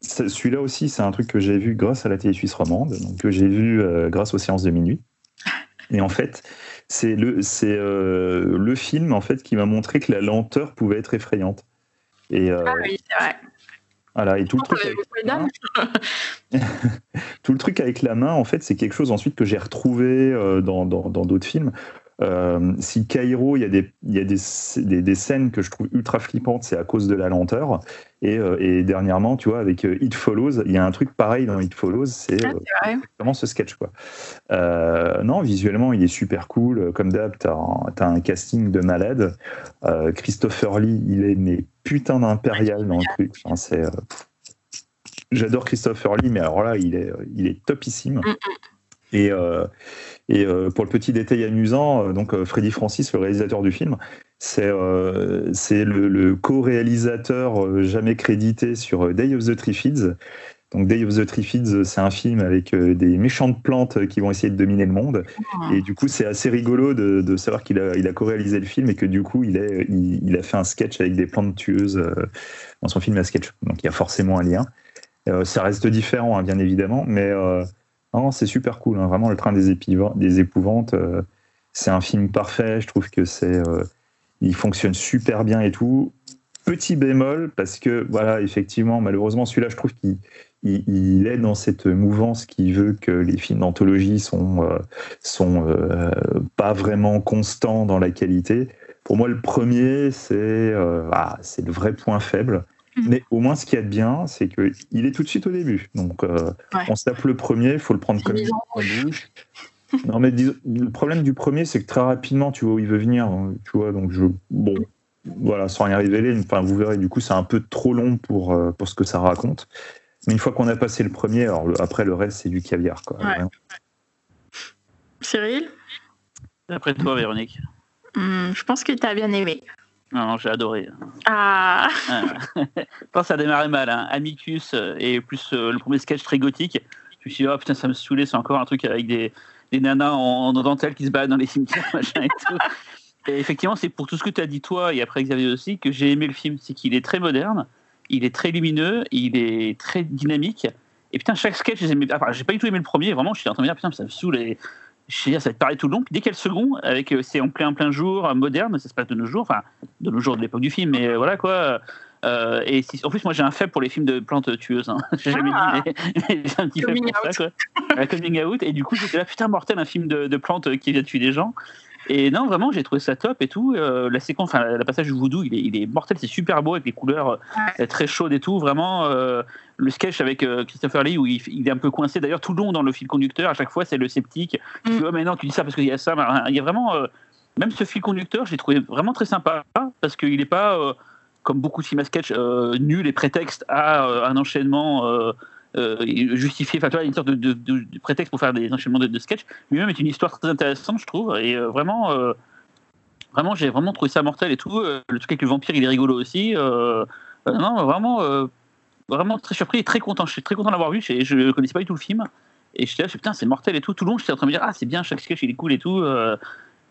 Celui-là aussi, c'est un truc que j'ai vu grâce à la télé suisse romande, donc que j'ai vu euh, grâce aux séances de minuit. Et en fait, c'est le, c'est euh, le film en fait qui m'a montré que la lenteur pouvait être effrayante. Et, euh, Ah oui, c'est vrai. voilà, et tout le truc avec tout le truc avec la main, en fait, c'est quelque chose ensuite que j'ai retrouvé dans dans- dans d'autres films. Euh, si Cairo, il y a, des, il y a des, des, des scènes que je trouve ultra flippantes, c'est à cause de la lenteur. Et, euh, et dernièrement, tu vois, avec euh, It Follows, il y a un truc pareil dans It Follows, c'est Ah, euh, vraiment ce sketch. Quoi. Euh, non, visuellement, il est super cool. Comme d'hab, t'as un, un casting de malade. Euh, Christopher Lee, il est mais putain d'impérial dans le truc. Enfin, c'est, euh, J'adore Christopher Lee, mais alors là, il est, il est topissime. Mm, Et, euh, et euh, pour le petit détail amusant, donc Freddy Francis, le réalisateur du film, c'est euh, c'est le, le co-réalisateur euh, jamais crédité sur euh, Day of the Triffids. Donc Day of the Triffids, c'est un film avec des méchantes plantes qui vont essayer de dominer le monde. Et du coup, c'est assez rigolo de, de savoir qu'il a, il a co-réalisé le film et que du coup, il, est, il, il a fait un sketch avec des plantes tueuses dans son film à sketch. Donc il y a forcément un lien. Euh, ça reste différent, hein, bien évidemment, mais euh, non, c'est super cool. hein. Vraiment, Le Train des, des épouvantes, euh, c'est un film parfait. Je trouve que c'est, il fonctionne super bien et tout. Petit bémol, parce que, voilà, effectivement, malheureusement, celui-là, je trouve qu'il il, il est dans cette mouvance qui veut que les films d'anthologie sont, euh, sont euh, pas vraiment constants dans la qualité. Pour moi, le premier, c'est euh, ah, c'est le vrai point faible. Mhm. Mais au moins, ce qu'il y a de bien, c'est qu'il est tout de suite au début. Donc, euh, Ouais. on se tape le premier, il faut le prendre comme une bouche. Non, mais dis- le problème du premier, c'est que très rapidement, tu vois où il veut venir. hein, Tu vois, donc je. Bon, voilà, sans rien révéler, enfin, vous verrez, du coup, c'est un peu trop long pour, euh, pour ce que ça raconte. Mais une fois qu'on a passé le premier, alors le- après, le reste, c'est du caviar. Quoi, Ouais. Cyril? Après toi, Véronique? Hmm, Je pense que tu as bien aimé. Non, j'ai adoré. Ah, Ah. Je pense que ça a démarré mal. Hein. Amicus euh, et plus euh, le premier sketch très gothique. Je me suis dit, oh putain, ça me saoulait, c'est encore un truc avec des, des nanas en, en dentelle qui se baladent dans les cimetières, machin et tout. Et effectivement, c'est pour tout ce que tu as dit toi et après Xavier aussi que j'ai aimé le film. C'est qu'il est très moderne, il est très lumineux, il est très dynamique. Et putain, chaque sketch, j'ai aimé. Enfin, j'ai pas du tout aimé le premier, vraiment, je suis en train de dire, putain, ça me saoule. Je sais dire, ça va être pareil tout long. Dès qu'il y a le second, euh, c'est en plein, plein jour, euh, moderne, ça se passe de nos jours, enfin, de nos jours de l'époque du film, mais euh, voilà quoi. Euh, et si- en plus, moi j'ai un fait pour les films de plantes tueuses. Hein. J'ai jamais Ah. dit, mais, mais j'ai un petit Coming pour out. ça. Quoi. Un coming out. Et du coup, j'étais là, putain, mortel, un film de, de plantes qui vient tuer des gens. Et non, vraiment, j'ai trouvé ça top et tout. Euh, la séquence, enfin, le passage du voodoo, il est, il est mortel, c'est super beau avec les couleurs euh, très chaudes et tout. Vraiment, euh, le sketch avec euh, Christopher Lee où il, il est un peu coincé. D'ailleurs, tout le long dans le fil conducteur, à chaque fois, c'est le sceptique. Mm. dit, oh, mais non, tu dis ça parce qu'il y a ça. Il y a vraiment. euh, même ce fil conducteur, j'ai trouvé vraiment très sympa parce qu'il n'est pas, euh, comme beaucoup de films à sketch, euh, nul et prétexte à euh, un enchaînement euh, euh, justifié. Enfin, tu vois, une sorte de, prétexte pour faire des enchaînements de, sketch. Lui-même est une histoire très intéressante, je trouve. Et vraiment, vraiment j'ai vraiment trouvé ça mortel et tout. Le truc avec le vampire, il est rigolo aussi. Non, vraiment, vraiment très surpris et très content. Je suis très content de l'avoir vu. Je ne connaissais pas du tout le film. Et là, je suis putain, c'est mortel et tout. Tout le long, j'étais en train de me dire, ah, c'est bien, chaque sketch, il est cool et tout.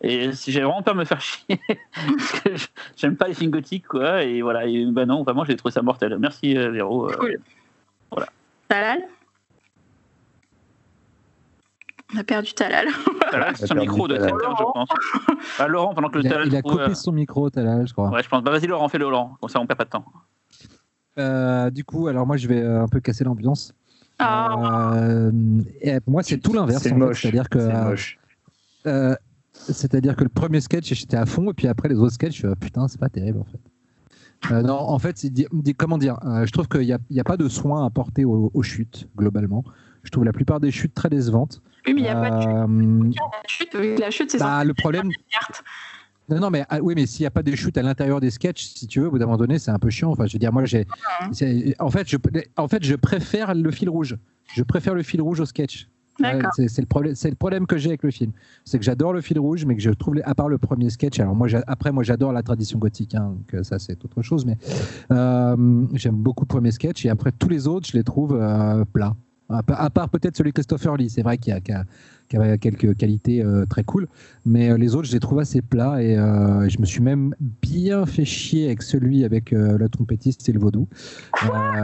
Et si j'avais vraiment peur de me faire chier, parce que j'aime pas les films gothiques, quoi. Et voilà, et bah non, vraiment, j'ai trouvé ça mortel. Merci, euh, Véro. Euh, Cool. Talal? On a perdu Talal. Talal, c'est son micro de Talal. traiteur, je pense. Laurent, pendant que le Il a, Talal il a coupé euh, son micro l'heure, je crois. Ouais, je pense. Bah, vas-y, Laurent, fais-le, Laurent. Comme ça, on perd pas de temps. Euh, du coup, alors moi, je vais un peu casser l'ambiance. Ah, Euh, et moi, c'est tout l'inverse. C'est moche. C'est-à-dire que, C'est moche. euh, c'est-à-dire que le premier sketch, j'étais à fond, et puis après les autres sketchs, ah, putain, c'est pas terrible en fait. Euh, non, en fait, comment dire euh, Je trouve qu'il n'y a, pas de soin apporté aux, aux chutes globalement. Je trouve la plupart des chutes très décevantes. oui, mais il n'y a pas de chute. Euh, La chute, la chute, c'est bah, le problème, non, non, mais ah, oui, mais s'il n'y a pas de chute à l'intérieur des sketchs, si tu veux, au bout d'un moment donné, c'est un peu chiant. Enfin, je veux dire, moi, j'ai, en fait, je, en fait, je préfère le fil rouge. Je préfère le fil rouge au sketch. Ouais, c'est le problème, c'est le problème que j'ai avec le film, c'est que j'adore le fil rouge, mais que je trouve, les- à part le premier sketch, alors moi, après, moi, j'adore la tradition gothique, hein, donc euh, ça, c'est autre chose, mais euh, j'aime beaucoup le premier sketch et après tous les autres, je les trouve euh, plats. À, pa- à part peut-être celui de Christopher Lee, c'est vrai qu'il a, a- quelques qualités euh, très cool, mais les autres, je les trouve assez plats et je me suis même bien fait chier avec celui avec la trompettiste et le vaudou,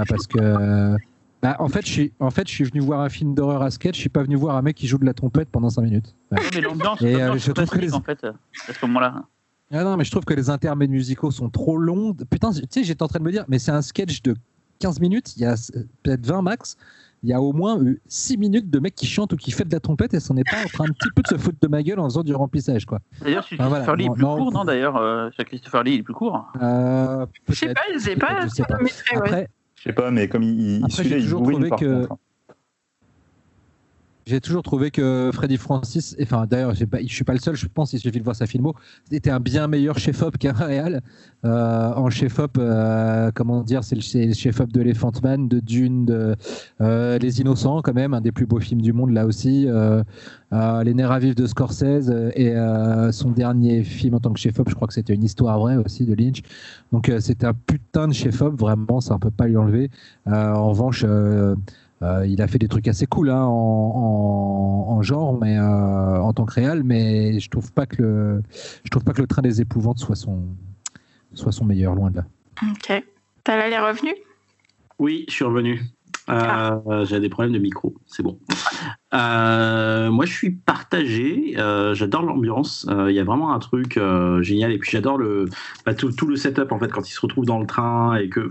parce que bah, en, fait, je suis, en fait, je suis venu voir un film d'horreur à sketch, je suis pas venu voir un mec qui joue de la trompette pendant 5 minutes. Ouais. Mais l'ambiance, euh, je trouve que les- en fait, euh, à ce moment-là. Ah non, mais je trouve que les intermèdes musicaux sont trop longs. Putain, tu sais, j'étais en train de me dire, mais c'est un sketch de 15 minutes, il y a peut-être 20 max. Il y a au moins 6 minutes de mecs qui chantent ou qui font de la trompette et c'en est pas en train un petit peu de se foutre de ma gueule en faisant du remplissage, quoi. D'ailleurs, sur Christopher voilà. Lee est plus non, court, non D'ailleurs, euh, Christopher Lee, il est plus court. Euh, Je sais pas, je sais pas. je sais pas. chronométré, ouais. Je sais pas, mais comme il, il, Après, j'ai il toujours trouvé par que- contre. hein. J'ai toujours trouvé que Freddy Francis, enfin d'ailleurs, je suis pas le seul, je pense, il suffit de voir sa filmo, était un bien meilleur chef-op qu'un réal. Euh, en chef-op, euh, comment dire, c'est le, chef-op de Elephant Man, de Dune, de euh, Les Innocents, quand même, un des plus beaux films du monde là aussi. Les Nerfs de Scorsese et son dernier film en tant que chef-op, je crois que c'était une histoire vraie aussi de Lynch. Donc c'était un putain de chef-op, vraiment, ça on peut pas lui enlever. En revanche. Euh, il a fait des trucs assez cool hein, en, en- en genre, mais euh, en tant que réal, mais je trouve pas que le, je trouve pas que le train des épouvantes soit son, soit son meilleur, loin de là. Ok. Talal est revenu Oui, je suis revenu. Euh. J'ai des problèmes de micro, c'est bon. Euh, moi, je suis partagé. euh, j'adore l'ambiance. Il y a vraiment un truc génial. Et puis, j'adore le bah, tout, le setup en fait quand il se retrouve dans le train et que,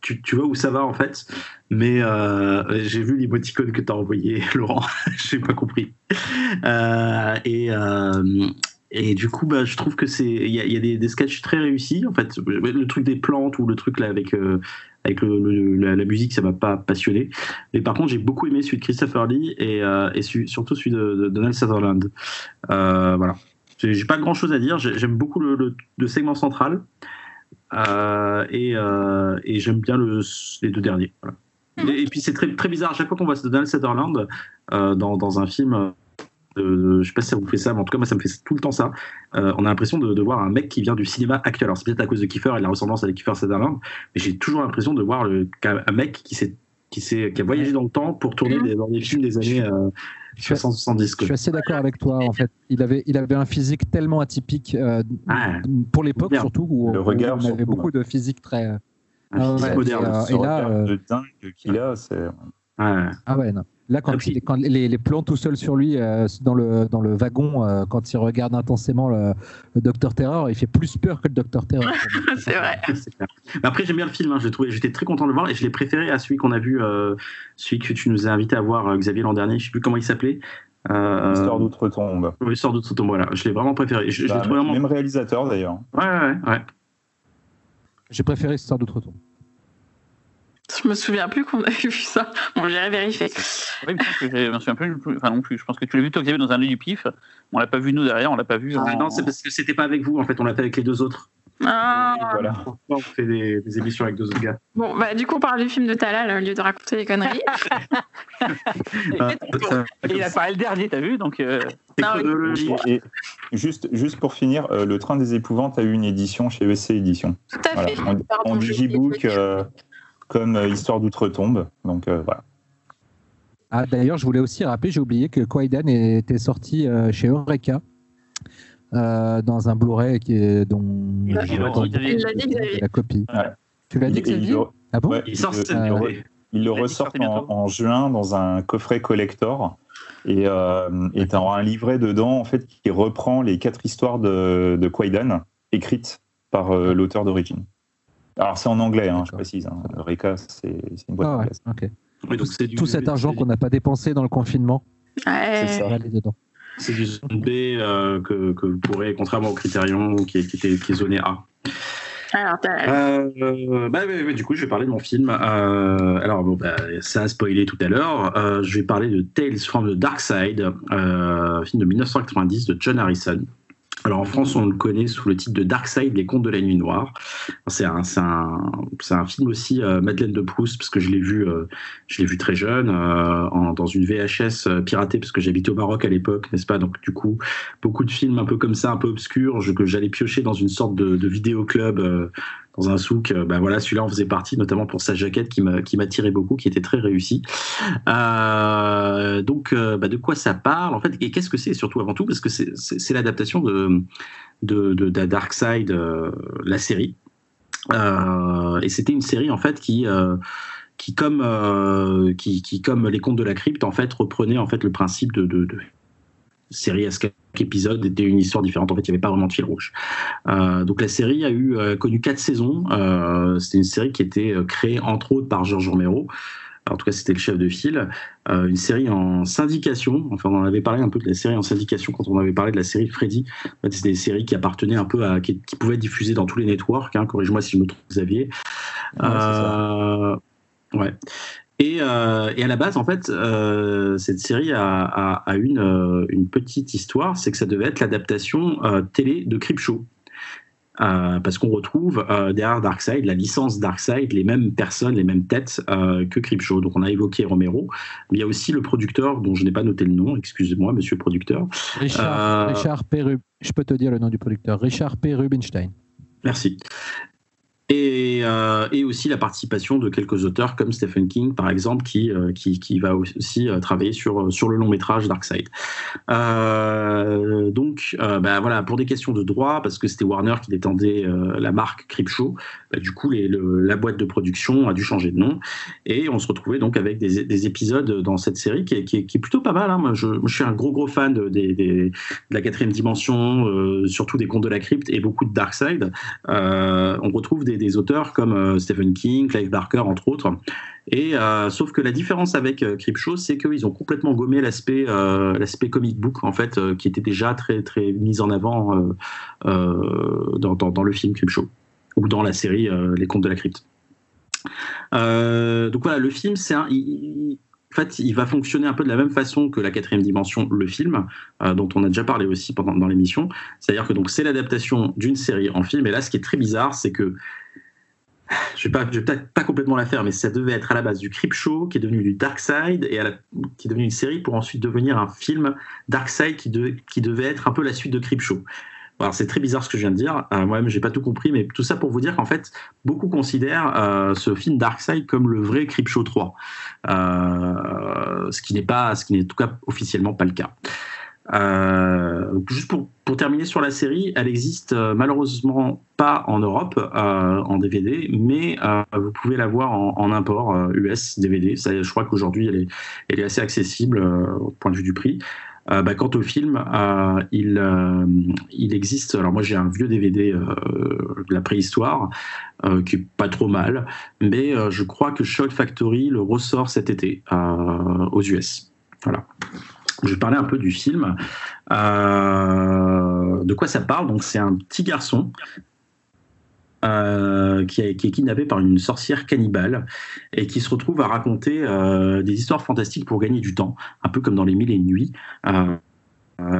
tu, vois où ça va en fait. Mais j'ai vu l'émoticône que tu as envoyé, Laurent. j'ai pas compris. Et et du coup, bah, je trouve que c'est, il y a, des, des sketchs très réussis. En fait, le truc des plantes ou le truc là avec avec la, musique, ça m'a pas passionné. Mais par contre, j'ai beaucoup aimé celui de Christopher Lee et, euh, surtout celui de, Donald Sutherland. Euh, voilà. J'ai pas grand chose à dire. J'ai- J'aime beaucoup le, segment central Euh, et, euh, et j'aime bien le- les deux derniers. Et, puis c'est très, bizarre. À chaque fois qu'on voit Donald Sutherland dans un film. Euh, je sais pas si ça vous fait ça, mais en tout cas, moi, ça me fait tout le temps ça. Euh, on a l'impression de, de voir un mec qui vient du cinéma actuel. Alors, c'est peut-être à cause de Kiefer et de la ressemblance avec Kiefer Sutherland, mais j'ai toujours l'impression de voir le, un mec qui, s'est, qui, s'est, qui a voyagé dans le temps pour tourner des, dans des films des années euh, Je suis- 60-70. Je suis assez d'accord avec toi. En fait, il avait, il avait un physique tellement atypique euh, Ah, pour l'époque surtout où, Le où regard, on avait surtout, beaucoup de physique très. un Ah physique ouais, moderne. et, euh, Ce et là, regard euh, de dingue qu'il a, c'est. Ouais. Ah ouais, non. Là, quand, puis- il- quand les, les plans tout seuls sur lui euh, dans, le, dans le wagon, euh, quand il regarde intensément le, le Docteur Terror, il fait plus peur que le Docteur Terror. C'est vrai. C'est clair. Mais après, j'aime bien le film. hein. Je J'étais très content de le voir et je l'ai préféré à celui qu'on a vu, euh, celui que tu nous as invité à voir, euh, Xavier, l'an dernier. Je sais plus comment il s'appelait. Euh, Histoire d'outre-tombe. Oui, Histoire d'outre-tombe, voilà. Je l'ai vraiment préféré. Je, je l'ai Bah, trouvé vraiment. Même réalisateur d'ailleurs. Ouais, ouais, ouais. J'ai préféré Histoire d'Outre-tombe. Je me souviens plus qu'on avait vu ça. Bon, j'irai vérifier. Oui, je me souviens plus, enfin non plus. Je pense que tu l'as vu toi, Xavier, dans un lit du pif. On l'a pas vu nous derrière, on l'a pas vu. Ah, Non, c'est parce que c'était pas avec vous. En fait, on l'a fait avec les deux autres. Ah. Voilà. On fait des, des émissions avec deux autres gars. Bon, bah, du coup, on parle du film de Talal au lieu de raconter des conneries. Ah, Et il apparaît le dernier, t'as vu Donc, euh, Non. Et juste, juste pour finir, euh, Le Train des Épouvantes a eu une édition chez ESC Édition. Tout à Voilà. fait. Pardon, j'ai digibook, euh, comme euh, Histoire d'outre-tombe. Donc euh, voilà. Ah, D'ailleurs, je voulais aussi rappeler, j'ai oublié que Kwaidan était sorti euh, chez Eureka euh, dans un Blu-ray qui est dont Il l'a dit, l'a dit, copie. Ouais. Tu l'as dit, Xavier le- Ah bon ouais, Il sort le- cette euh, il dit bientôt. en, en juin dans un coffret collector. Et euh, et t'as un livret dedans en fait qui reprend les quatre histoires de, de Kwaidan écrites par euh, l'auteur d'origine. Alors c'est en anglais, hein, je précise. Hein. Eureka, c'est une boîte Ah ouais. Oui, donc du- Tout cet argent qu'on n'a pas dépensé dans le confinement, Ouais. C'est aller dedans. C'est du zone B euh, que, que vous pourrez, contrairement au Critérion, qui est, qui était, qui est zoné A. Alors. Euh, bah, ouais, ouais, du coup, je vais parler de mon film. Euh, alors, bon, bah, ça a spoilé tout à l'heure. Euh, je vais parler de Tales from the Dark Side, euh, film de 1990 de John Harrison. Alors en France, on le connaît sous le titre de Dark Side, les contes de la nuit noire. C'est un, un, un film aussi euh, Madeleine de Proust parce que je l'ai vu, euh, je l'ai vu très jeune euh, en- dans une VHS euh, piratée parce que j'habitais au Maroc à l'époque, n'est-ce pas? Donc du coup, beaucoup de films un peu comme ça, un peu obscurs, que j'allais piocher dans une sorte de, de vidéoclub dans un souk. Euh, bah voilà, celui-là en faisait partie, notamment pour sa jaquette qui m'a- qui m'attirait beaucoup, qui était très réussie. Euh, donc, euh, bah, de quoi ça parle en fait Et qu'est-ce que c'est surtout avant tout Parce que c'est- l'adaptation de, de, Dark Side, la série. Et c'était une série en fait qui qui comme qui, comme les contes de la crypte en fait reprenait en fait le principe de, de, de série chaque épisode était une histoire différente. En fait, il n'y avait pas vraiment de fil rouge. Euh, donc la série a eu euh, connu quatre saisons. Euh, c'était une série qui était euh, créée entre autres par Georges Romero. En tout cas, c'était le chef de file. Euh, une série en syndication. Enfin, on en avait parlé un peu de la série en syndication quand on avait parlé de la série Freddy. En fait, c'était des séries qui appartenaient un peu à qui, qui pouvaient être diffusées dans tous les networks. Hein. Corrige-moi si je me trompe, Xavier. Ouais. Et, euh, et à la base, en fait, euh, cette série a, a, a une, euh, une petite histoire, c'est que ça devait être l'adaptation télé de Creepshow. Parce qu'on retrouve derrière Darkseid, la licence Darkseid, les mêmes personnes, les mêmes têtes que Creepshow. Donc on a évoqué Romero, mais il y a aussi le producteur dont je n'ai pas noté le nom, excusez-moi, monsieur le producteur. Richard, Richard P. Rub- Je peux te dire le nom du producteur. Richard P. Rubinstein. Merci. Et, euh, et aussi la participation de quelques auteurs comme Stephen King, par exemple, qui, euh, qui, qui va aussi euh, travailler sur, sur le long métrage Darkseid. Euh, donc, euh, bah, voilà, pour des questions de droit, parce que c'était Warner qui détendait la marque Creepshow, bah, du coup, la boîte de production a dû changer de nom. Et on se retrouvait donc avec des, des épisodes dans cette série qui est, qui est, plutôt pas mal. hein. Moi, je, suis un gros, gros fan de, la quatrième dimension, surtout des contes de la crypte et beaucoup de Darkseid. On retrouve des, des auteurs comme euh, Stephen King, Clive Barker, entre autres. Et euh, sauf que la différence avec euh, Creepshow, c'est qu'ils ont complètement gommé l'aspect euh, l'aspect comic book en fait, qui était déjà très très mis en avant dans, dans, le film Creepshow ou dans la série Les Contes de la Crypte. Donc voilà, le film, c'est un, il- en fait, il va fonctionner un peu de la même façon que la quatrième dimension, le film, dont on a déjà parlé aussi pendant dans l'émission. C'est-à-dire que donc c'est l'adaptation d'une série en film. Et là, ce qui est très bizarre, c'est que je je vais peut-être pas complètement la faire, mais ça devait être à la base du Creepshow, qui est devenu du Dark Side, et qui est devenu une série pour ensuite devenir un film Dark Side qui, de- qui devait être un peu la suite de Creepshow. Alors c'est très bizarre ce que je viens de dire. Euh, Moi-même, j'ai pas tout compris, mais tout ça pour vous dire qu'en fait, beaucoup considèrent euh, ce film Darkseid comme le vrai Creepshow 3, euh, ce qui n'est pas, ce qui n'est en tout cas officiellement pas le cas. Euh, juste pour, pour terminer sur la série, elle existe euh, malheureusement pas en Europe euh, en DVD, mais vous pouvez la voir en, import US DVD. Ça, je crois qu'aujourd'hui elle est, assez accessible au point de vue du prix. Bah, quant au film, il, il existe. Alors moi j'ai un vieux DVD de la préhistoire qui est pas trop mal, mais je crois que Shock Factory le ressort cet été aux US. Voilà. Je vais parler un peu du film. Euh, de quoi ça parle? Donc c'est un petit garçon euh, qui, est kidnappé par une sorcière cannibale et qui se retrouve à raconter euh, des histoires fantastiques pour gagner du temps, un peu comme dans Les Mille et une Nuits.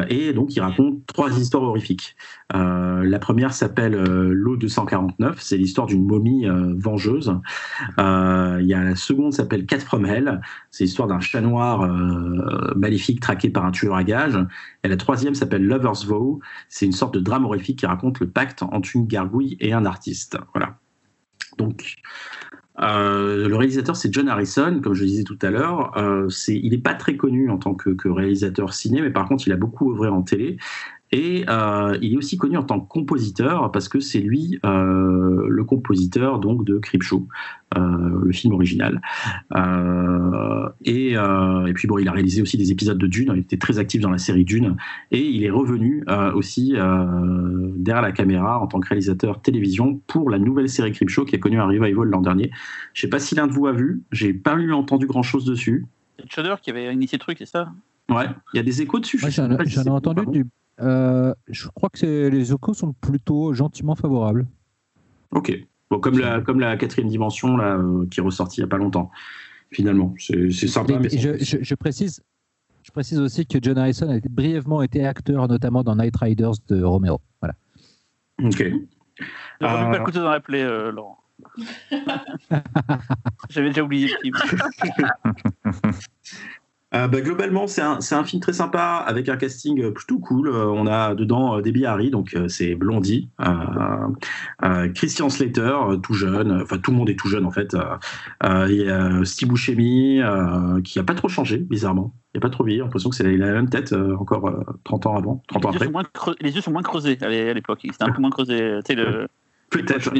Et donc, il raconte trois histoires horrifiques. la première s'appelle L'eau 249, c'est l'histoire d'une momie vengeuse. il y a la seconde s'appelle Cat from Hell, c'est l'histoire d'un chat noir maléfique traqué par un tueur à gages. Et la troisième s'appelle Lover's Vow. C'est une sorte de drame horrifique qui raconte le pacte entre une gargouille et un artiste. Voilà. Donc, euh, le réalisateur, c'est John Harrison, comme je le disais tout à l'heure. Euh, il n'est pas très connu en tant que, que, réalisateur ciné, mais par contre, il a beaucoup œuvré en télé. Et euh, il est aussi connu en tant que compositeur parce que c'est lui euh, le compositeur donc de Creepshow, euh, le film original. Euh, et, et, puis bon, il a réalisé aussi des épisodes de Dune. Il était très actif dans la série Dune et il est revenu aussi derrière la caméra en tant que réalisateur télévision pour la nouvelle série Creepshow qui a connu un revival l'an dernier. Je sais pas si l'un de vous a vu. J'ai pas eu entendu grand chose dessus. C'est Shudder qui avait initié le truc, c'est ça? Ouais, il y a des échos dessus. J'en ai entendu du euh, je crois que les échos sont plutôt gentiment favorables. Ok. Bon, comme la, comme la quatrième dimension là, euh, qui est ressortie il n'y a pas longtemps, finalement. C'est sympa. Mais, je, précise, je précise aussi que John Harrison a brièvement été acteur, notamment dans Night Riders de Romero. Voilà. Ok. Je euh... pas écouter dans la plaie, euh, Laurent. J'avais déjà oublié le film. Euh, bah, globalement, c'est un, un, film très sympa avec un casting euh, plutôt cool. Euh, on a dedans Debbie Harry, donc c'est Blondie, Christian Slater, tout jeune, enfin tout le monde est tout jeune en fait. Il y a Steve Buscemi, qui a pas trop changé, bizarrement. Il a pas trop vieilli, j'ai l'impression que c'est la même tête encore 30 ans avant, 30 les ans après. les yeux sont moins creusés à l'époque, c'était un peu moins creusé. Tu sais, le, Peut-être.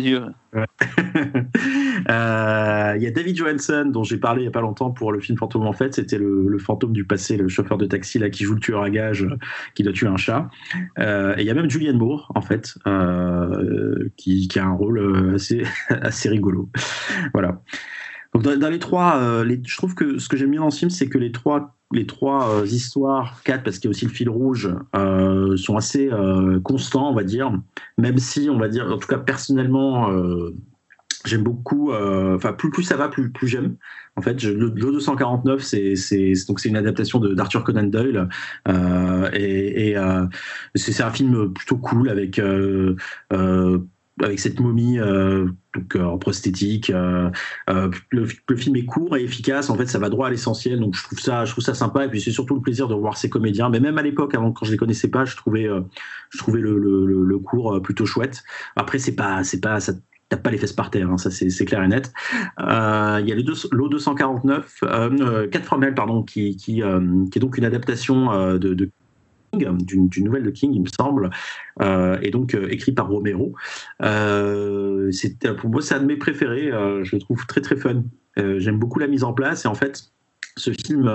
Euh, il y a David Johansson, dont j'ai parlé il n'y a pas longtemps pour le film Fantôme en fait. C'était le, fantôme du passé, le chauffeur de taxi là, qui joue le tueur à gage, euh, qui doit tuer un chat. Euh, et il y a même Julianne Moore, en fait, qui, a un rôle assez, assez rigolo. Voilà. Donc dans, les trois, je trouve que ce que j'aime bien dans ce film, c'est que les trois les trois euh, histoires, quatre parce qu'il y a aussi le fil rouge, euh, sont assez euh, constants, on va dire. Même si, on va dire, en tout cas personnellement, j'aime beaucoup. Enfin, plus, plus ça va, plus, plus j'aime. En fait, le, 249, c'est une adaptation d'Arthur Conan Doyle et, et c'est un film plutôt cool avec avec cette momie donc, euh, en prosthétique. Euh, le, film est court et efficace. En fait, ça va droit à l'essentiel. Donc, je trouve ça, je trouve ça sympa. Et puis, c'est surtout le plaisir de voir ces comédiens. Mais même à l'époque, avant quand je les connaissais pas, je trouvais, je trouvais le, le, cours plutôt chouette. Après, c'est pas, c'est pas, ça tape pas les fesses par terre. Hein, ça, c'est clair et net. Il y a l'O249, euh, 4 Formel, pardon, qui, est donc une adaptation de d'une nouvelle de King, il me semble, euh, et donc euh, écrit par Romero. Euh, pour moi, c'est un de mes préférés. je le trouve très très fun. J'aime beaucoup la mise en place et en fait, ce film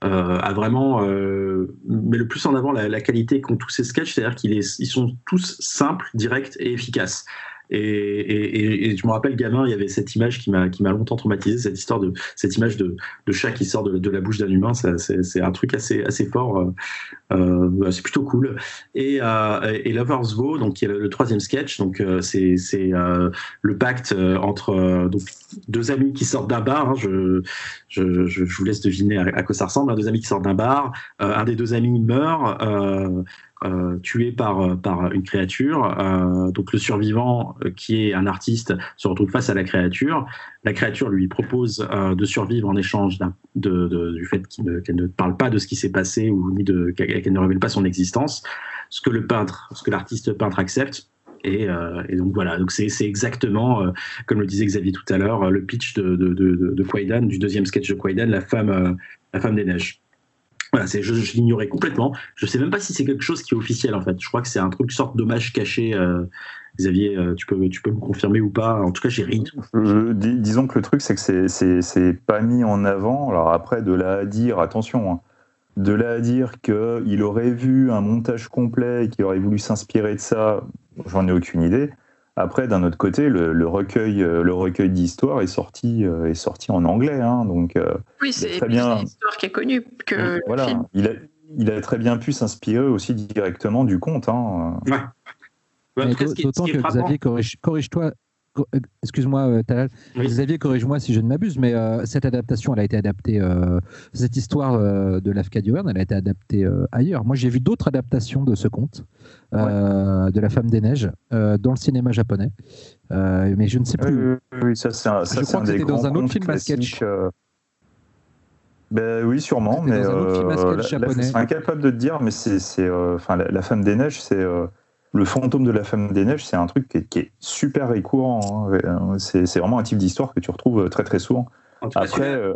a vraiment met le plus en avant la, qualité qu'ont tous ces sketchs, c'est-à-dire qu'ils sont tous simples, directs et efficaces. Et, je me rappelle, gamin, il y avait cette image qui m'a longtemps traumatisé, cette histoire de cette image de, chat qui sort de, la bouche d'un humain. C'est un truc assez assez fort. Euh, euh c'est plutôt cool. Et, euh, et Lovers donc qui est le, troisième sketch. Donc euh, c'est euh, le pacte entre donc deux amis qui sortent d'un bar. Hein, je, je, je, vous laisse deviner à, quoi ça ressemble. Deux amis qui sortent d'un bar. un des deux amis meurt. Euh, tué par, euh, par une créature. Euh, donc le survivant, qui est un artiste, se retrouve face à la créature. La créature lui propose de survivre en échange du fait qu'elle ne, parle pas de ce qui s'est passé ou ni qu'elle ne révèle pas son existence. Ce que le peintre, ce que l'artiste peintre accepte. Et, donc voilà, donc c'est, exactement, comme le disait Xavier tout à l'heure, le pitch de, de, de, du deuxième sketch de Quaidan, la femme, la femme des neiges. Voilà, je, je l'ignorais complètement. Je sais même pas si c'est quelque chose qui est officiel en fait. Je crois que c'est un truc sorte d'hommage caché. Euh, Xavier, euh, tu peux, tu peux me confirmer ou pas En tout cas, j'ai ri. disons que le truc, c'est que c'est pas mis en avant. Alors après, de là à dire, attention, hein, de là à dire qu'il aurait vu un montage complet et qu'il aurait voulu s'inspirer de ça, j'en ai aucune idée. Après, d'un autre côté, le, recueil, euh, le recueil d'histoire est sorti, euh, est sorti en anglais, hein, donc. Euh, oui, c'est très bien. une histoire qui est connue que. Voilà, il a, il a très bien pu s'inspirer aussi directement du conte. Hein. Ouais, D'autant que frappant- Xavier, corrige- corrige-toi. co- euh, Excuse-moi, euh, Talal. Oui. Xavier, corrige-moi si je ne m'abuse, mais euh, cette adaptation, elle a été adaptée. euh, cette histoire euh, de Lafcadio elle a été adaptée euh, ailleurs. Moi, j'ai vu d'autres adaptations de ce conte, euh, de La Femme des Neiges, euh, dans le cinéma japonais. Euh, mais je ne sais plus. oui, oui, ça c'est un, ça, Je crois un que c'était dans grands un autre film à sketch. euh, Ben oui, sûrement, mais dans un autre film à euh, sketch là, là, japonais. je serais incapable de te dire, mais c'est, c'est, euh, enfin, la, la femme des neiges, c'est euh, le fantôme de la femme des neiges, c'est un truc qui est, qui est super récurrent. hein. Euh, C'est, vraiment un type d'histoire que tu retrouves euh, très très souvent. Après, euh,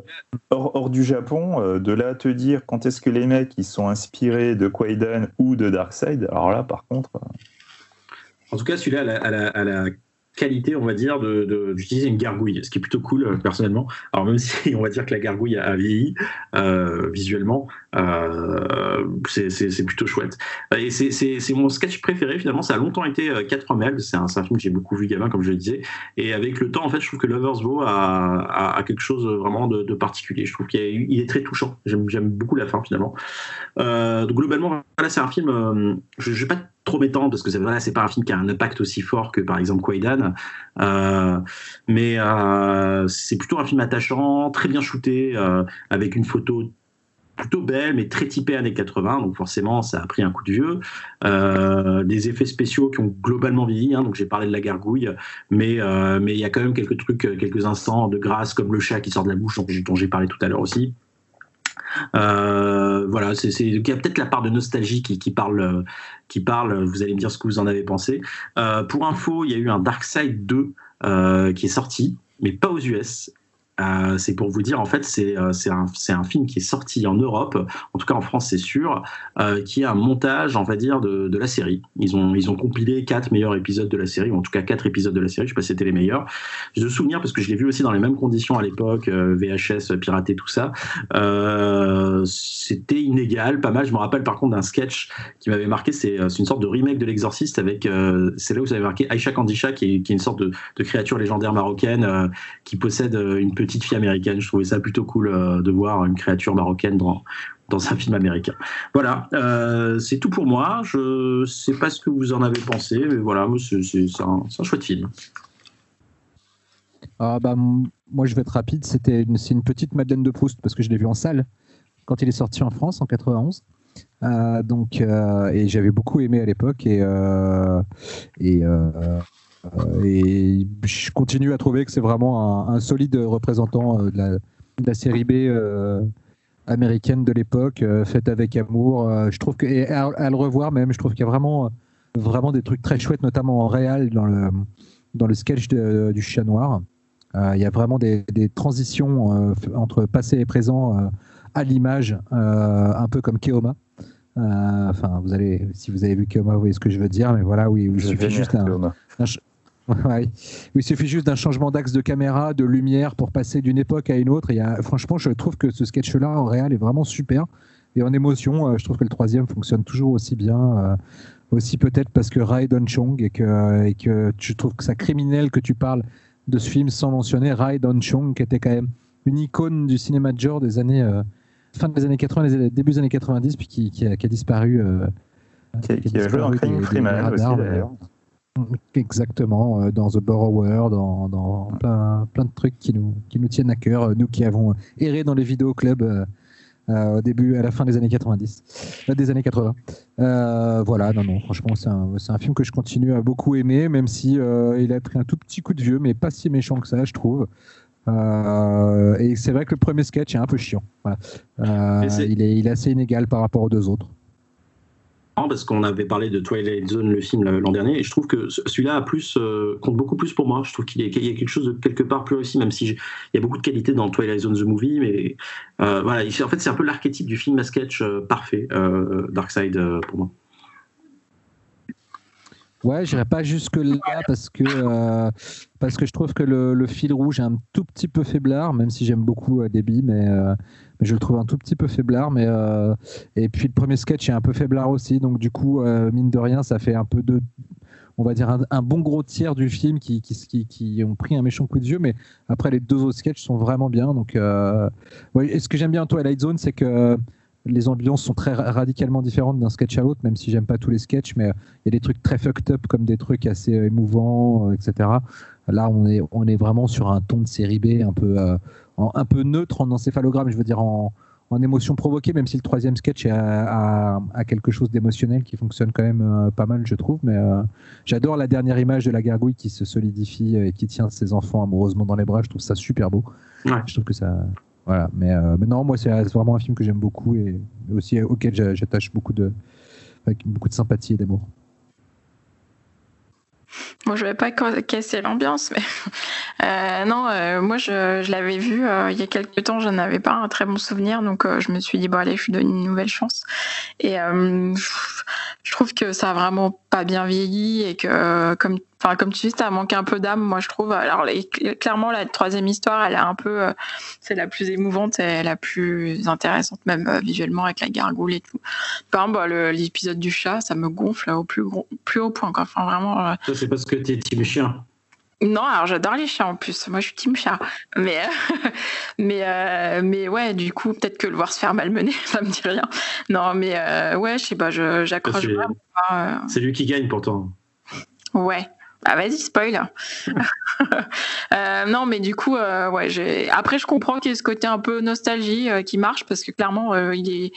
hors, hors du Japon, euh, de là à te dire quand est-ce que les mecs ils sont inspirés de Kwaidan ou de Darkseid, alors là par contre, euh, En tout cas, celui-là la, la- a la qualité, on va dire, d'utiliser une gargouille, ce qui est plutôt cool, euh, personnellement. Alors, même si on va dire que la gargouille a, vieilli euh, visuellement, euh, c'est plutôt chouette. Et c'est- mon sketch préféré, finalement. Ça a longtemps été euh, 4 femelles. C'est un, film que j'ai beaucoup vu gamin, comme je le disais. Et avec le temps, en fait, je trouve que Lovers Vow a, quelque chose vraiment de, particulier. Je trouve qu'il est, très touchant. J'aime beaucoup la fin, finalement. Donc, globalement, voilà, c'est un film. je ne vais pas m'étendre parce que c'est voilà, c'est pas un film qui a un impact aussi fort que par exemple Kwaidan, euh, mais euh, c'est plutôt un film attachant, très bien shooté, euh, avec une photo plutôt belle mais très typée années 80 donc forcément ça a pris un coup de vieux. Des effets spéciaux qui ont globalement vieilli hein, donc j'ai parlé de la gargouille. Mais mais il y a quand même quelques trucs quelques instants de grâce comme le chat qui sort de la bouche dont j'ai parlé tout à l'heure aussi euh, voilà, il y a peut-être la part de nostalgie qui, qui parle, euh, qui parle. Vous allez me dire ce que vous en avez pensé. Euh, pour info, il y a eu un Darkseid 2 euh, qui est sorti, mais pas aux US. Euh, c'est pour vous dire, en fait, c'est euh, un, un film qui est sorti en Europe, en tout cas en France, c'est sûr, euh, qui est un montage, on va dire, de, de la série. Ils ont, ils ont compilé quatre meilleurs épisodes de la série, ou en tout cas quatre épisodes de la série, je sais pas si c'était les meilleurs. J'ai de souvenir parce que je l'ai vu aussi dans les mêmes conditions à l'époque, euh, VHS, piraté, tout ça. C'était inégal, pas mal. Je me rappelle par contre d'un sketch qui m'avait marqué, c'est une sorte de remake de l'Exorciste avec, c'est là où vous avez marqué Aisha Kandisha, qui est, qui est une sorte de, de créature légendaire marocaine qui possède une petite fille américaine. Je trouvais ça plutôt cool euh, de voir une créature marocaine dans, dans un film américain. Voilà, euh, c'est tout pour moi. Je sais pas ce que vous en avez pensé, mais voilà, c'est un, un chouette film. Ah bah, moi, je vais être rapide. C'était une, petite Madeleine de Proust parce que je l'ai vu en salle quand il est sorti en France en 91. Euh, donc, et j'avais beaucoup aimé à l'époque et et, et je continue à trouver que c'est vraiment un, un solide représentant euh, de la, de la série B euh, américaine de l'époque, euh, faite avec amour. Euh, je trouve que et à, à le revoir même, je trouve qu'il y a vraiment vraiment des trucs très chouettes, notamment en réel dans le dans le sketch de- du chat noir. Euh, Il y a vraiment des, des transitions euh, entre passé et présent euh, à l'image, euh, un peu comme Keoma. Euh, Enfin, vous allez, si vous avez vu Keoma, vous voyez ce que je veux dire, mais voilà, oui, il suffit juste un, Ouais. Il suffit juste d'un changement d'axe de caméra, de lumière pour passer d'une époque à une autre. Et a- franchement, je trouve que ce sketch-là en réel est vraiment super. Et en émotion, euh, je trouve que le troisième fonctionne toujours aussi bien. euh, aussi peut-être parce que Rai Don Chong et que, et que je trouve que ça criminel que tu parles de ce film sans mentionner Rai Don Chong qui était quand même une icône du cinéma de genre des années euh, fin des années 80, les début des années 90, puis qui, qui a, qui a disparu. euh, Qui, a- qui a joué dans des Freeman aussi d'ailleurs. Exactement, euh, dans The Borrower, dans, dans plein, plein de trucs qui nous, qui nous tiennent à cœur, euh, nous qui avons erré dans les vidéoclubs euh, euh, au début, à la fin des années 90, euh, des années 80. Euh, voilà, non, non, franchement, c'est un, film que je continue à beaucoup aimer, même si euh, il a pris un tout petit coup de vieux, mais pas si méchant que ça, je trouve. Euh, et c'est vrai que le premier sketch est un peu chiant. Voilà. Euh, Mais c'est- il, est, il est assez inégal par rapport aux deux autres. Parce qu'on avait parlé de Twilight Zone, le film l'an dernier, et je trouve que ce- celui-là a plus, euh, compte beaucoup plus pour moi. Je trouve qu'il y a quelque chose de quelque part plus réussi, même si il y a beaucoup de qualité dans Twilight Zone the Movie, mais euh, voilà, il- en fait c'est un peu l'archétype du film à sketch euh, parfait, euh, Darkseid pour moi. Ouais, j'irai pas jusque là parce que euh, parce que je trouve que le, fil rouge est un tout petit peu faiblard, même si j'aime beaucoup euh, Déby, mais, je le trouve un tout petit peu faiblard. Mais euh, et puis le premier sketch est un peu faiblard aussi, donc du coup euh, mine de rien, ça fait un peu de on va dire un, bon gros tiers du film qui, qui, qui, qui ont pris un méchant coup de vieux, mais après les deux autres sketchs sont vraiment bien. Donc, euh, ouais, et ce que j'aime bien en Twilight Zone, c'est que les ambiances sont très radicalement différentes d'un sketch à l'autre, même si j'aime pas tous les sketchs, mais il y a des trucs très fucked up comme des trucs assez émouvants, etc. Là, on est, on est vraiment sur un ton de série B un peu, un peu neutre en encéphalogramme, je veux dire en, en émotion provoquée, même si le troisième sketch a, quelque chose d'émotionnel qui fonctionne quand même euh, pas mal, je trouve. Mais euh, j'adore la dernière image de la gargouille qui se solidifie et qui tient ses enfants amoureusement dans les bras. Je trouve ça super beau. Je trouve que ça. Voilà. Mais, euh, mais non, moi, c'est vraiment un film que j'aime beaucoup et aussi auquel j'attache beaucoup de, avec beaucoup de sympathie et d'amour. Bon, je vais pas casser l'ambiance, mais euh, non, euh, moi je, je l'avais vu euh, il y a quelques temps, je n'avais pas un très bon souvenir, donc je me suis dit bon allez, je lui donne une nouvelle chance. Et je trouve que ça a vraiment pas bien vieilli et que comme Enfin, comme tu dis, ça manque un peu d'âme, moi je trouve. Alors clairement, la troisième histoire, elle est un peu, euh, c'est la plus émouvante et la plus intéressante même euh, visuellement avec la gargoule et tout. Par exemple, bah, l'épisode du chat, ça me gonfle au plus, plus haut point. Enfin, vraiment. Euh, ça, c'est parce que t'es team chien. Non, alors j'adore les chats en plus. Moi, je suis team chat. Mais, mais, mais ouais, du coup, peut-être que le voir se faire malmener, ça me dit rien. Non, mais ouais, je sais pas, j'accroche pas. C'est lui qui gagne pourtant. Ouais, ah vas-y, spoil. euh, non, mais du coup, euh, ouais, j'ai. Après, je comprends qu'il y ait ce côté un peu nostalgie euh, qui marche parce que clairement, il est,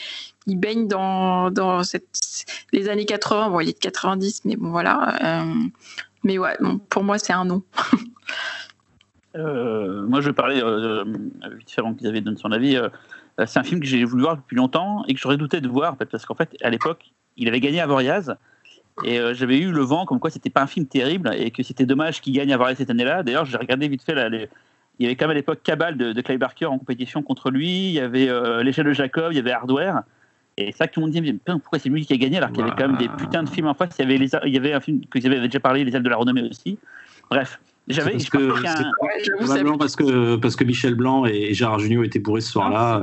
il baigne dans dans cette les années 80. Bon, il est de 90, mais bon voilà. mais ouais, pour moi, c'est un non. moi, je vais parler vite avant qu'ils donné son avis. c'est un film que j'ai voulu voir depuis longtemps et que j'aurais douté de voir en fait, parce qu'en fait, à l'époque, il avait gagné à Voriaz et euh, j'avais eu le vent comme quoi c'était pas un film terrible et que c'était dommage qu'il gagne à voir cette année-là. D'ailleurs, j'ai regardé vite fait là, il y avait quand même à l'époque Cabal de, de Clay Barker en compétition contre lui. Il y avait euh, l'échelle de Jacob, il y avait Hardware. Et ça, tout le monde dit pourquoi c'est lui qui a gagné alors qu'il y avait quand même des putains de films en face. Il y avait, les, il y avait un film que vous avez déjà parlé, Les ailes de la renommée aussi. Bref, j'avais parce, que, parce que parce que Michel Blanc et Gérard Jugnot étaient bourrés ce soir-là.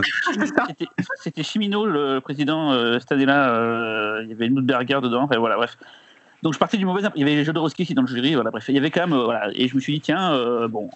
C'était Chimino, le président euh, cette année-là. Euh, il y avait une Berger dedans. Enfin, voilà, bref. Donc je partais du mauvais. Il y avait Jodorowsky aussi dans le jury. Voilà, bref, il y avait quand même. Euh, voilà, et je me suis dit tiens, euh, bon,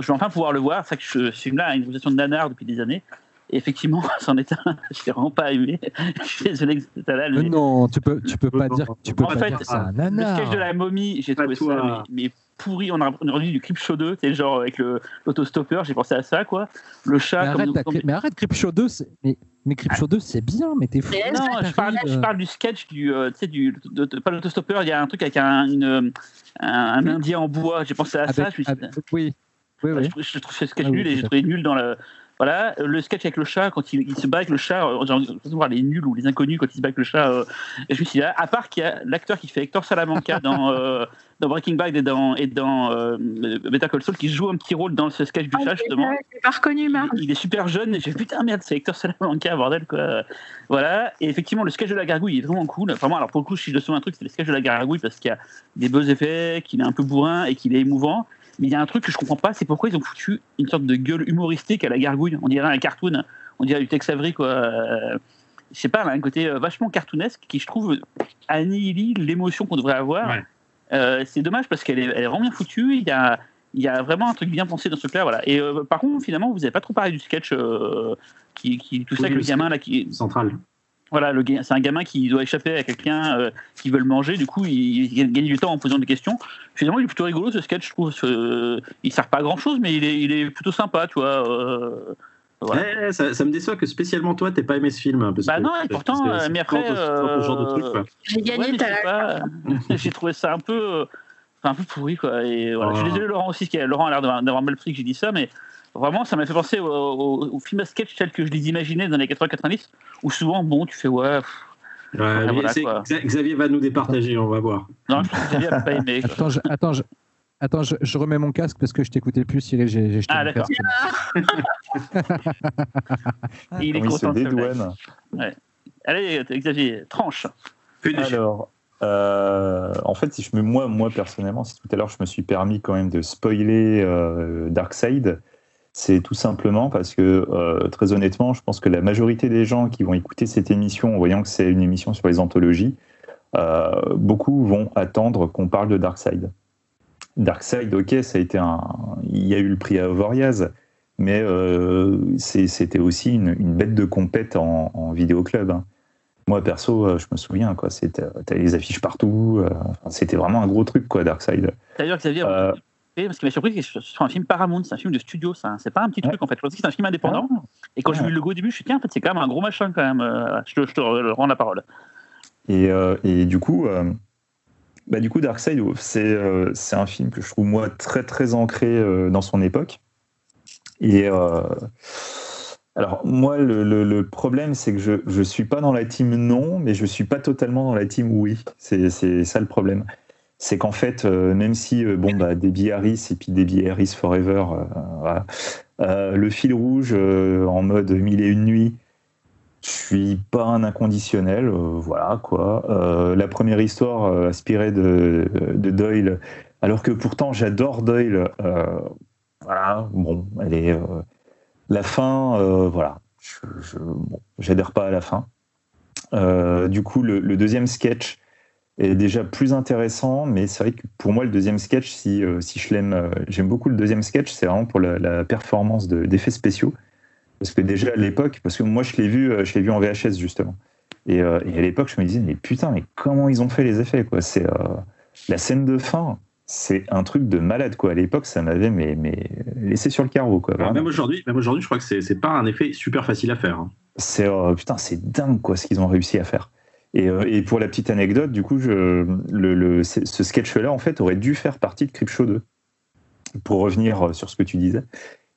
je vais enfin pouvoir le voir. C'est que ce film-là a une réputation de nanar depuis des années. Et effectivement, c'en est un. Je l'ai vraiment pas aimé. je suis désolé que c'était là. Non, tu peux, tu peux pas dire. Tu peux en pas fait, dire ça. Le sketch de la momie, j'ai trouvé ça mais, pourri. On a, on a du Crip Show 2, c'est genre avec l'autostopper, j'ai pensé à ça, quoi. Le chat. Mais arrête, comme, mais arrête Crip Show 2, mais, mais Crip Show 2, c'est bien, mais t'es fou. non, je parle, je parle, du sketch, du, euh, tu sais, du, de, de, pas l'autostopper, il y a un truc avec un, une, un, un indien en bois, j'ai pensé à avec, ça. Je avec, oui. Oui, oui. Je, je, trouve ce sketch ah, nul et j'ai trouvé nul dans le, voilà, le sketch avec le chat, quand il, se bat avec le chat, euh, genre, voir les nuls ou les inconnus quand il se bat avec le chat. Euh, et je me suis dit, à part qu'il y a l'acteur qui fait Hector Salamanca dans, euh, dans Breaking Bad et dans, et dans euh, Better Call Saul, qui joue un petit rôle dans ce sketch du ah, chat, justement. pas reconnu, il, il, est super jeune, et j'ai putain, merde, c'est Hector Salamanca, bordel, quoi. Voilà, et effectivement, le sketch de la gargouille est vraiment cool. Enfin, moi, alors pour le coup, si je dois un truc, c'est le sketch de la gargouille parce qu'il y a des beaux effets, qu'il est un peu bourrin et qu'il est émouvant. Mais il y a un truc que je comprends pas, c'est pourquoi ils ont foutu une sorte de gueule humoristique à la gargouille. On dirait un cartoon, on dirait du Tex Avery, quoi. Euh, je sais pas, un côté euh, vachement cartoonesque qui, je trouve, annihile l'émotion qu'on devrait avoir. Euh, c'est dommage parce qu'elle est, elle est vraiment bien foutue. Il y a, il y a vraiment un truc bien pensé dans ce truc-là. Voilà. Et par contre, finalement, vous n'avez pas trop parlé du sketch qui, qui, tout ça, avec le gamin là qui. Central. Voilà, c'est un gamin qui doit échapper à quelqu'un euh, qui veut le manger. Du coup, il, gagne du temps en posant des questions. Finalement, il est plutôt rigolo ce sketch, je trouve. Euh, il sert pas à grand chose, mais il est, il est plutôt sympa, tu vois. Euh, ouais, ça, me déçoit que spécialement toi, t'aies pas aimé ce film. Parce bah non, pourtant, mais après. J'ai gagné J'ai trouvé ça un peu. un peu pourri, quoi. Et voilà. Je suis oh. désolé, Laurent aussi, Laurent a l'air d'avoir mal pris que j'ai dit ça, mais Vraiment, ça m'a fait penser au, film à sketch tel que je les imaginais dans les 80-90, où souvent, bon, tu fais ouais. Xavier va nous départager, on va voir. Non, je que Xavier n'a pas aimé. Attends, je, attends, je, attends je, remets mon casque parce que je t'écoutais plus, Cyril. J'ai, j'ai ah, d'accord. il est content. Ouais. Allez, Xavier, tranche. Alors, euh, en fait, si je me, moi, moi personnellement, si tout à l'heure je me suis permis quand même de spoiler euh, Darkseid, c'est tout simplement parce que, euh, très honnêtement, je pense que la majorité des gens qui vont écouter cette émission en voyant que c'est une émission sur les anthologies, euh, beaucoup vont attendre qu'on parle de Darkseid. Darkseid, ok, ça a été un. Il y a eu le prix à Ovoriaz, mais euh, c'est- c'était aussi une, une bête de compète en, en vidéoclub. hein. Moi, perso, euh, je me souviens, quoi. C'était, les affiches partout. euh, c'était vraiment un gros truc, quoi, Darkseid. D'ailleurs, Xavier, Euh, Et ce qui m'a surpris, c'est que ce soit un film Paramount, c'est un film de studio, ça. C'est pas un petit Ouais. truc en fait. Je pensais que c'était un film indépendant. Et quand j'ai Ouais. vu le logo au début, je me suis dit, tiens, en fait, c'est quand même un gros machin quand même. Je te, je te rends la parole. Et, et du coup, bah, du coup, Darkseid, c'est euh, un film que je trouve moi très très ancré euh, dans son époque. Et euh, alors moi, le, le- problème, c'est que je je suis pas dans la team non, mais je suis pas totalement dans la team oui. C'est ça le problème. C'est qu'en fait, euh, même si bon bah Debbie Harris et puis Debbie Harris Forever, le fil rouge en mode mille et une nuits. Je suis pas un inconditionnel, euh, voilà quoi. Euh, la première histoire euh, inspirée de, de Doyle, alors que pourtant j'adore Doyle. euh, voilà, bon, elle est. euh, la fin, euh, voilà, je, j'adhère pas à la fin. Euh, du coup, le, deuxième sketch est déjà plus intéressant, mais c'est vrai que pour moi, le deuxième sketch, si, euh, si je l'aime, euh, j'aime beaucoup le deuxième sketch, c'est vraiment pour la, performance de- d'effets spéciaux. Parce que déjà à l'époque, parce que moi je l'ai vu, euh, je l'ai vu en VHS justement. Et, euh, et à l'époque, je me disais, mais putain, mais comment ils ont fait les effets quoi C'est euh, la scène de fin, c'est un truc de malade quoi. À l'époque, ça m'avait mais, mais laissé sur le carreau quoi. Vraiment. même aujourd'hui, même aujourd'hui, je crois que c'est c'est pas un effet super facile à faire. hein. C'est euh, putain, c'est dingue quoi ce qu'ils ont réussi à faire. Et, et pour la petite anecdote, du coup, je, le, le- ce sketch-là en fait aurait dû faire partie de Creepshow 2. Pour revenir sur ce que tu disais.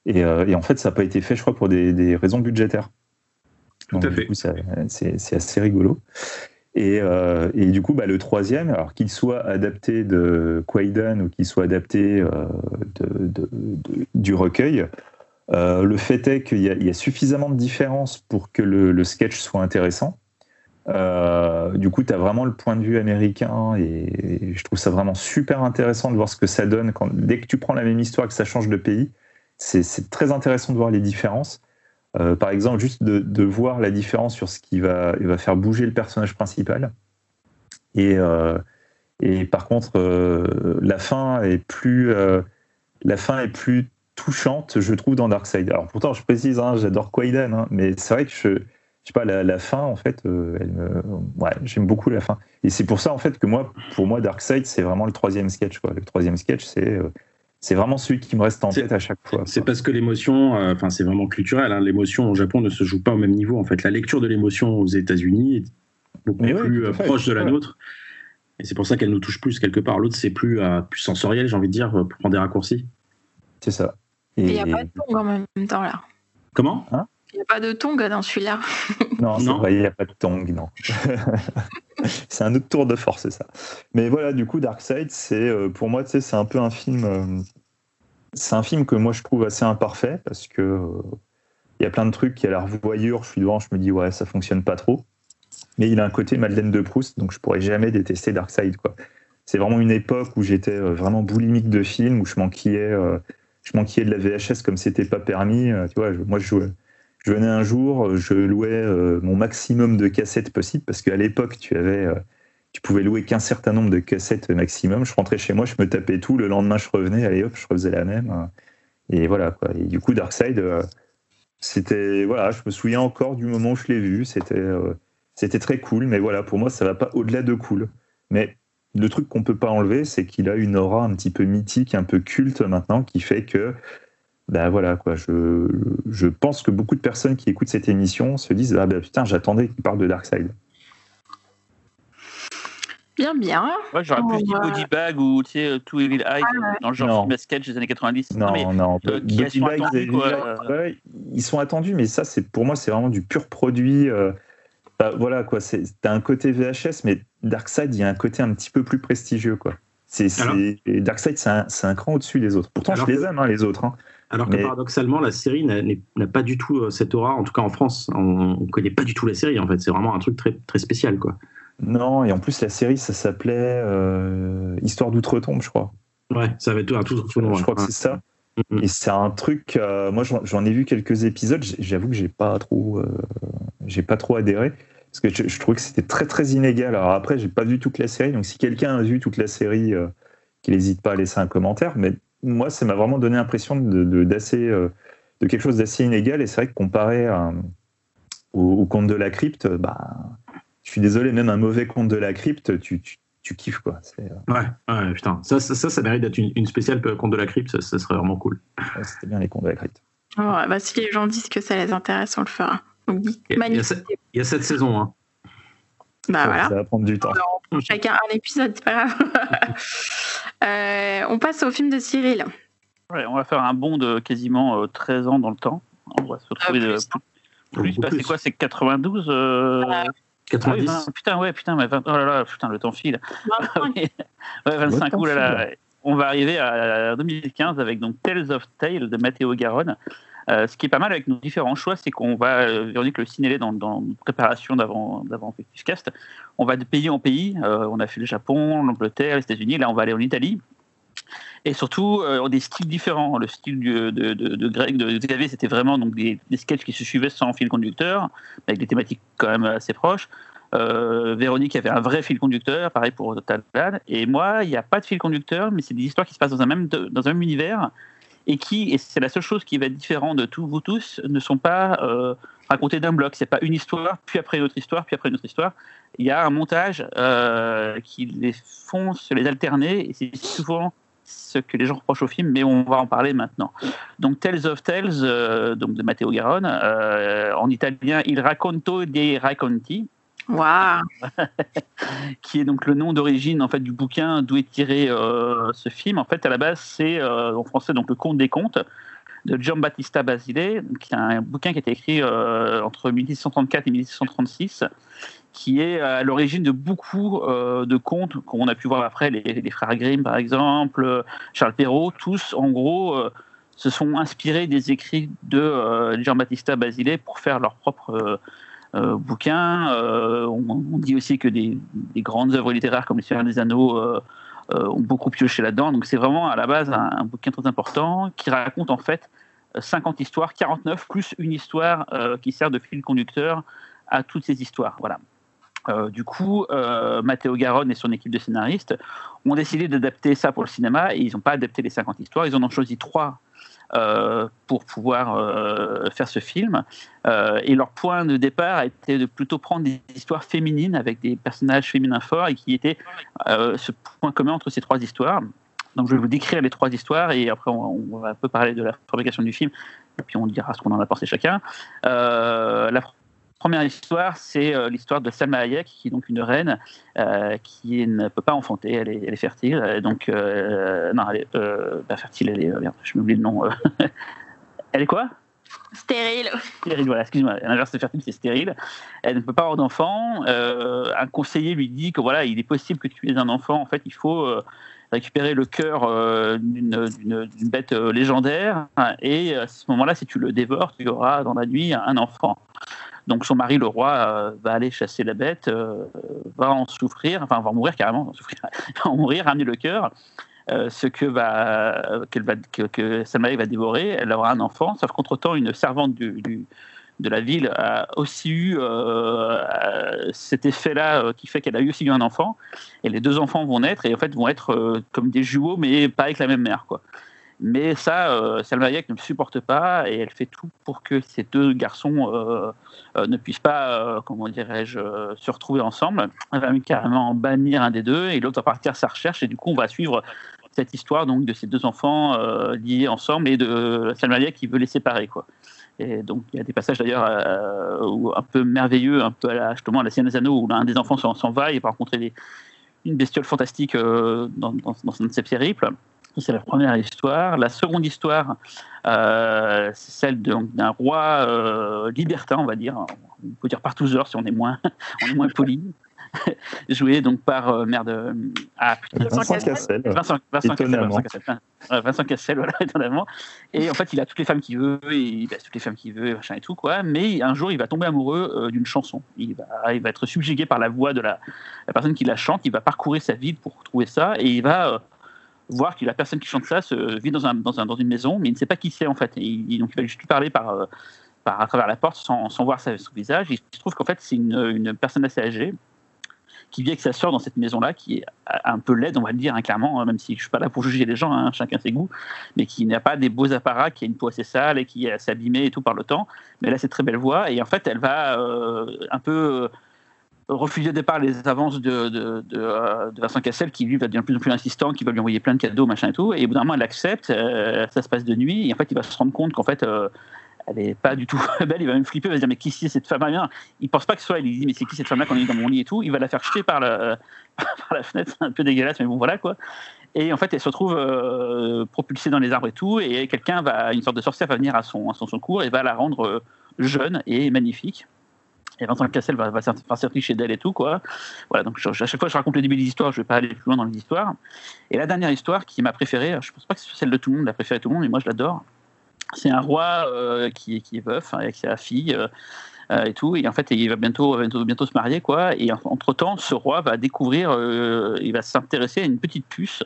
Et, euh, et en fait, ça n'a pas été fait, je crois, pour des, des raisons budgétaires. Tout à du fait. c'est assez rigolo. Et, euh, et du coup, bah, le troisième, alors qu'il soit adapté de Quaidan ou qu'il soit adapté euh, de- de- de- du recueil, euh, le fait est qu'il y, a- il y a suffisamment de différences pour que le, le sketch soit intéressant. Du coup, tu as vraiment le point de vue américain et je trouve ça vraiment super intéressant de voir ce que ça donne. Quand, dès que tu prends la même histoire et que ça change de pays, c'est- très intéressant de voir les différences. Euh, par exemple, juste de, voir la différence sur ce qui va, faire bouger le personnage principal. Et, euh, par contre, euh, la fin est plus, la fin est plus touchante, je trouve, dans Darkseid. Alors pourtant, je précise, hein, j'adore Quaidan, hein, mais c'est vrai que je, je sais pas, la, fin, en fait, j'aime beaucoup la fin. Et c'est pour ça, en fait, que moi, pour moi, Darkseid, c'est vraiment le troisième sketch. Le troisième sketch, c'est, c'est vraiment celui qui me reste en tête à chaque fois. C'est parce que l'émotion, euh, enfin c'est vraiment culturel. hein. L'émotion au Japon ne se joue pas au même niveau. En fait, la lecture de l'émotion aux États-Unis est beaucoup Mais plus euh, fait, proche de la ouais. nôtre. Et c'est pour ça qu'elle nous touche plus quelque part. L'autre, c'est plus, euh, plus sensoriel, j'ai envie de dire, pour prendre des raccourcis. C'est ça. Il Et... n'y a pas de tongue en même temps là. Comment? Il n'y a pas de tongue dans celui-là. Non, c'est Non. vrai, il n'y a pas de tong, non. c'est un autre tour de force, c'est ça. Mais voilà, du coup, Darkseid, c'est euh, pour moi, tu sais, c'est un peu un film. euh, c'est un film que moi je trouve assez imparfait parce que euh, il y a plein de trucs qui a la revoyure. Je suis devant, je me dis ouais, ça fonctionne pas trop. Mais il a un côté Madeleine de Proust, donc je pourrais jamais détester Darkseid, quoi. C'est vraiment une époque où j'étais vraiment boulimique de films, où je manquais, euh, je manquais de la VHS comme c'était pas permis. tu vois, moi je jouais. Je venais un jour, je louais euh, mon maximum de cassettes possible parce qu'à l'époque, tu avais, euh, tu pouvais louer qu'un certain nombre de cassettes maximum. Je rentrais chez moi, je me tapais tout. Le lendemain, je revenais, allez hop, je refaisais la même. euh, et voilà quoi. Et du coup, Darkseid, euh, c'était voilà, je me souviens encore du moment où je l'ai vu. C'était, euh, c'était très cool. Mais voilà, pour moi, ça va pas au-delà de cool. Mais le truc qu'on peut pas enlever, c'est qu'il a une aura un petit peu mythique, un peu culte maintenant, qui fait que ben voilà quoi, je, je pense que beaucoup de personnes qui écoutent cette émission se disent ah ben putain j'attendais qu'il parle de Darkseid. Bien, bien. Ouais, j'aurais plus dit va- Body Bag ou tu sais, Two Evil Eyes dans le genre Non. film à sketch des années 90. Non mais non, euh, Body. Visual- ouais, ils sont attendus mais ça c'est pour moi c'est vraiment du pur produit. euh, bah, voilà quoi, c'est t'as un côté VHS mais Darkseid il y a un côté un petit peu plus prestigieux quoi. C'est Darkseid c'est un, c'est un cran au-dessus des autres. Pourtant Alors je les aime hein, les autres. Alors que Mais- paradoxalement, la série n'a pas du tout euh, cette aura, en tout cas en France. On ne connaît pas du tout la série, en fait. C'est vraiment un truc très, très spécial, quoi. Non et en plus la série ça s'appelait euh, Histoire d'outre-tombe je crois. Ouais, ça va être un tout, tout Je crois que c'est ça. Et c'est un truc. euh, moi, j'en ai vu quelques épisodes. J'avoue que j'ai pas trop, euh, j'ai pas trop adhéré parce que je, je trouvais que c'était très très inégal. Alors après, j'ai pas vu toute la série. Donc si quelqu'un a vu toute la série, qu'il n'hésite pas à laisser un commentaire. Mais moi, ça m'a vraiment donné l'impression de- euh, de quelque chose d'assez inégal. Et c'est vrai que comparé au, au conte de la crypte, bah, je suis désolé, même un mauvais conte de la crypte, tu, tu, tu kiffes quoi. Euh, Ouais, ouais, putain. Ça, ça, ça, ça mérite d'être une, une spéciale conte de la crypte, ça, ça serait vraiment cool. ouais, c'était bien les contes de la crypte. Ouais, bah, si les gens disent que ça les intéresse, on le fera. Donc, Il y a- il y a magnifique. sept- il y a cette saison, hein. Bah ça, voilà. ça va prendre du temps. Chacun un épisode, c'est pas grave. Euh, on passe au film de Cyril. Ouais, on va faire un bond de quasiment euh, 13 ans dans le temps. On va se retrouver de plus, plus. plus, Beaucoup bah, c'est plus. quoi C'est 92 euh... Euh, ah oui, 90. Putain, ouais, putain, mais vingt- oh là là, putain, le temps file. 25. ouais, 25, temps oulala. On va arriver à 2015 avec donc Tales of Tale de Matteo Garonne. Euh, ce qui est pas mal avec nos différents choix, c'est qu'on va, euh, Véronique le signalait dans, dans préparation d'avant Effective Cast, on va de pays en pays. Euh, on a fait le Japon, l'Angleterre, les États-Unis. Là, on va aller en Italie. Et surtout, euh, des styles différents. Le style de, de, Greg, de Xavier, c'était vraiment donc des, des sketchs qui se suivaient sans fil conducteur, avec des thématiques quand même assez proches. Véronique avait un vrai fil conducteur, pareil pour Talad. Et moi, il n'y a pas de fil conducteur, mais c'est des histoires qui se passent dans un même, dans un même univers et qui, et c'est la seule chose qui va être différente de tous vous tous, ne sont pas euh, racontées d'un bloc. C'est pas une histoire, puis après une autre histoire, puis après une autre histoire. Il y a un montage euh, qui les font se les alterner, et c'est souvent ce que les gens reprochent au film, mais on va en parler maintenant. Donc Tales of Tales, euh, donc de Matteo Garonne, en italien Il racconto dei racconti, Waouh. qui est donc le nom d'origine en fait du bouquin d'où est tiré euh, ce film. En fait, à la base, c'est euh, en français donc le Conte des contes de Giambattista Basile, qui est un bouquin qui a été écrit euh, entre 1634 et 1636, qui est à l'origine de beaucoup de contes qu'on a pu voir après, les, les frères Grimm par exemple, Charles Perrault, tous en gros se sont inspirés des écrits de Giambattista Basile pour faire leur propre euh, euh, on, dit aussi que des, des grandes œuvres littéraires comme Le Seigneur des Anneaux euh, euh, ont beaucoup pioché là-dedans. Donc c'est vraiment à la base un, bouquin très important qui raconte en fait 50 histoires, 49 plus une histoire qui sert de fil conducteur à toutes ces histoires. Voilà. Du coup, Matteo Garonne et son équipe de scénaristes ont décidé d'adapter ça pour le cinéma et ils n'ont pas adapté les 50 histoires, ils en ont choisi trois pour pouvoir euh, faire ce film. Euh, et leur point de départ a été de plutôt prendre des histoires féminines avec des personnages féminins forts et qui était euh, ce point commun entre ces trois histoires. Donc je vais vous décrire les trois histoires et après on, on va un peu parler de la fabrication du film et puis on dira ce qu'on en a pensé chacun. Euh, la première histoire, c'est euh, l'histoire de Salma Hayek, qui est donc une reine euh, qui ne peut pas enfanter, elle est, elle est fertile. euh, Donc, euh, non, elle est euh, pas fertile, elle est. merde, je m'oublie le nom. elle est quoi? Stérile. Stérile, voilà, excuse-moi. L'inverse de fertile, c'est stérile. Elle ne peut pas avoir d'enfant. Un conseiller lui dit que voilà, il est possible que tu aies un enfant. En fait, il faut récupérer le cœur d'une bête légendaire. Et à ce moment-là, si tu le dévores, tu auras dans la nuit un enfant. Donc son mari, le roi, euh, va aller chasser la bête, euh, va en souffrir, enfin va en mourir carrément, va en, souffrir, va en mourir, ramener le cœur. Euh, ce que va, qu'elle va que, que va dévorer, elle aura un enfant, sauf qu'entre-temps, une servante de la ville a aussi eu cet effet-là qui fait qu'elle a eu aussi eu un enfant, et les deux enfants vont naître et en fait vont être comme des jumeaux, mais pas avec la même mère, quoi. Mais ça, euh, Salma Hayek ne le supporte pas et elle fait tout pour que ces deux garçons euh, euh, ne puissent pas, euh, comment dirais-je, se retrouver ensemble. Elle va même carrément bannir un des deux et l'autre va partir à sa recherche et du coup on va suivre cette histoire donc de ces deux enfants liés ensemble et de Salma Hayek qui veut les séparer quoi. Et donc il y a des passages d'ailleurs un peu merveilleux, un peu à la, justement la des Anneaux où l'un des enfants s'en va et va rencontrer une bestiole fantastique dans, dans, dans un de ses périples. Ça, C'est la première histoire. La seconde histoire, euh, c'est celle d'un roi euh, libertin, on va dire. On peut dire partouzeur si on est moins, on est moins poli. Joué donc par euh, merde. euh, Ah putain, Vincent Cassel. Vincent, Vincent Cassel, Étonnamment. Vincent Cassel, Ouais, Vincent Cassel, voilà, étonnamment. Et en fait, il a toutes les femmes qu'il veut, et il a toutes les femmes qu'il veut, et machin et tout, quoi. Mais un jour, il va tomber amoureux euh, d'une chanson. Il va, il va être subjugué par la voix de la, la personne qui la chante. Il va parcourir sa ville pour trouver ça, et il va euh, voir que la personne qui chante ça se vit dans, un, dans, un, dans une maison, mais il ne sait pas qui c'est en fait. Donc, il va juste lui parler par, euh, par à travers la porte sans, voir son visage. Il se trouve qu'en fait, c'est une, personne assez âgée qui vit avec sa sœur dans cette maison-là, qui est un peu laide, on va le dire, hein, clairement, hein, même si je suis pas là pour juger les gens, hein, chacun ses goûts, mais qui n'a pas des beaux apparats, qui a une peau assez sale et qui est assez abîmée et tout par le temps. Mais là, c'est très belle voix, et en fait, elle va euh, un peu refuser au départ les avances de, de, Vincent Cassel, qui lui va devenir de plus en plus insistant, qui va lui envoyer plein de cadeaux, machin et tout. Et au bout d'un moment, elle accepte, ça se passe de nuit, et en fait, il va se rendre compte qu'en fait, elle est pas du tout belle, il va même flipper, il va se dire mais qui c'est cette femme là Il pense pas que ce soit il dit mais c'est qui cette femme là qu'on est dans mon lit et tout, il va la faire jeter par, le, par la fenêtre, un peu dégueulasse mais bon voilà quoi. Et en fait elle se retrouve euh, propulsée dans les arbres et tout, et quelqu'un va, une sorte de sorcière va venir à son, à son secours et va la rendre euh, jeune et magnifique. Et Vincent Cassel va, va chez d'elle et tout, quoi. Voilà, donc à chaque fois je raconte le début des histoires, je vais pas aller plus loin dans les histoires. Et la dernière histoire qui m'a préférée, je pense pas que c'est celle de tout le monde, la préférée de tout le monde, mais moi je l'adore, c'est un roi euh, qui, qui, est veuf hein, avec sa fille euh, et tout. Et en fait, il va bientôt, bientôt, bientôt se marier, quoi. Et entre temps, ce roi va découvrir, il va s'intéresser à une petite puce.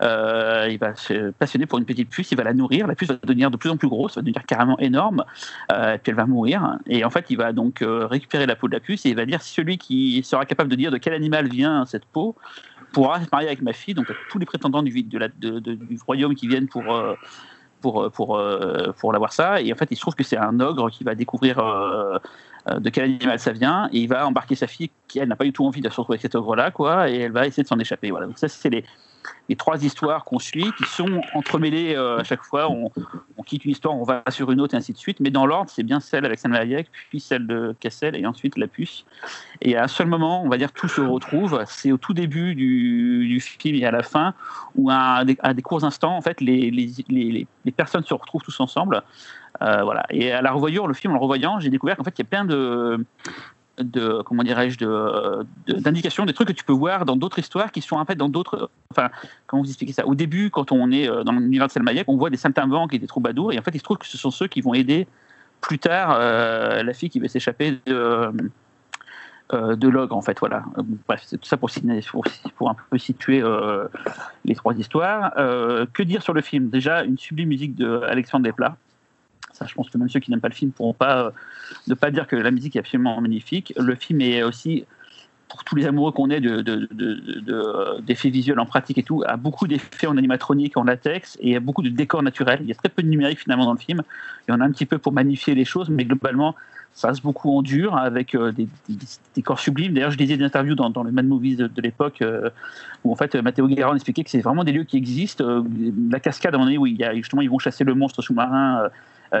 il va se passionner pour une petite puce. Il va la nourrir. La puce va devenir de plus en plus grosse, va devenir carrément énorme. et puis elle va mourir. Et en fait, il va donc récupérer la peau de la puce et il va dire celui qui sera capable de dire de quel animal vient cette peau pourra se marier avec ma fille. Donc tous les prétendants du, du royaume qui viennent pour pour, euh, pour, euh, pour l'avoir ça. Et en fait, il se trouve que c'est un ogre qui va découvrir euh, de quel animal ça vient et il va embarquer sa fille qui, elle, n'a pas du tout envie de se retrouver avec cet ogre-là, quoi, et elle va essayer de s'en échapper. Voilà. Donc, ça, c'est les, les trois histoires qu'on suit, qui sont entremêlées euh, à chaque fois. On, quitte une histoire, on va sur une autre, et ainsi de suite. Mais dans l'ordre, c'est bien celle avec Salma Hayek, puis celle de Cassel, et ensuite La Puce. Et à un seul moment, on va dire, tout se retrouve. C'est au tout début du, film et à la fin, où à des, à des courts instants, en fait, les, les, les, les, personnes se retrouvent tous ensemble. Euh, voilà. Et à la revoyure, le film, en le revoyant, j'ai découvert qu'en fait, il y a plein de, de comment dirais-je d'indications des trucs que tu peux voir dans d'autres histoires qui sont en fait dans d'autres enfin comment vous expliquer ça? Au début quand on est euh, dans l'univers de Selmayek on voit des saltimbanques et des troubadours et en fait il se trouve que ce sont ceux qui vont aider plus tard euh, la fille qui va s'échapper de euh, de l'ogre en fait voilà. Bref c'est tout ça pour, pour, un peu situer les trois histoires. Que dire sur le film? Déjà une sublime musique de Alexandre Desplat je pense que même ceux qui n'aiment pas le film ne pourront pas euh, ne pas dire que la musique est absolument magnifique. Le film est aussi, pour tous les amoureux qu'on est d'effets de, visuels en pratique et tout, a beaucoup d'effets en animatronique, en latex, et a beaucoup de décors naturels. Il y a très peu de numérique finalement dans le film. Il y en a un petit peu pour magnifier les choses, mais globalement, ça reste beaucoup en dur, avec euh, des, décors sublimes. D'ailleurs, je lisais des interviews dans, les Mad Movies de, l'époque, euh, où en fait, Matteo Guerrero expliquait que c'est vraiment des lieux qui existent. la cascade, à un moment donné, où justement, ils vont chasser le monstre sous-marin euh,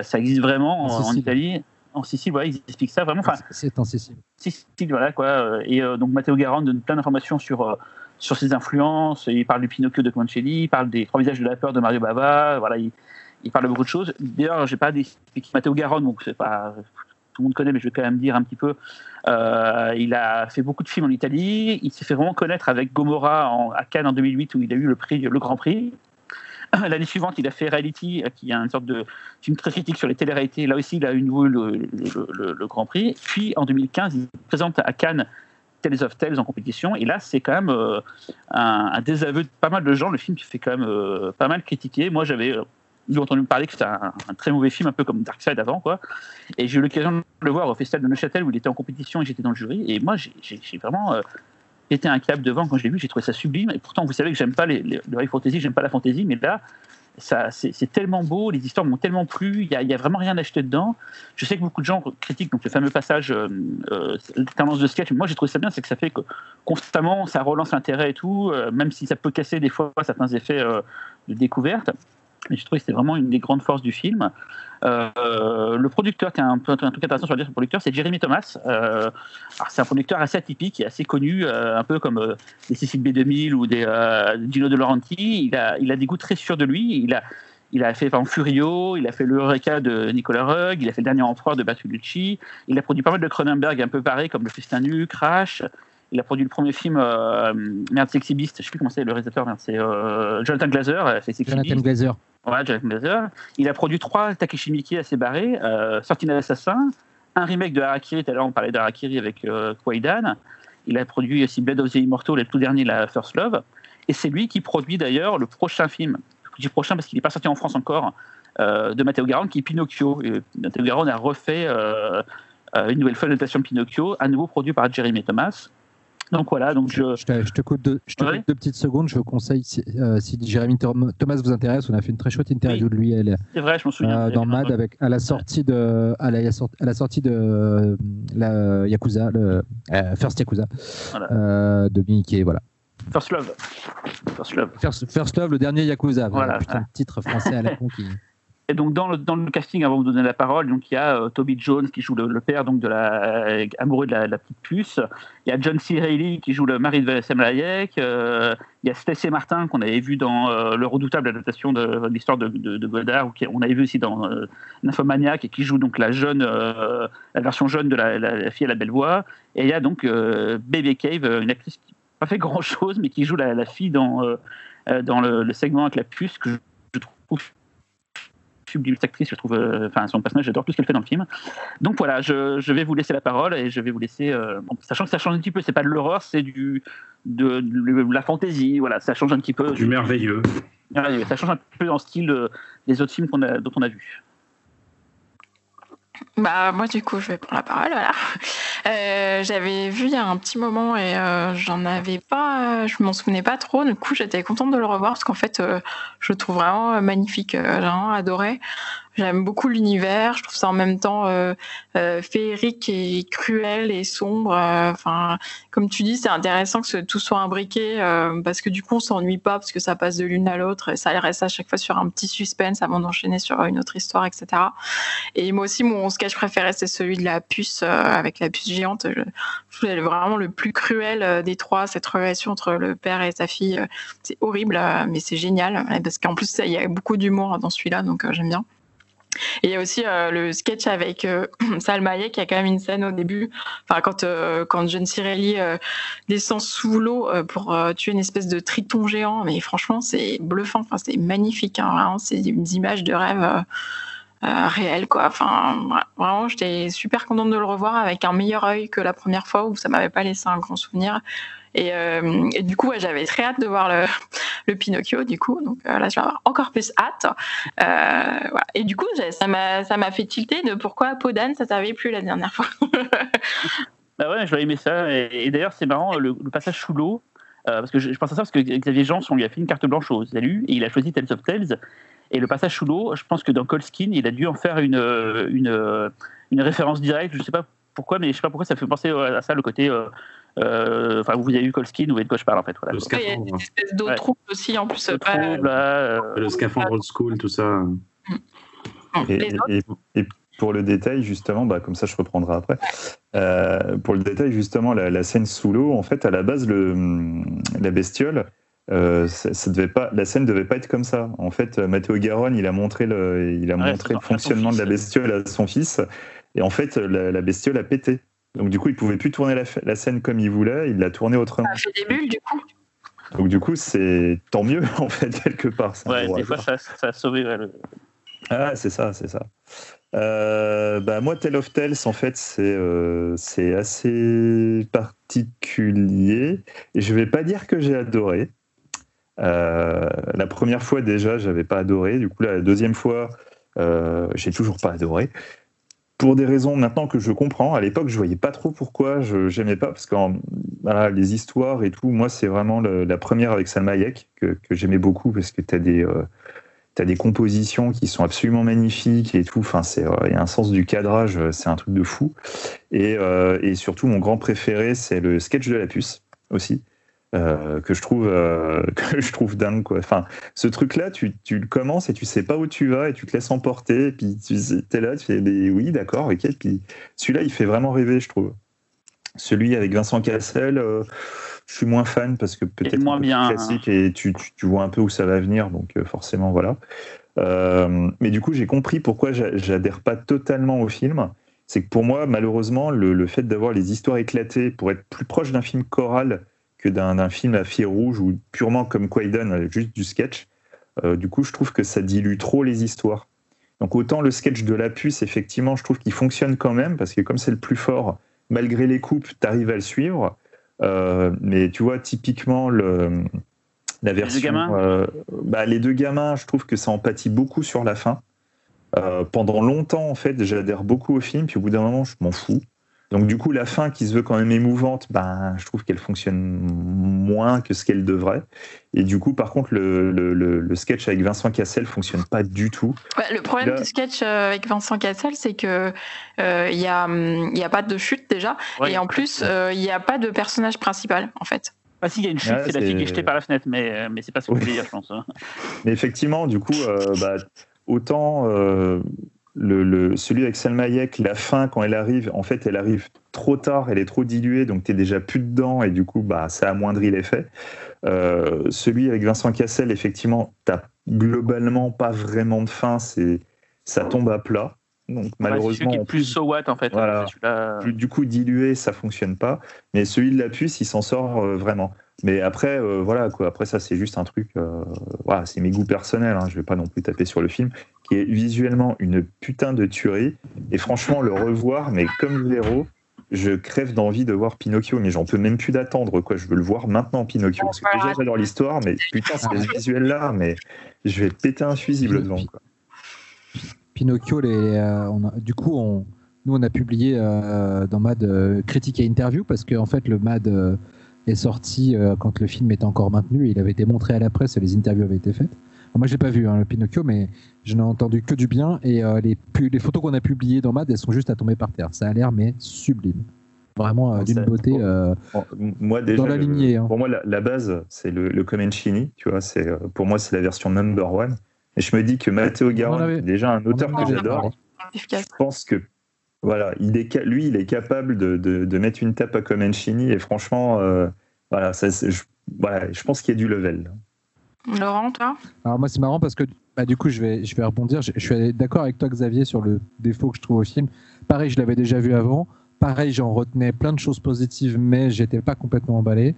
ça existe vraiment en, Italie. En Sicile, voilà, ils expliquent ça vraiment. c'est en Sicile. Sicile, voilà quoi. Euh, et euh, donc Matteo Garonne donne plein d'informations sur sur ses influences. Il parle du Pinocchio de Concelli, il parle des trois visages de la peur de Mario Bava. Voilà, il, il parle de beaucoup de choses. D'ailleurs, j'ai pas expliqué Matteo Garonne, donc c'est pas tout le monde connaît, mais je vais quand même dire un petit peu. il a fait beaucoup de films en Italie. Il s'est fait vraiment connaître avec Gomorrah en, à Cannes en 2008, où il a eu le prix, le Grand Prix. L'année suivante, il a fait Reality, euh, qui est une sorte de film très critique sur les télé-réalités. Là aussi, il a eu le, le, Grand Prix. Puis en 2015, il présente à Cannes Tales of Tales en compétition. Et là, c'est quand même euh, un, désaveu de pas mal de gens. Le film fait quand même euh, pas mal critiquer. Moi, j'avais eu entendu parler que c'était un, très mauvais film, un peu comme Dark Side avant. quoi. Et j'ai eu l'occasion de le voir au Festival de Neuchâtel où il était en compétition et j'étais dans le jury. Et moi, j'ai vraiment était un câble devant quand je l'ai vu, j'ai trouvé ça sublime. Et pourtant, vous savez que j'aime pas les, les, le high fantasy, j'aime pas la fantasy, mais là, c'est tellement beau, les histoires m'ont tellement plu, il n'y a, a, vraiment rien à acheter dedans. Je sais que beaucoup de gens critiquent donc le fameux passage euh, euh de sketch. Moi, j'ai trouvé ça bien, c'est que ça fait que constamment, ça relance l'intérêt et tout, euh, même si ça peut casser des fois certains effets euh, de découverte. Mais je trouve que c'était vraiment une des grandes forces du film. Euh, le producteur, qui est un, un, truc intéressant sur le producteur, c'est Jeremy Thomas. Euh, c'est un producteur assez atypique et assez connu, euh, un peu comme euh, des Cécile B2000 ou des Gino De Laurenti. Il a, il a des goûts très sûrs de lui. Il a, il a fait par Furio, il a fait le Eureka de Nicolas Rugg, il a fait le dernier empereur de Bertolucci. Il a produit pas mal de Cronenberg un peu pareil, comme Le Festin Nu, Crash. Il a produit le premier film, merde, Sexy Beast, je sais plus comment c'est le réalisateur, c'est Jonathan Glazer. Fait Sexy Jonathan Glazer. Il a produit trois Takeshi Miike assez barrés, euh, Assassin, un remake de Harakiri, tout à l'heure on parlait d'Harakiri avec euh. Il a produit aussi Blade of the Immortal, le tout dernier, la First Love. Et c'est lui qui produit d'ailleurs le prochain film. Je dis prochain parce qu'il n'est pas sorti en France encore, euh, de Matteo Garonne, qui est Pinocchio. Matteo Garonne a refait euh, une nouvelle fois l'adaptation de Pinocchio, à nouveau produit par Jeremy Thomas. Donc voilà, donc je. Je te, je te coupe, deux, je te Ouais. coupe deux petites secondes. Je vous conseille, si, euh, si Jérémy Thomas vous intéresse, on a fait une très chouette interview de lui elle, C'est vrai, je m'en souviens. euh, dans Mad avec, à la sortie de, à la, à la sortie de euh, la Yakuza, le euh, First Yakuza, Voilà. de Mickey, voilà. First Love. First Love. First, First Love, le dernier Yakuza. Voilà. Putain, de titre français à la con qui. Et donc dans le, casting, avant de vous donner la parole, donc il y a euh, Toby Jones qui joue le, père donc euh, amoureux de la, petite puce. Il y a John C. Reilly qui joue le mari de Sam Hayek. Euh, il y a Stacey Martin qu'on avait vu dans euh, le redoutable adaptation de, l'histoire de, de, Godard, ou qui- on avait vu aussi dans Nymphomaniac et qui joue donc la jeune, la version jeune de la, fille à la belle voix. Et il y a donc Baby Cave, une actrice qui n'a pas fait grand chose, mais qui joue la, fille dans dans le, segment avec la puce que je trouve sublime actrice, je trouve, euh, enfin son personnage, j'adore tout ce qu'elle fait dans le film. Donc voilà, je, je vais vous laisser la parole et je vais vous laisser, euh, bon, sachant que ça change un petit peu, c'est pas de l'horreur, c'est du de, de la fantaisie, voilà, ça change un petit peu. Du merveilleux. Ça change un peu en style euh, des autres films qu'on a, dont on a vu. Bah moi du coup je vais prendre la parole voilà. Euh, j'avais vu il y a un petit moment et euh, j'en avais pas, je m'en souvenais pas trop. Du coup j'étais contente de le revoir parce qu'en fait euh, je le trouve vraiment euh, magnifique, euh, j'ai vraiment adoré. J'aime beaucoup l'univers, je trouve ça en même temps euh, euh, féerique et cruel et sombre. euh, Enfin, comme tu dis, c'est intéressant que tout soit imbriqué euh, parce que du coup, on s'ennuie pas parce que ça passe de l'une à l'autre et ça reste à chaque fois sur un petit suspense avant d'enchaîner sur une autre histoire, etc. Et moi aussi, mon sketch préféré, c'est celui de la puce euh, avec la puce géante. Je, je trouve vraiment le plus cruel euh, des trois, cette relation entre le père et sa fille. euh, C'est horrible, euh, mais c'est génial parce qu'en plus, il y a beaucoup d'humour dans celui-là, donc euh, j'aime bien. Il y a aussi euh, le sketch avec euh, Salma Hayek, qui a quand même une scène au début, enfin quand euh, quand John Cirelli euh, descend sous l'eau euh, pour tuer une espèce de triton géant, mais franchement c'est bluffant, enfin c'est magnifique, hein, vraiment c'est des images de rêve réelles quoi. Enfin vraiment j'étais super contente de le revoir avec un meilleur œil que la première fois où ça m'avait pas laissé un grand souvenir. Et, euh, et du coup j'avais très hâte de voir le, Pinocchio du coup, donc euh, là je vais avoir encore plus hâte. Euh. Et du coup, ça m'a fait tilter de pourquoi Podane ça t'avait plu la dernière fois. Bah ouais, je vais aimer ça. Et, d'ailleurs, c'est marrant, le, passage sous l'eau, parce que je, pense à ça parce que Xavier Jean, on lui a fait une carte blanche aux Salut et il a choisi Tales of Tales. Et le passage sous l'eau, je pense que dans Colskin, il a dû en faire une, une, référence directe. Je sais pas pourquoi, mais je sais pas pourquoi ça fait penser à ça, le côté. Enfin, vous avez eu Colskin, vous voyez de quoi je parle en fait. Voilà. Le Il y a une espèce d'eau Ouais. aussi en plus. Le pas- trouble, là, euh, Le scaphandre old school, tout ça. Et, pour le détail, justement, bah, comme ça je reprendrai après. Euh, pour le détail, justement, la, la scène sous l'eau, en fait, à la base, le, la bestiole, euh, ça, ça devait pas, la scène devait pas être comme ça. En fait, Matteo Garonne, il a montré le, il a Ouais, montré son- le fonctionnement de la bestiole à son fils, et en fait, la, la bestiole a pété. Donc du coup, il pouvait plus tourner la, la scène comme il voulait, il l'a tournée autrement. Ça fait des bulles du coup. Donc du coup, c'est tant mieux en fait quelque part. ouais, des fois, ça, ça a sauvé. ouais, le- Ah, c'est ça, c'est ça. Euh, bah, moi, Tale of Tales, en fait, c'est euh, c'est assez particulier. Et je vais pas dire que j'ai adoré. Euh, la première fois, déjà, j'avais pas adoré. Du coup, la deuxième fois, euh, j'ai toujours pas adoré. Pour des raisons maintenant que je comprends. À l'époque, je voyais pas trop pourquoi je j'aimais pas, parce que les histoires et tout, moi, c'est vraiment la première avec Salma Hayek que, j'aimais beaucoup, parce que tu as des. euh, T'as des compositions qui sont absolument magnifiques et tout. Enfin, c'est, euh, il y a un sens du cadrage, euh, c'est un truc de fou. Et, et surtout, mon grand préféré, c'est le sketch de la puce aussi, euh, que je trouve euh, que je trouve dingue. Quoi. Enfin, ce truc-là, tu, tu le commences et tu sais pas où tu vas et tu te laisses emporter. Et puis tu es là, tu fais des oui, d'accord, ok. Puis celui-là, il fait vraiment rêver, je trouve. Celui avec Vincent Cassel. euh, je suis moins fan parce que peut-être moins bien, hein. classique et tu, tu, tu vois un peu où ça va venir, donc forcément voilà. Mais du coup, j'ai compris pourquoi j'a- j'adhère pas totalement au film. C'est que pour moi, malheureusement, le, le fait d'avoir les histoires éclatées pour être plus proche d'un film choral que d'un film à fil rouge ou purement comme Quaiden, avec juste du sketch, euh, du coup, je trouve que ça dilue trop les histoires. Donc autant le sketch de la puce, effectivement, je trouve qu'il fonctionne quand même, parce que comme c'est le plus fort, malgré les coupes, tu arrives à le suivre. Euh, mais tu vois, typiquement, le, la deux version. gamins? euh, bah, les deux gamins, je trouve que ça empathie beaucoup sur la fin. Euh, pendant longtemps, en fait, j'adhère beaucoup au film, puis au bout d'un moment, je m'en fous. Donc du coup, la fin qui se veut quand même émouvante, ben, je trouve qu'elle fonctionne moins que ce qu'elle devrait. Et du coup, par contre, le, le, le, sketch avec Vincent Cassel fonctionne pas du tout. le problème du sketch euh, avec Vincent Cassel, c'est que euh, il n'y a, y a pas de chute déjà, et en plus, euh, il n'y a pas de personnage principal en fait. Ah si, il y a une chute, c'est la fille qui est jetée par la fenêtre, mais, mais c'est pas ce que vous voulez dire, je pense. Hein. Mais effectivement, du coup, bah, autant le, celui avec Salma Hayek, la fin, quand elle arrive, en fait, elle arrive trop tard, elle est trop diluée, donc tu es déjà plus dedans, et du coup, bah, ça amoindrit l'effet. Euh, celui avec Vincent Cassel, effectivement, t'as globalement pas vraiment de fin, c'est ça tombe à plat. Donc malheureusement, qui est plus so what en fait. Voilà, du coup dilué, ça fonctionne pas. Mais celui de la puce, il s'en sort euh, vraiment. Mais après, euh, voilà quoi. Après ça, c'est juste un truc. voilà, c'est mes goûts personnels. Hein, je vais pas non plus taper sur le film qui est visuellement une putain de tuerie. Et franchement, le revoir, mais comme Véro, je crève d'envie de voir Pinocchio, mais j'en peux même plus d'attendre, quoi. Je veux le voir maintenant, Pinocchio. Parce que déjà, j'adore l'histoire, mais putain, c'est visuel-là, mais je vais péter un fusible devant, Pinocchio, euh, du coup, nous, on a publié euh, dans MAD euh, critique et interview, parce qu'en en fait, le MAD est sorti quand le film était encore maintenu, et il avait été montré à la presse et les interviews avaient été faites. Moi, je l'ai pas vu, hein, le Pinocchio, mais je n'ai entendu que du bien. Et euh, les, les, photos qu'on a publiées dans MAD, elles sont juste à tomber par terre. Ça a l'air, mais sublime. Vraiment euh, d'une beauté euh, moi, déjà, dans la lignée. Hein. Pour moi, la, base, c'est le, le Comencini. Tu vois, c'est, pour moi, c'est la version number one. Et je me dis que Matteo Garonne, déjà un auteur que j'adore, je pense que voilà, il est, lui, il est capable de, de, mettre une tape à Comencini. Et franchement, voilà, ça, je, voilà, je pense qu'il y a du level. Laurent, toi? Alors moi c'est marrant parce que bah, du coup je vais, je vais rebondir. Je, suis d'accord avec toi Xavier sur le défaut que je trouve au film. Pareil, je l'avais déjà vu avant. Pareil, j'en retenais plein de choses positives, mais j'étais pas complètement emballé.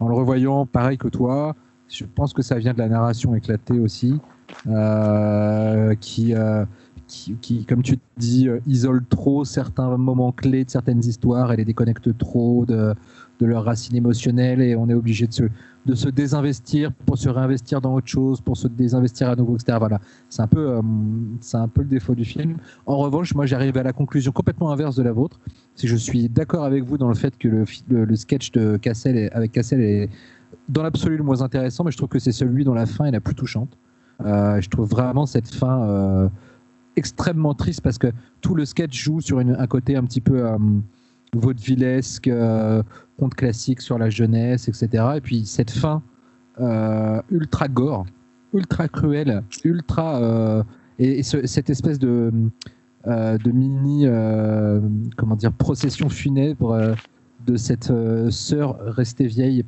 En le revoyant, pareil que toi, je pense que ça vient de la narration éclatée aussi, euh, qui, euh, qui, comme tu dis, euh, isole trop certains moments clés de certaines histoires et les déconnecte trop de, de leurs racines émotionnelles et on est obligé de se, de se désinvestir pour se réinvestir dans autre chose, pour se désinvestir à nouveau, etc. Voilà, c'est un peu, euh, c'est un peu le défaut du film. En revanche, moi, j'arrive à la conclusion complètement inverse de la vôtre. Si je suis d'accord avec vous dans le fait que le, le, sketch de Cassel avec Cassel est dans l'absolu le moins intéressant, mais je trouve que c'est celui dont la fin est la plus touchante. Euh, je trouve vraiment cette fin extrêmement triste parce que tout le sketch joue sur une, un côté un petit peu vaudevillesque, euh, conte classique sur la jeunesse, etc. Et puis cette fin euh, ultra gore, ultra cruelle, ultra euh, et, cette espèce de de mini comment dire procession funèbre de cette sœur restée vieille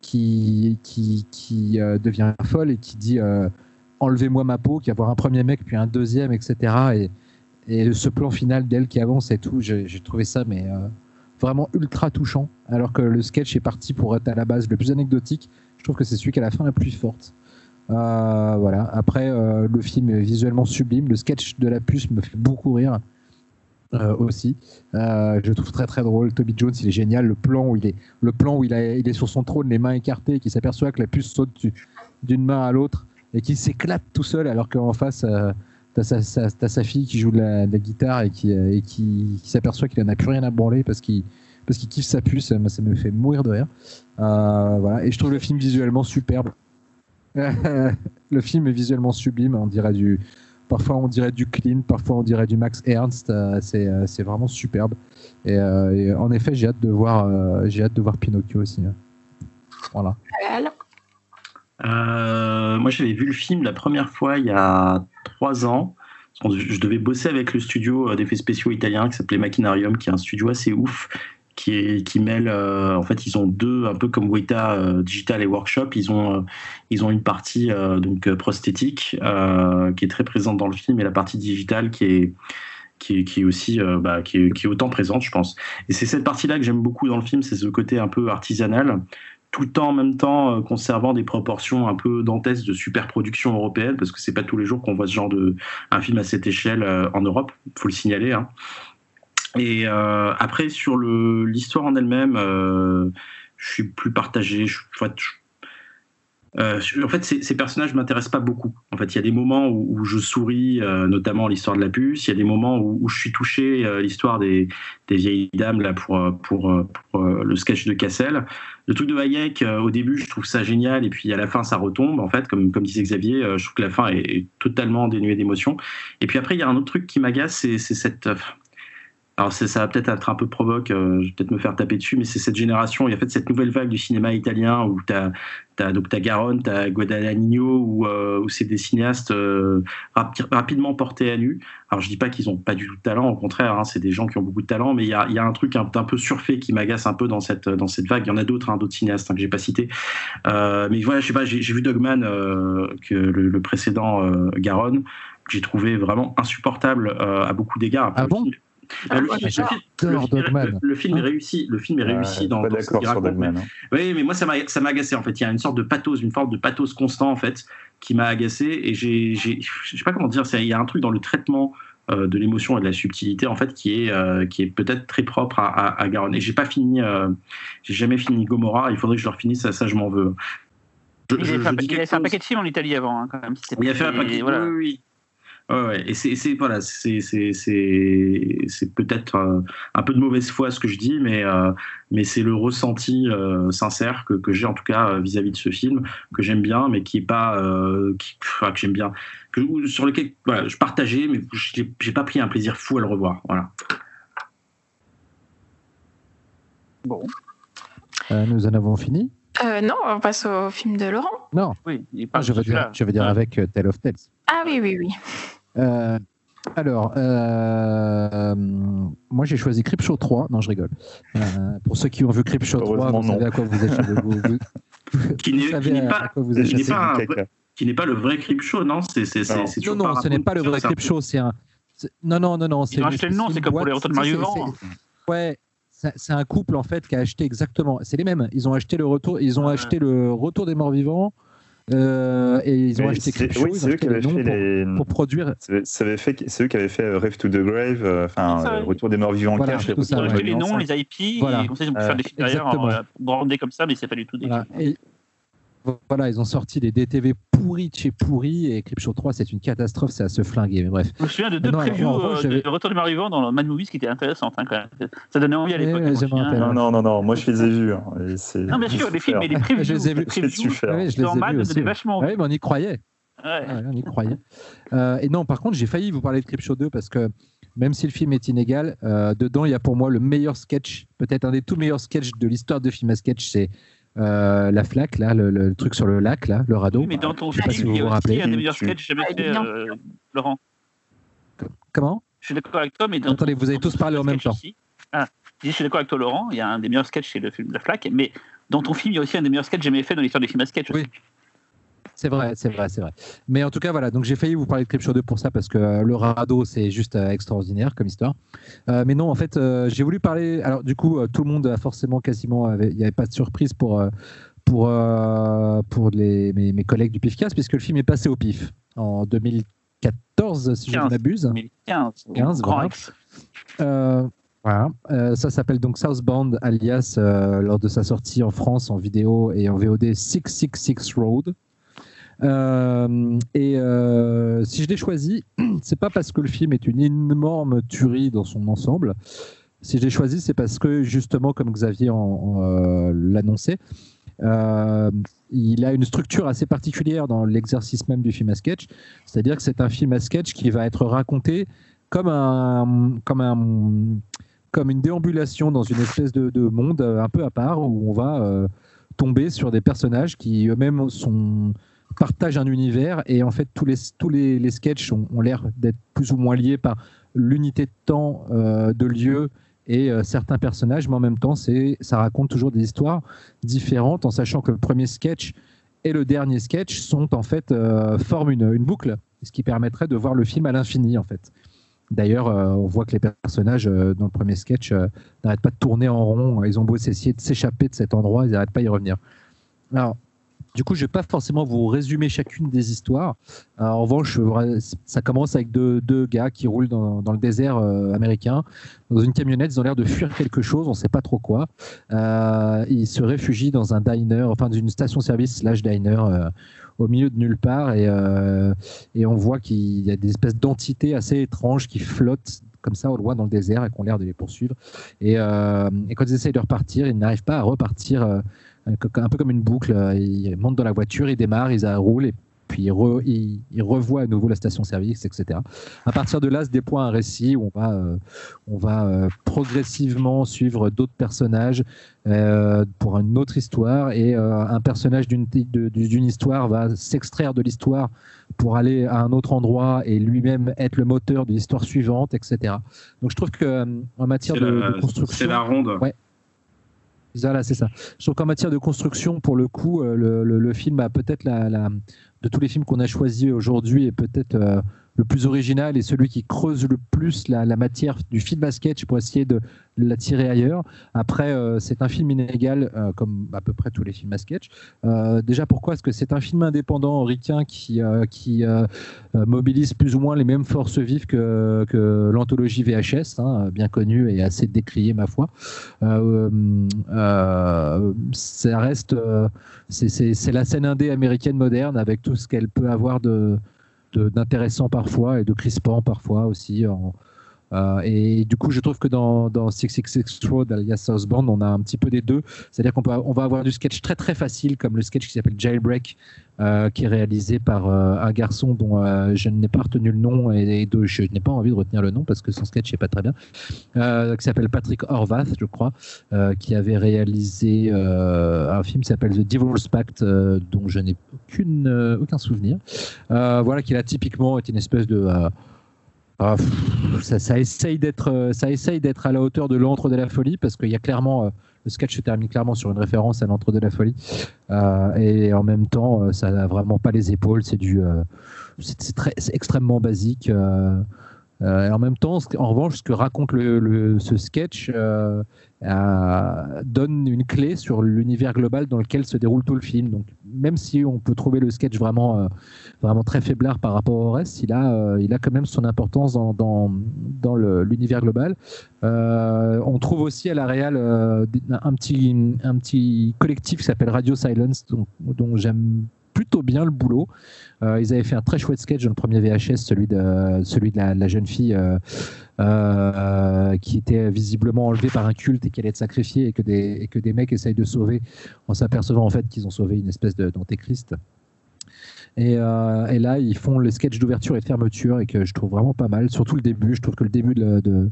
qui qui, qui devient folle et qui dit enlevez-moi ma peau, qui va voir un premier mec puis un deuxième, etc. Et, ce plan final d'elle qui avance et tout, j'ai trouvé ça mais euh, vraiment ultra touchant. Alors que le sketch est parti pour être à la base le plus anecdotique. Je trouve que c'est celui qui a la fin la plus forte. Euh, voilà. Après, euh, le film est visuellement sublime. Le sketch de la puce me fait beaucoup rire. aussi. je trouve très très drôle. Toby Jones, il est génial. Le plan où il est, le plan où il, est sur son trône, les mains écartées, qui s'aperçoit que la puce saute d'une main à l'autre et qui s'éclate tout seul, alors qu'en face, T'as sa, sa, fille qui joue de la, guitare et qui, qui, s'aperçoit qu'il en a plus rien à branler parce qu'il parce qu'il kiffe sa puce. Ça, me fait mourir de rire. Euh, voilà. Et je trouve le film visuellement superbe. le film est visuellement sublime. On dirait du, parfois on dirait du Clean, parfois on dirait du Max Ernst. Euh, c'est, euh, c'est vraiment superbe. Et, en effet, j'ai hâte de voir, j'ai hâte de voir Pinocchio aussi. Hein. Voilà. Euh, moi, j'avais vu le film la première fois il y a trois ans. Je devais bosser avec le studio euh, d'effets spéciaux italien qui s'appelait Machinarium, qui est un studio assez ouf, qui, mêle. Euh, en fait, ils ont deux, un peu comme Weta Digital et Workshop, ils ont, ils ont une partie donc prosthétique qui est très présente dans le film et la partie digitale qui est qui est, aussi bah, qui, est, autant présente, je pense. Et c'est cette partie-là que j'aime beaucoup dans le film, c'est ce côté un peu artisanal tout en même temps euh, conservant des proportions un peu dantesques de superproduction européenne, parce que c'est pas tous les jours qu'on voit ce genre de un film à cette échelle euh, en Europe, faut le signaler. Hein. Et euh, après sur l'histoire en elle-même, je suis plus partagé. Je, euh, en fait, ces, personnages m'intéressent pas beaucoup. En fait, il y a des moments où, où je souris, euh, notamment l'histoire de la puce. Il y a des moments où, où je suis touché, euh, l'histoire des, des, vieilles dames là pour pour, pour le sketch de Cassel. Le truc de Hayek, au début, je trouve ça génial, et puis à la fin, ça retombe. En fait, comme comme disait Xavier, je trouve que la fin est, est totalement dénuée d'émotion. Et puis après, il y a un autre truc qui m'agace, c'est cette alors ça va peut-être être un peu provoque, euh, je vais peut-être me faire taper dessus, mais c'est cette génération, il y a fait cette nouvelle vague du cinéma italien où tu as, as, donc as Garonne, tu as Guadagnino, où, euh, où c'est des cinéastes euh, rapidement portés à nu. Alors je dis pas qu'ils n'ont pas du tout de talent, au contraire, hein, c'est des gens qui ont beaucoup de talent, mais il y a, y a, un truc un, un peu surfait qui m'agace un peu dans cette, dans cette vague. Il y en a d'autres, hein, d'autres cinéastes hein, que j'ai pas cités. mais voilà, je sais pas, j'ai vu Dogman, que le, le précédent Garonne, que j'ai trouvé vraiment insupportable à beaucoup d'égards. Ah bon? Le, film, est réussi. Le film est réussi dans, ce qu'il raconte. Mais... Hein. Oui, mais moi ça m'a ça m'a agacé en fait. Il y a une sorte de pathos, une forme de pathos constant en fait qui m'a agacé et j'ai je sais pas comment dire. Il y a un truc dans le traitement euh, de l'émotion et de la subtilité en fait qui est euh, qui est peut-être très propre à, à, à Garonne. Et j'ai pas fini, euh, j'ai jamais fini Gomorrah. Il faudrait que je le refinisse. Ça, ça je m'en veux. Je, il, a fait un paquet de films en Italie avant, hein, quand même. Il a fait un paquet. Voilà. Oui, oui. Ouais, et c'est voilà, c'est c'est peut-être euh, un peu de mauvaise foi ce que je dis, mais euh, mais c'est le ressenti euh, sincère que, que j'ai en tout cas vis-à-vis de ce film que j'aime bien, mais qui est pas qui, enfin, que j'aime bien, que, sur lequel voilà, je partageais, mais j'ai pas pris un plaisir fou à le revoir. Voilà. Bon. nous en avons fini? non, on passe au film de Laurent. Non. Oui, il ah, je veux dire, je veux dire avec Tale of Tales. Ah oui, oui, oui. Euh, alors, euh, moi j'ai choisi Creepshow 3. Non, je rigole. Euh, pour ceux qui ont vu Creepshow 3, vous savez à quoi vous êtes vous, vous, Qui n'est pas, qui pas, le vrai Creepshow, non? C'est, Non, non, ce n'est pas le vrai Creepshow. C'est un. Non, non, non, non. Ils ont acheté le nom, c'est comme pour les retours de Mario Ouais, c'est un couple en fait qui a acheté exactement. C'est les mêmes. Ils ont acheté le retour. Ils ont acheté le retour des morts vivants. Euh, et ils ont acheté quelque oui, c'est eux qui avaient fait les... pour, produire. C'est eux qui avaient fait euh, Rave to the Grave, euh, enfin Retour des morts vivants voilà, Ils ont acheté les noms, les IP, voilà. et comme ça ils ont pu faire des films derrière, brandés comme ça, mais c'est pas du tout des voilà. Et, voilà, ils ont sorti des DTV pourris de chez pourris et Creepshow 3, c'est une catastrophe, c'est à se flinguer. Mais bref. Je me souviens de deux previews euh, de Retour du Marivant dans Mad Movies qui étaient intéressantes. Hein, quand même. Ça donnait envie à l'époque. non, non, non, non, moi je les ai vus. Hein, non, bien sûr, les films, mais les previews. je les ai vus. je les ai vus aussi. vachement Oui, mais on y croyait. Ouais. Ouais, on y croyait. Euh, et non, par contre, j'ai failli vous parler de Creepshow 2 parce que même si le film est inégal, euh, dedans, il y a pour moi le meilleur sketch, peut-être un des tout meilleurs sketchs de l'histoire de film à sketch, c'est euh, la flaque, là, le, le, truc sur le lac, là, le radeau. Oui, mais dans ton film, si il y a aussi un des meilleurs sketchs jamais fait, euh, Laurent. Comment? Je suis d'accord avec toi, mais dans Attendez, vous avez tous parlé en même temps. Aussi, ah, je suis d'accord avec toi, Laurent, il y a un des meilleurs sketchs, c'est le film La Flaque, mais dans ton film, il y a aussi un des meilleurs sketchs jamais fait dans l'histoire des films à sketch. Oui. C'est vrai, c'est vrai, c'est vrai. Mais en tout cas, voilà, donc j'ai failli vous parler de Creepshow 2 pour ça, parce que euh, le radeau, c'est juste euh, extraordinaire comme histoire. Euh, mais non, en fait, euh, j'ai voulu parler. Alors, du coup, tout le monde a forcément quasiment. Il n'y avait pas de surprise pour, pour, pour les, mes, mes, collègues du PIFCAS, puisque le film est passé au PIF en 2014, si 15, je ne m'abuse. 2015. 15, voilà. Voilà. Euh, ça s'appelle donc Southbound, alias euh, lors de sa sortie en France en vidéo et en VOD 666 Road. Euh, et euh, si je l'ai choisi, c'est pas parce que le film est une énorme tuerie dans son ensemble. Si je l'ai choisi, c'est parce que justement, comme Xavier euh, l'annonçait, il a une structure assez particulière dans l'exercice même du film à sketch. C'est-à-dire que c'est un film à sketch qui va être raconté comme un, comme un, comme une déambulation dans une espèce de, de monde un peu à part où on va tomber sur des personnages qui eux-mêmes sont partagent un univers et en fait tous les, tous les, les sketchs ont, l'air d'être plus ou moins liés par l'unité de temps, euh, de lieu et euh, certains personnages, mais en même temps ça raconte toujours des histoires différentes en sachant que le premier sketch et le dernier sketch sont en fait euh, forment une, une, boucle, ce qui permettrait de voir le film à l'infini en fait. D'ailleurs, on voit que les personnages dans le premier sketch n'arrêtent pas de tourner en rond. Ils ont beau essayer de s'échapper de cet endroit, ils n'arrêtent pas d'y revenir. Alors, Du coup, je vais pas forcément vous résumer chacune des histoires. Euh, en revanche, ça commence avec deux, gars qui roulent dans, le désert euh, américain dans une camionnette. Ils ont l'air de fuir quelque chose, on ne sait pas trop quoi. Euh, ils se réfugient dans un diner, enfin d'une station-service slash diner au milieu de nulle part, et, on voit qu'il y a des espèces d'entités assez étranges qui flottent comme ça au loin dans le désert et qui ont l'air de les poursuivre. Et, quand ils essayent de repartir, ils n'arrivent pas à repartir un peu comme une boucle. Euh, ils montent dans la voiture, ils démarrent, ils roulent et puis ils, revoient à nouveau la station-service, etc. À partir de là se déploie un récit où on va, euh, on va euh, progressivement suivre d'autres personnages pour une autre histoire et un personnage d'une histoire va s'extraire de l'histoire pour aller à un autre endroit et lui-même être le moteur de l'histoire suivante, etc. Donc je trouve que en matière de, construction, c'est la ronde. Voilà, c'est ça. Trouve qu'en matière de construction, pour le coup, euh, le, film a peut-être la, de tous les films qu'on a choisis aujourd'hui, et peut-être euh, le plus original et celui qui creuse le plus la, matière du film à sketch pour essayer de la tirer ailleurs. Après, euh, c'est un film inégal, euh, comme à peu près tous les films à sketch. Euh, déjà, pourquoi Parce que c'est un film indépendant, ricain, qui, qui mobilise plus ou moins les mêmes forces vives que, que l'anthologie VHS, hein, bien connue et assez décriée, ma foi. ça reste... c'est la scène indé américaine moderne avec tout ce qu'elle peut avoir de d'intéressant parfois et de crispant parfois aussi. Euh, et du coup, je trouve que dans, dans 666 Road, alias Southbound, on a un petit peu des deux. C'est-à-dire qu'on on va avoir du sketch très très facile, comme le sketch qui s'appelle Jailbreak, euh, qui est réalisé par euh, un garçon dont je n'ai pas retenu le nom et, dont je n'ai pas envie de retenir le nom parce que son sketch n'est pas très bien, qui s'appelle Patrick Horvath, je crois, qui avait réalisé un film qui s'appelle The Divorce Pact, dont je n'ai aucun souvenir. voilà, qui a typiquement été une espèce de ah, ça, essaye d'être, euh, ça essaye d'être à la hauteur de l'antre de la folie parce qu'il y a clairement, euh, le sketch se termine clairement sur une référence à l'antre de la folie euh, et en même temps, ça n'a vraiment pas les épaules. C'est du, c'est, très, extrêmement basique. et en même temps, en revanche, ce que raconte le, ce sketch donne une clé sur l'univers global dans lequel se déroule tout le film. Donc, même si on peut trouver le sketch vraiment vraiment très faiblard par rapport au reste, il a, euh, il a quand même son importance dans, dans, dans l'univers global. Euh, on trouve aussi à la Real euh, un, petit, un petit collectif qui s'appelle Radio Silence, dont, dont j'aime plutôt bien le boulot. ils avaient fait un très chouette sketch dans le premier VHS, celui de, celui de la, jeune fille qui était visiblement enlevée par un culte et qui allait être sacrifiée et que des, et que des mecs essayent de sauver en s'apercevant en fait qu'ils ont sauvé une espèce d'antéchrist. Euh, et, là, ils font le sketch d'ouverture et de fermeture et que je trouve vraiment pas mal. Surtout le début. Je trouve que le début de,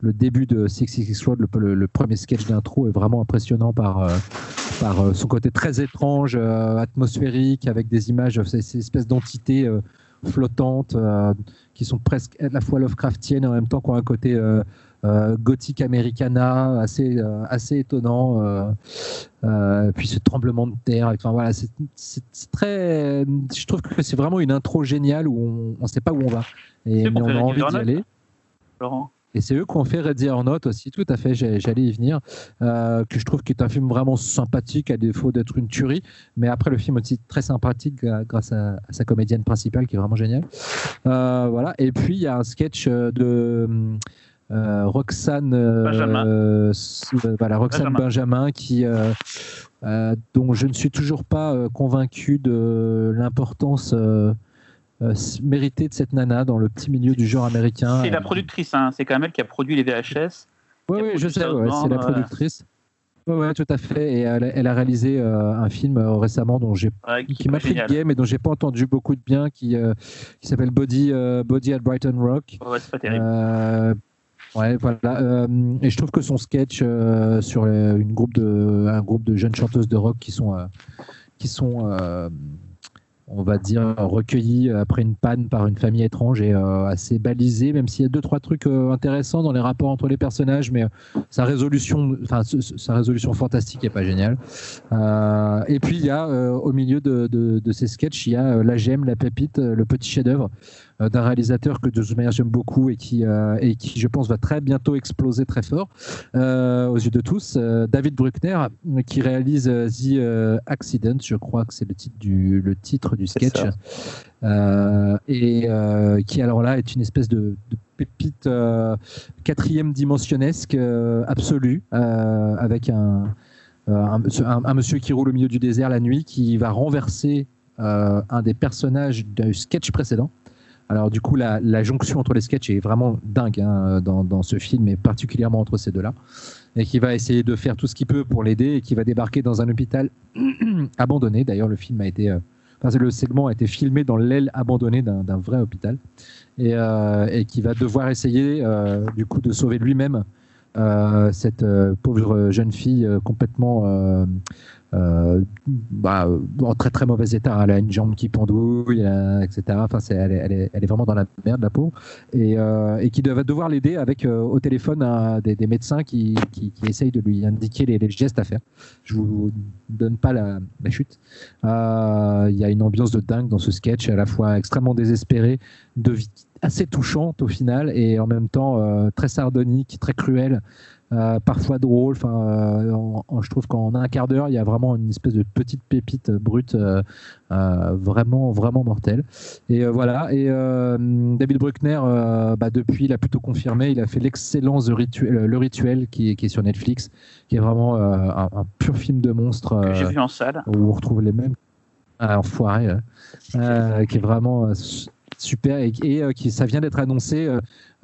le début de Six Six Road, le, premier sketch d'intro, est vraiment impressionnant par, euh, par euh, son côté très étrange, atmosphérique, avec des images, ces, espèces d'entités flottantes qui sont presque à la fois Lovecraftiennes et en même temps qui ont un côté euh, gothique americana assez, euh, assez étonnant. Euh, puis ce tremblement de terre. Enfin, voilà, c'est très. Je trouve que c'est vraiment une intro géniale où on ne sait pas où on va. Et, mais on a envie d'y aller. Laurent et c'est eux qui ont fait Ready or Not aussi, tout à fait, j'allais y venir, que je trouve qu'il est un film vraiment sympathique à défaut d'être une tuerie, mais après le film aussi très sympathique grâce à, sa comédienne principale qui est vraiment géniale. voilà, et puis il y a un sketch de euh, Roxane, euh, Benjamin. Euh, voilà, Roxane Benjamin, qui, dont je ne suis toujours pas convaincu de l'importance méritée de cette nana dans le petit milieu du genre américain. C'est la productrice, hein. c'est quand même elle qui a produit les VHS. Oui, oui, je sais, c'est la productrice. Oui, tout à fait. Et elle, a réalisé un film récemment dont j'ai, qui, m'a fait le game et dont j'ai pas entendu beaucoup de bien, qui, qui s'appelle Body, Body at Brighton Rock. Ouais, c'est pas terrible. Ouais, voilà. Euh, et je trouve que son sketch euh, sur une groupe de, un groupe de jeunes chanteuses de rock qui sont, euh, qui sont on va dire, recueillies après une panne par une famille étrange et assez balisé, même s'il y a deux, trois trucs intéressants dans les rapports entre les personnages, mais sa résolution, enfin, sa résolution fantastique n'est pas géniale. et puis, il y a, au milieu de, de, ces sketchs, il y a la gemme, la pépite, le petit chef-d'œuvre. Euh, d'un réalisateur que de toute manière j'aime beaucoup et qui, euh, et qui, je pense, va très bientôt exploser très fort euh, aux yeux de tous. David Bruckner, qui réalise The Accident, je crois que c'est le titre du, le titre du sketch, et qui alors là est une espèce de, pépite quatrième dimensionnesque absolue, avec un, un, un, monsieur qui roule au milieu du désert la nuit, qui va renverser un des personnages du sketch précédent. Alors du coup, la, jonction entre les sketchs est vraiment dingue hein, dans, ce film, et particulièrement entre ces deux-là. Et qui va essayer de faire tout ce qu'il peut pour l'aider, et qui va débarquer dans un hôpital abandonné. D'ailleurs, le film a été, euh, enfin, le segment a été filmé dans l'aile abandonnée d'un vrai hôpital, et, euh, et, qui va devoir essayer euh, du coup de sauver lui-même cette pauvre jeune fille complètement bah, en très très mauvais état. Elle a une jambe qui pendouille, etc. Enfin, elle, est, vraiment dans la merde, la peau. Et, euh, qui va devoir l'aider avec euh, au téléphone des, médecins qui, qui, essayent de lui indiquer les, gestes à faire. Je vous donne pas la, chute. Il y a une ambiance de dingue dans ce sketch, à la fois extrêmement désespéré, de assez touchante au final, et en même temps très sardonique, très cruel. Euh, parfois drôle. Enfin, euh, je trouve qu'en un quart d'heure, il y a vraiment une espèce de petite pépite brute, euh, vraiment, vraiment mortelle. Et voilà. Et David Bruckner, bah, depuis, il a plutôt confirmé. Il a fait l'excellence rituel, le rituel qui, qui, est sur Netflix, qui est vraiment un, pur film de monstre. j'ai vu en salle. Où on retrouve les mêmes. Ah, enfoiré, qui est vraiment super et, qui ça vient d'être annoncé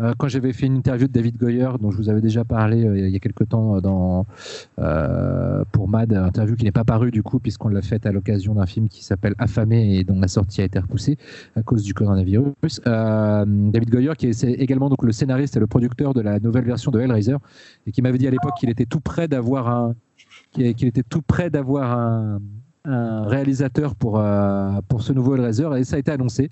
euh, quand j'avais fait une interview de David Goyer, dont je vous avais déjà parlé euh, il y a quelques temps dans, euh, pour Mad, interview qui n'est pas parue du coup, puisqu'on l'a faite à l'occasion d'un film qui s'appelle Affamé et dont la sortie a été repoussée à cause du coronavirus. David Goyer, qui est également le scénariste et le producteur de la nouvelle version de Hellraiser, et qui m'avait dit à l'époque qu'il était tout près d'avoir un qu'il était tout près d'avoir un, un réalisateur pour, euh, pour ce nouveau Hellraiser et ça a été annoncé.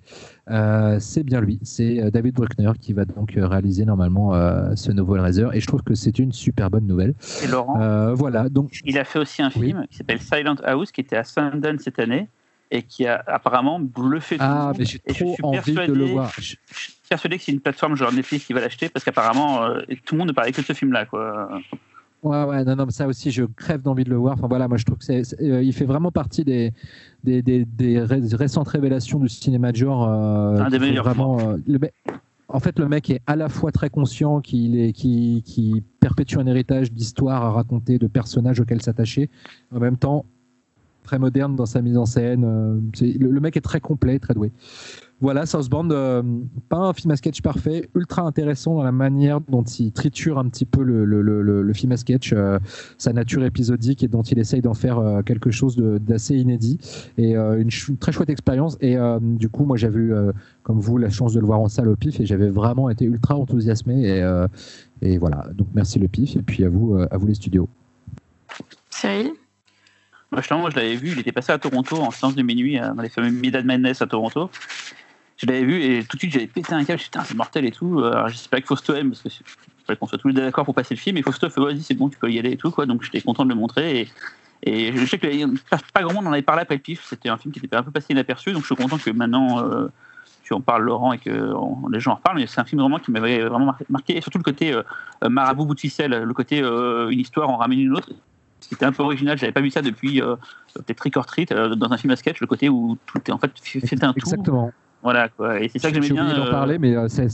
Euh, c'est bien lui, c'est euh, David Bruckner qui va donc réaliser normalement ce nouveau Hellraiser et je trouve que c'est une super bonne nouvelle. Et Laurent, voilà, donc, il a fait aussi un film qui s'appelle Silent House qui était à Sundance cette année et qui a apparemment bluffé tout ah, le monde. Mais j'ai trop envie de le voir. Je suis persuadé que c'est une plateforme genre Netflix qui va l'acheter parce qu'apparemment tout le monde ne parlait que de ce film-là. Quoi. Ouais, ouais, non, non, mais ça aussi, je crève d'envie de le voir. Enfin voilà, moi je trouve que c'est, euh, il fait vraiment partie des, des, des, des récentes révélations du cinéma de genre. Euh, un des meilleurs. Vraiment, euh, le, en fait, le mec est à la fois très conscient qu'il est, qui, qui perpétue un héritage d'histoire à raconter, de personnages auxquels s'attacher. En même temps, très moderne dans sa mise en scène. le, le, mec est très complet, très doué. Voilà, Southbound, euh, pas un film à sketch parfait, ultra intéressant dans la manière dont il triture un petit peu le, le, le, film à sketch, euh, sa nature épisodique et dont il essaye d'en faire euh, quelque chose d'assez inédit et une, très chouette expérience. Et du coup, moi j'avais eu, comme vous, la chance de le voir en salle au PIF et j'avais vraiment été ultra enthousiasmé. Et, et, voilà, donc merci le PIF et puis à vous, à vous les studios. Cyril? Moi, je l'avais vu, il était passé à Toronto en séance de minuit, dans les fameux Midnight Madness à Toronto je l'avais vu et tout de suite j'avais pété un câble, putain c'est mortel et tout. Alors j'espère que Fausto aime parce que fallait qu'on soit tous les deux d'accord pour passer le film. Et Fausto fait vas-y c'est bon tu peux y aller et tout quoi. Donc j'étais content de le montrer et, je sais que pas, grand monde en avait parlé après le pif. C'était un film qui était un peu passé inaperçu donc je suis content que maintenant euh, tu en parles Laurent et que les gens en reparlent. Mais c'est un film vraiment qui m'avait vraiment marqué et surtout le côté euh, marabout bout de ficelle, le côté euh, une histoire en ramène une autre. C'était un peu original, j'avais pas vu ça depuis peut-être Trick or Treat dans un film à sketch, le côté où tout est en fait fait un tout. Exactement. Voilà, quoi. Et c'est ça que j'aimais bien. J'ai oublié d'en euh, parler, mais euh, c'est.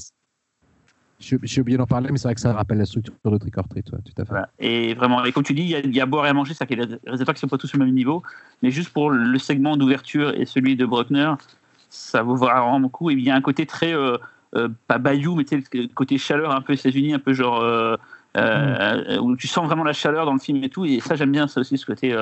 J'ai oublié d'en parler, mais c'est vrai que ça rappelle la structure de Trick or Treat, tout à fait. Et vraiment, et comme tu dis, il y, a, il y a à boire et à manger, ça fait les résultats qui sont pas tous au même niveau, mais juste pour le segment d'ouverture et celui de Bruckner, ça vaut vraiment beaucoup. Et il y a un côté très, euh, pas bayou, mais tu sais, côté chaleur un peu États-Unis, un peu genre, mm. où tu sens vraiment la chaleur dans le film et tout, et ça j'aime bien ça aussi, ce côté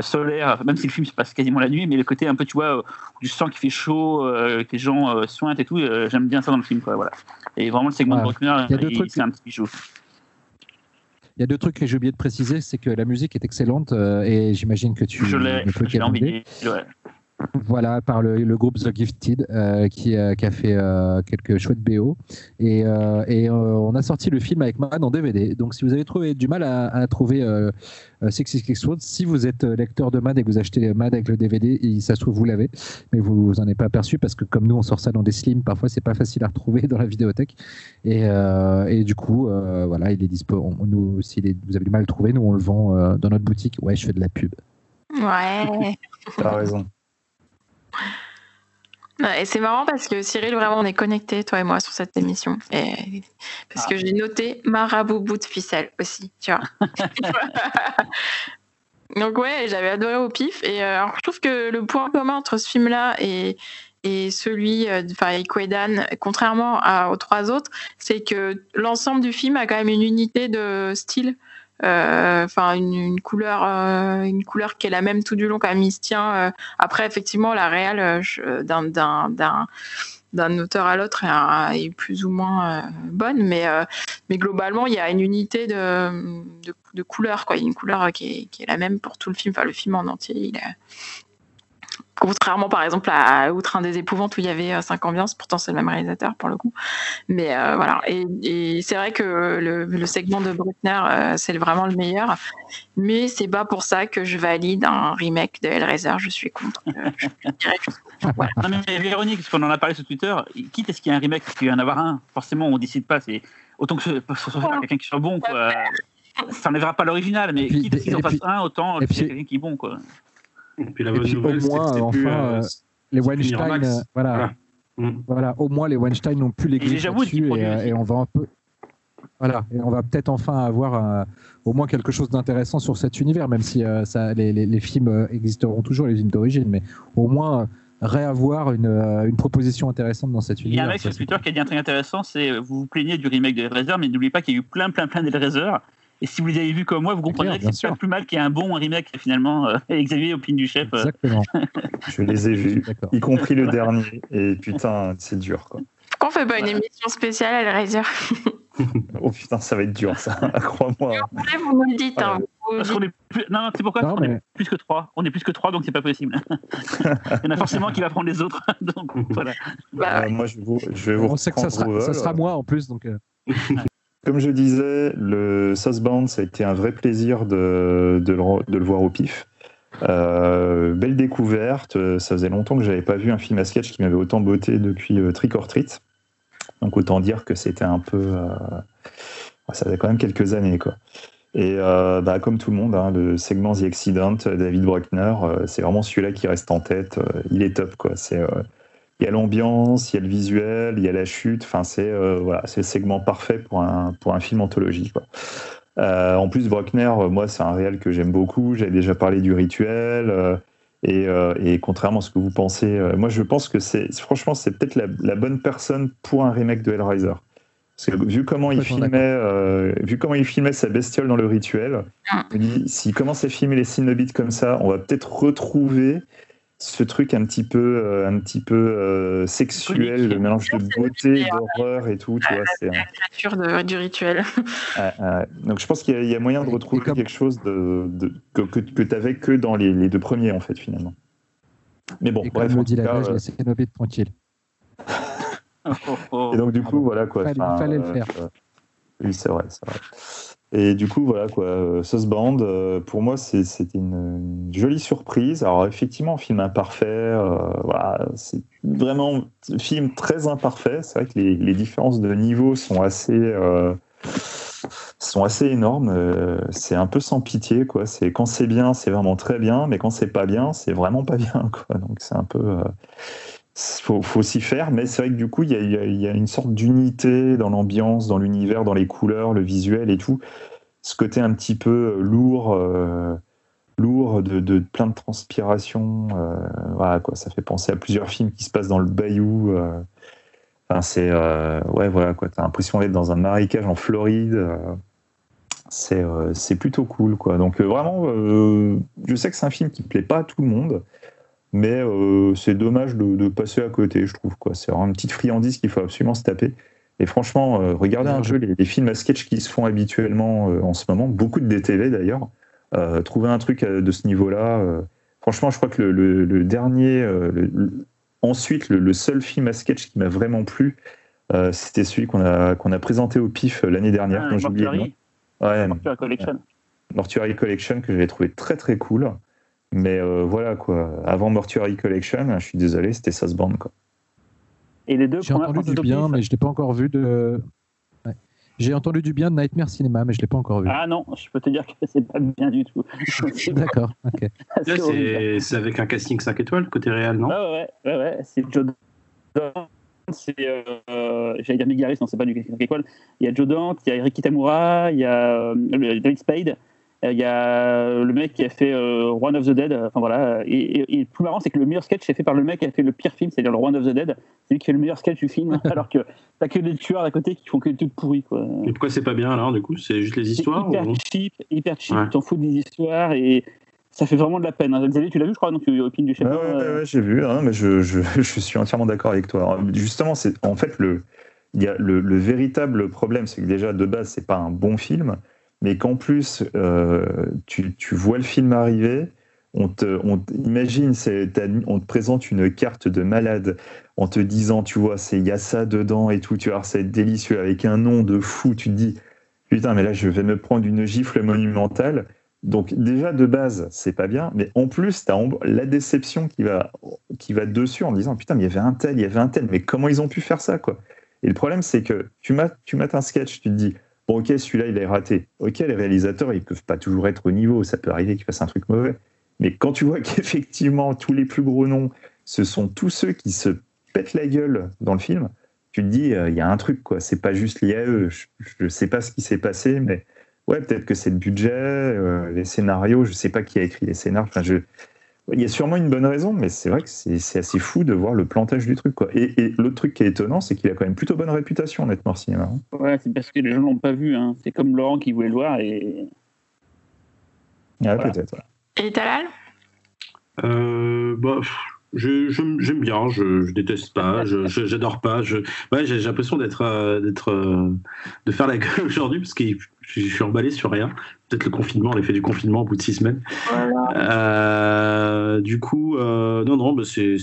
solaire, même si le film se passe quasiment la nuit, mais le côté un peu, tu vois, du sang qui fait chaud, euh, que les gens euh, sointent et tout, j'aime bien ça dans le film, quoi, voilà. Et vraiment, le segment de Bruckner, c'est un petit bijou. Il y a deux trucs que j'ai oublié de préciser, c'est que la musique est excellente et j'imagine que tu je l'ai, envie. Voilà, par le, le groupe The Gifted euh, qui, euh, qui a fait euh, quelques chouettes BO. Et, euh, et euh, on a sorti le film avec Mad en DVD. Donc si vous avez trouvé du mal à, à trouver Six Six Six Road, si vous êtes lecteur de Mad et que vous achetez Mad avec le DVD, et ça se trouve vous l'avez, mais vous vous en avez pas aperçu parce que comme nous on sort ça dans des slims, parfois c'est pas facile à retrouver dans la vidéothèque. Et, euh, et du coup, euh, voilà, il est dispo. On- nous, si vous avez du mal à le trouver, nous on le vend euh, dans notre boutique. Ouais, je fais de la pub. Ouais. T'as raison. Et c'est marrant parce que Cyril, vraiment, on est connectés, toi et moi, sur cette émission. Et parce que j'ai noté marabout bout de ficelle aussi, tu vois. Donc ouais, j'avais adoré au pif. Et euh, alors, je trouve que le point commun entre ce film-là et, et celui, euh, enfin, avec Quedan, contrairement à- aux trois autres, c'est que l'ensemble du film a quand même une unité de style. Euh, Enfin, une, couleur, euh, une couleur qui est la même tout du long quand même. Il se tient. euh, après, effectivement, la réelle d'un auteur à l'autre est, plus ou moins bonne, mais mais globalement, il y a une unité de de, couleur, quoi. Il y a une couleur qui est, qui est la même pour tout le film. Enfin, le film en entier, il Contrairement par exemple à Outrain des épouvantes où il y avait euh, cinq ambiances, pourtant c'est le même réalisateur pour le coup. Mais euh, voilà, et, et c'est vrai que le, le segment de Bruckner euh, c'est vraiment le meilleur, mais c'est pas pour ça que je valide un remake de Hellraiser, je suis contre. Euh, je voilà. Non, mais Véronique, parce qu'on en a parlé sur Twitter, quitte à ce qu'il y ait un remake, parce qu'il y en avoir un, forcément on décide pas, c'est autant que ce ce soit quelqu'un qui soit bon, quoi. Ça n'enlèvera pas l'original, mais quitte à ce qu'ils en fassent un, autant qu'il y ait quelqu'un qui est bon, quoi. Et puis la Et bonne puis, au nouvelle, c'est que enfin, plus, euh, euh, Les Weinstein, euh, voilà, Voilà. Mm. voilà, au moins les Weinstein n'ont plus les griffes produit et, euh, on va un peu. Voilà, et on va peut-être enfin avoir euh, au moins quelque chose d'intéressant sur cet univers, même si euh, ça, les, les- les films existeront toujours, les films d'origine, mais au moins euh, réavoir une, euh, une proposition intéressante dans cet Il y a univers. un mec sur Twitter qui a dit un truc intéressant, c'est vous vous plaignez du remake de Hellraiser, mais n'oubliez pas qu'il y a eu plein, plein, plein d'Hellraiser. Et si vous les avez vus comme moi, vous comprendrez que c'est pas plus mal qu'il y ait un bon remake finalement. euh, Xavier Opine du chef. euh, Exactement. Je les ai vus, y compris le dernier. Et putain, c'est dur, quoi. Pourquoi on fait pas une émission spéciale Hellraiser Oh putain, ça va être dur, ça. Crois-moi. Vous voulez, vous me le dites. hein. Vous Parce dites- qu'on est plus... Non, non, c'est pourquoi Non, On est plus que trois. On est plus que trois, donc c'est pas possible. Il y en a forcément qui va prendre les autres. donc voilà. Bah, Euh, moi, je, vous- je vais vous On sait que ça reprendre sera, ça sera moi en plus, donc euh, Comme je disais, le Saucebound, ça a été un vrai plaisir de, de, le, voir au pif. Euh, belle découverte. Ça faisait longtemps que j'avais pas vu un film à sketch qui m'avait autant botté depuis euh, Trick or Treat. Donc autant dire que c'était un peu. euh, ça faisait quand même quelques années, quoi. Et bah, comme tout le monde, hein, le segment The Accident, David Bruckner, c'est vraiment celui-là qui reste en tête. Il est top, quoi. C'est il y a l'ambiance, il y a le visuel, il y a la chute. Enfin, c'est euh, voilà, c'est le segment parfait pour un pour un film anthologie. Quoi. Euh, en plus, Bruckner, euh, moi, c'est un réel que j'aime beaucoup. J'avais déjà parlé du rituel. euh, et, euh, et contrairement à ce que vous pensez, euh, moi, je pense que c'est franchement, c'est peut-être la, la bonne personne pour un remake de Hellraiser. Parce que vu comment il filmait, euh, vu comment il filmait sa bestiole dans le rituel, Ah. s'il commence à filmer les Cenobites comme ça, on va peut-être retrouver ce truc un petit peu, euh, un petit peu euh, sexuel, le mélange de beauté, d'horreur et tout. Tu vois, c'est, la créature de- du rituel. euh, euh, donc je pense qu'il y, a- il y a moyen de Et- retrouver quelque chose de, de- que, que, que tu n'avais que dans les, les deux premiers, en fait, finalement. Mais bon, et bref. comme le dit la cas, neige, euh, laissez tranquille. Et donc du coup, voilà quoi. Fallait- Enfin, fallait le euh, faire. euh, oui, c'est vrai, c'est vrai. Et du coup, voilà quoi. euh, Saucebound, euh, pour moi, c'était une, jolie surprise. Alors effectivement, film imparfait. euh, voilà, c'est vraiment un film très imparfait. C'est vrai que les, différences de niveau sont assez. sont assez énormes. c'est un peu sans pitié, quoi. Quand c'est bien, c'est vraiment très bien, mais quand c'est pas bien, c'est vraiment pas bien, quoi. Donc c'est un peu, faut, faut s'y faire. Mais c'est vrai que du coup, il y a, y a- une sorte d'unité dans l'ambiance, dans l'univers, dans les couleurs, le visuel et tout. Ce côté un petit peu euh, lourd, euh, lourd de, plein de transpiration. euh, voilà, quoi. Ça fait penser à plusieurs films qui se passent dans le bayou. Enfin, c'est ouais, voilà quoi. T'as l'impression d'être dans un marécage en Floride. c'est plutôt cool quoi. Donc vraiment, je sais que c'est un film qui plaît pas à tout le monde, mais euh, c'est dommage de, de passer à côté, je trouve quoi. C'est vraiment une petite friandise qu'il faut absolument se taper. Et franchement, euh, regardez un peu les, les films à sketch qui se font habituellement euh, en ce moment, beaucoup de DTV d'ailleurs. Euh, trouver un truc de ce niveau-là, franchement, je crois que le, dernier, ensuite, le, seul film à sketch qui m'a vraiment plu, c'était celui qu'on a, qu'on a présenté au PIF l'année dernière, ah, Mortuary. Ouais, Mortuary Collection. Mortuary Collection que j'avais trouvé très très cool. Mais voilà quoi, avant Mortuary Collection, je suis désolé, c'était Band quoi. Et les deux J'ai entendu du bien, mais je l'ai pas encore vu de. J'ai entendu du bien de Nightmare Cinema, mais je l'ai pas encore vu. Ah non, je peux te dire que c'est pas bien du tout. D'accord, ok. c'est avec un casting 5 étoiles côté réel, non? Ouais, ouais, ouais, c'est Joe Dante, c'est. Euh, J'allais dire Migaris, non, c'est pas du casting 5 étoiles. Il y a Joe Dante, il y a Eric Kitamura, il y a euh, David Spade. Euh, il y a le mec qui a fait euh, One of the Dead. Enfin voilà. Et, le plus marrant, c'est que le meilleur sketch est fait par le mec qui a fait le pire film, c'est-à-dire le One of the Dead. C'est lui qui fait le meilleur sketch du film, alors que t'as que des tueurs à côté qui font que des trucs pourris. Quoi. Et pourquoi c'est pas bien alors du coup? C'est juste les histoires Hyper cheap, hyper cheap. Tu t'en fous des histoires et ça fait vraiment de la peine. Hein. tu l'as vu, je crois, donc tu opines du chef. Ouais, ouais, j'ai vu, hein, mais je, je, je, suis entièrement d'accord avec toi. Justement, c'est en fait le, il y a le, le véritable problème, c'est que déjà de base, c'est pas un bon film mais qu'en plus, euh, tu, tu, vois le film arriver, on te, on, imagine, on te présente une carte de malade en te disant, tu vois, il y a ça dedans et tout, tu vois, c'est délicieux, avec un nom de fou, tu te dis, putain, mais là, je vais me prendre une gifle monumentale. Donc déjà de base, c'est pas bien, mais en plus, tu as la déception qui va, qui va dessus en disant putain, mais il y avait un tel, il y avait un tel, mais comment ils ont pu faire ça quoi? Et le problème, c'est que tu mates, tu mates un sketch, tu te dis Bon, ok, celui-là, il est raté. Ok, les réalisateurs, ils peuvent pas toujours être au niveau. Ça peut arriver qu'ils fassent un truc mauvais. Mais quand tu vois qu'effectivement, tous les plus gros noms, ce sont tous ceux qui se pètent la gueule dans le film, tu te dis, euh, il y a un truc, quoi. C'est pas juste lié à eux. Je ne sais pas ce qui s'est passé, mais ouais, peut-être que c'est le budget, euh, les scénarios. Je sais pas qui a écrit les scénarios. Je, il y a sûrement une bonne raison, mais c'est vrai que c'est assez fou de voir le plantage du truc. Quoi. Et, l'autre truc qui est étonnant, c'est qu'il a quand même plutôt bonne réputation, honnêtement, cinéma. Hein. Ouais, c'est parce que les gens l'ont pas vu. Hein. C'est comme Laurent qui voulait le voir. Et... Ouais, peut-être. Et Talal? Euh, bah, J'aime bien, je, je, déteste pas, j'adore pas. Ouais, j'ai l'impression d'être, euh, d'être, euh, de faire la gueule aujourd'hui parce que je, suis emballé sur rien. Peut-être le confinement, l'effet du confinement au bout de six semaines. Euh, du coup, non, non, bah c'est,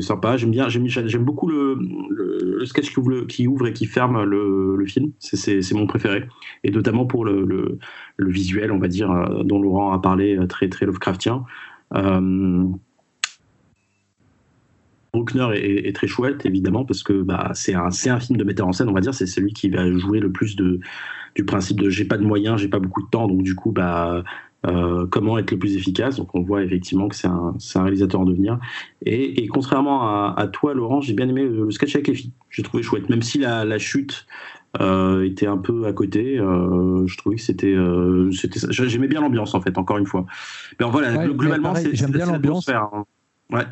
sympa. J'aime bien, j'aime, beaucoup le, le, sketch qui ouvre, qui ouvre et qui ferme le, le film. C'est, mon préféré. Et notamment pour le, le, visuel, on va dire, dont Laurent a parlé, très, très Lovecraftien. Euh, Bruckner est, très chouette, évidemment, parce que bah, c'est un, un, film de metteur en scène, on va dire. C'est celui qui va jouer le plus de, du principe de j'ai pas de moyens, j'ai pas beaucoup de temps, donc du coup, bah, euh, comment être le plus efficace? Donc on voit effectivement que c'est un, un, réalisateur en devenir. Et, contrairement à, toi, Laurent, j'ai bien aimé le, sketch avec les filles. J'ai trouvé chouette, même si la, la chute euh, était un peu à côté. Euh, je trouvais que c'était, c'était, j'aimais bien l'ambiance en fait. Encore une fois. Mais voilà, globalement, c'est, j'aime bien l'ambiance. Hein. Ouais.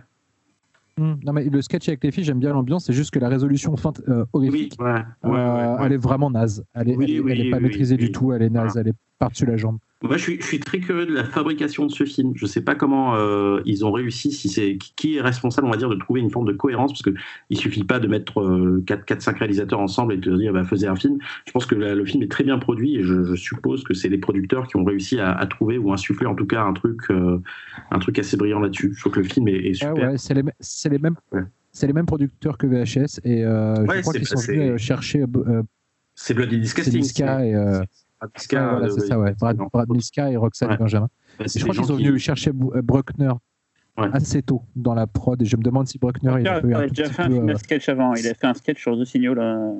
Hmm. Non, mais le sketch avec les filles, j'aime bien l'ambiance, c'est juste que la résolution fin, euh, horrifique, euh, elle est vraiment naze. Elle est, pas maîtrisée du tout, elle est naze, elle est par-dessus la jambe. Moi, je suis, je suis, très curieux de la fabrication de ce film. Je ne sais pas comment euh, ils ont réussi, si c'est qui est responsable, on va dire, de trouver une forme de cohérence, parce qu'il ne suffit pas de mettre 4-5 euh, réalisateurs ensemble et de dire, bah, faisait un film. Je pense que le film est très bien produit et je, suppose que c'est les producteurs qui ont réussi à, trouver ou insuffler en tout cas un truc, euh, un truc assez brillant là-dessus. Je trouve que le film est, super. ouais, c'est les, les, mêmes. C'est les mêmes producteurs que VHS et je crois qu'ils sont venus chercher. c'est Bloody Disgusting. Et, Brad c'est ça, ouais. Brad, et Roxane Benjamin. je crois qu'ils sont venus chercher euh, Bruckner assez tôt dans la prod et je me demande si Bruckner il a, déjà fait un, euh, sketch avant. Il a fait un sketch sur The Signal là.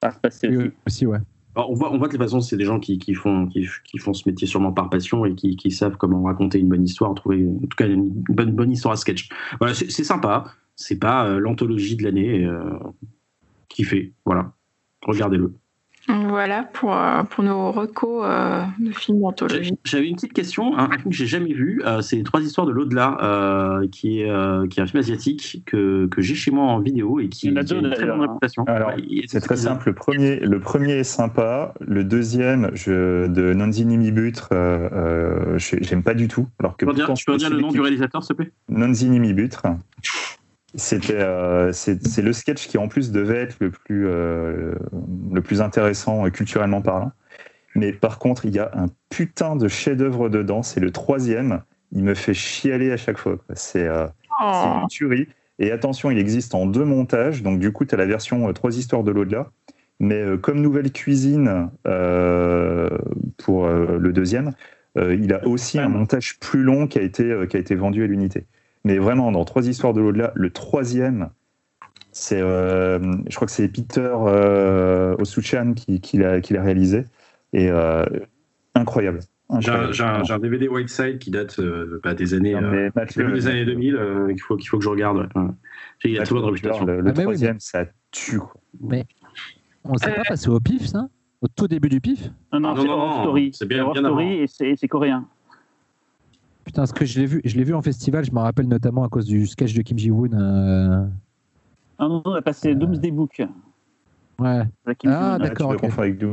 Par passé aussi. aussi ouais. on, voit, on voit de toute façon, c'est des gens qui, qui font, qui, qui, font ce métier sûrement par passion et qui, qui, savent comment raconter une bonne histoire, trouver en tout cas une bonne, bonne histoire à sketch. Voilà, c'est sympa. C'est pas euh, l'anthologie de l'année qui fait. Voilà, regardez-le. Voilà pour, euh, pour nos recos euh, de films anthologiques. J'avais une petite question, un, film que j'ai jamais vu, euh, c'est Trois histoires de l'au-delà, qui, est, qui est un film asiatique que, que j'ai chez moi en vidéo et qui, a une très bonne réputation. c'est très simple. Le premier, le premier est sympa, le deuxième je, de Nanzini Mibutre, j'aime pas du tout. Alors que tu peux dire, le nom du réalisateur, s'il te plaît? Nanzini Mibutre. C'était, euh, c'est le sketch qui en plus devait être le plus, euh, le plus intéressant euh, culturellement parlant. Mais par contre, il y a un putain de chef-d'œuvre dedans. C'est le troisième. il me fait chialer à chaque fois. C'est euh, Oh. une tuerie. Et attention, il existe en deux montages. Donc, du coup, tu as la version euh, Trois histoires de l'au-delà. Mais comme nouvelle cuisine pour le deuxième, il a aussi un montage plus long qui a été, qui a été vendu à l'unité. Mais vraiment, dans Trois histoires de l'au-delà, le troisième, c'est, euh, je crois que c'est Peter euh, Osuchan qui, qui l'a qui l'a réalisé. Et euh, incroyable. J'ai un, incroyable. j'ai un- j'ai un DVD Whiteside qui date euh, bah, des années, Non, euh, mais des années 2000 euh, qu'il faut, qu'il faut que je regarde. Il a très bonne réputation. Le, le Ah, mais oui, troisième, ça tue. quoi. On ne s'est pas passé au pif, ça? Au tout début du pif? Non, non, Ah, non, c'est non, Horror non, Story. c'est bien- bien Story avant. et c'est c'est coréen. Putain, ce que je l'ai vu, je l'ai vu en festival, je me rappelle notamment à cause du sketch de Kim Ji-woon. euh, Non, non, on a passé Doomsday Book. Ouais, avec Kim Ah. Ouais, d'accord, tu ok. le confonds avec,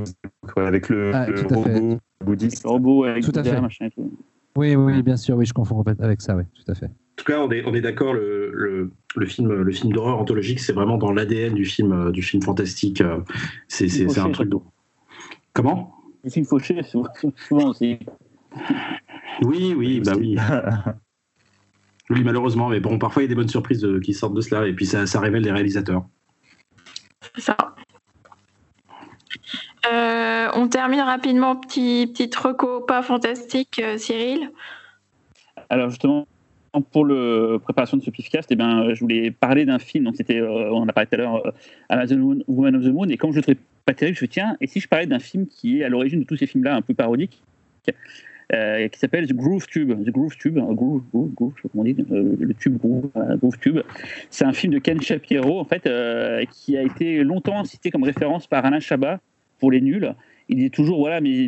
quoi, avec le, Ah, le tout à fait. robot bouddhiste. Le robot avec Tout à fait. machin et tout. oui, oui, bien sûr, oui, je confonds avec ça, oui, tout à fait. En tout cas, on est, on est d'accord, le, le, le film, le film d'horreur anthologique, c'est vraiment dans l'ADN du film, euh, du film fantastique. euh, C'est un Fauché, truc. surtout. Comment? Les films fauchés, souvent souvent aussi. Oui, oui, bah oui. Oui, malheureusement, mais bon, parfois il y a des bonnes surprises euh, qui sortent de cela, et puis ça, ça révèle des réalisateurs. C'est ça. Euh, on termine rapidement, petit, petite reco pas fantastique, euh, Cyril. Alors justement, pour la préparation de ce pifcast, eh ben, je voulais parler d'un film. Donc c'était, euh, on en a parlé tout à l'heure, euh, Amazon Woman of the Moon. Et comme je trouvais pas terrible, je tiens, et si je parlais d'un film qui est à l'origine de tous ces films-là, un peu parodiques, euh, qui s'appelle The Groove Tube. The Groove Tube, euh, Groove, Groove, Groove, on dit, euh, le tube Groove, Groove Tube. C'est un film de Ken Shapiro, en fait, euh, qui a été longtemps cité comme référence par Alain Chabat pour les nuls. Il dit toujours, voilà, mes,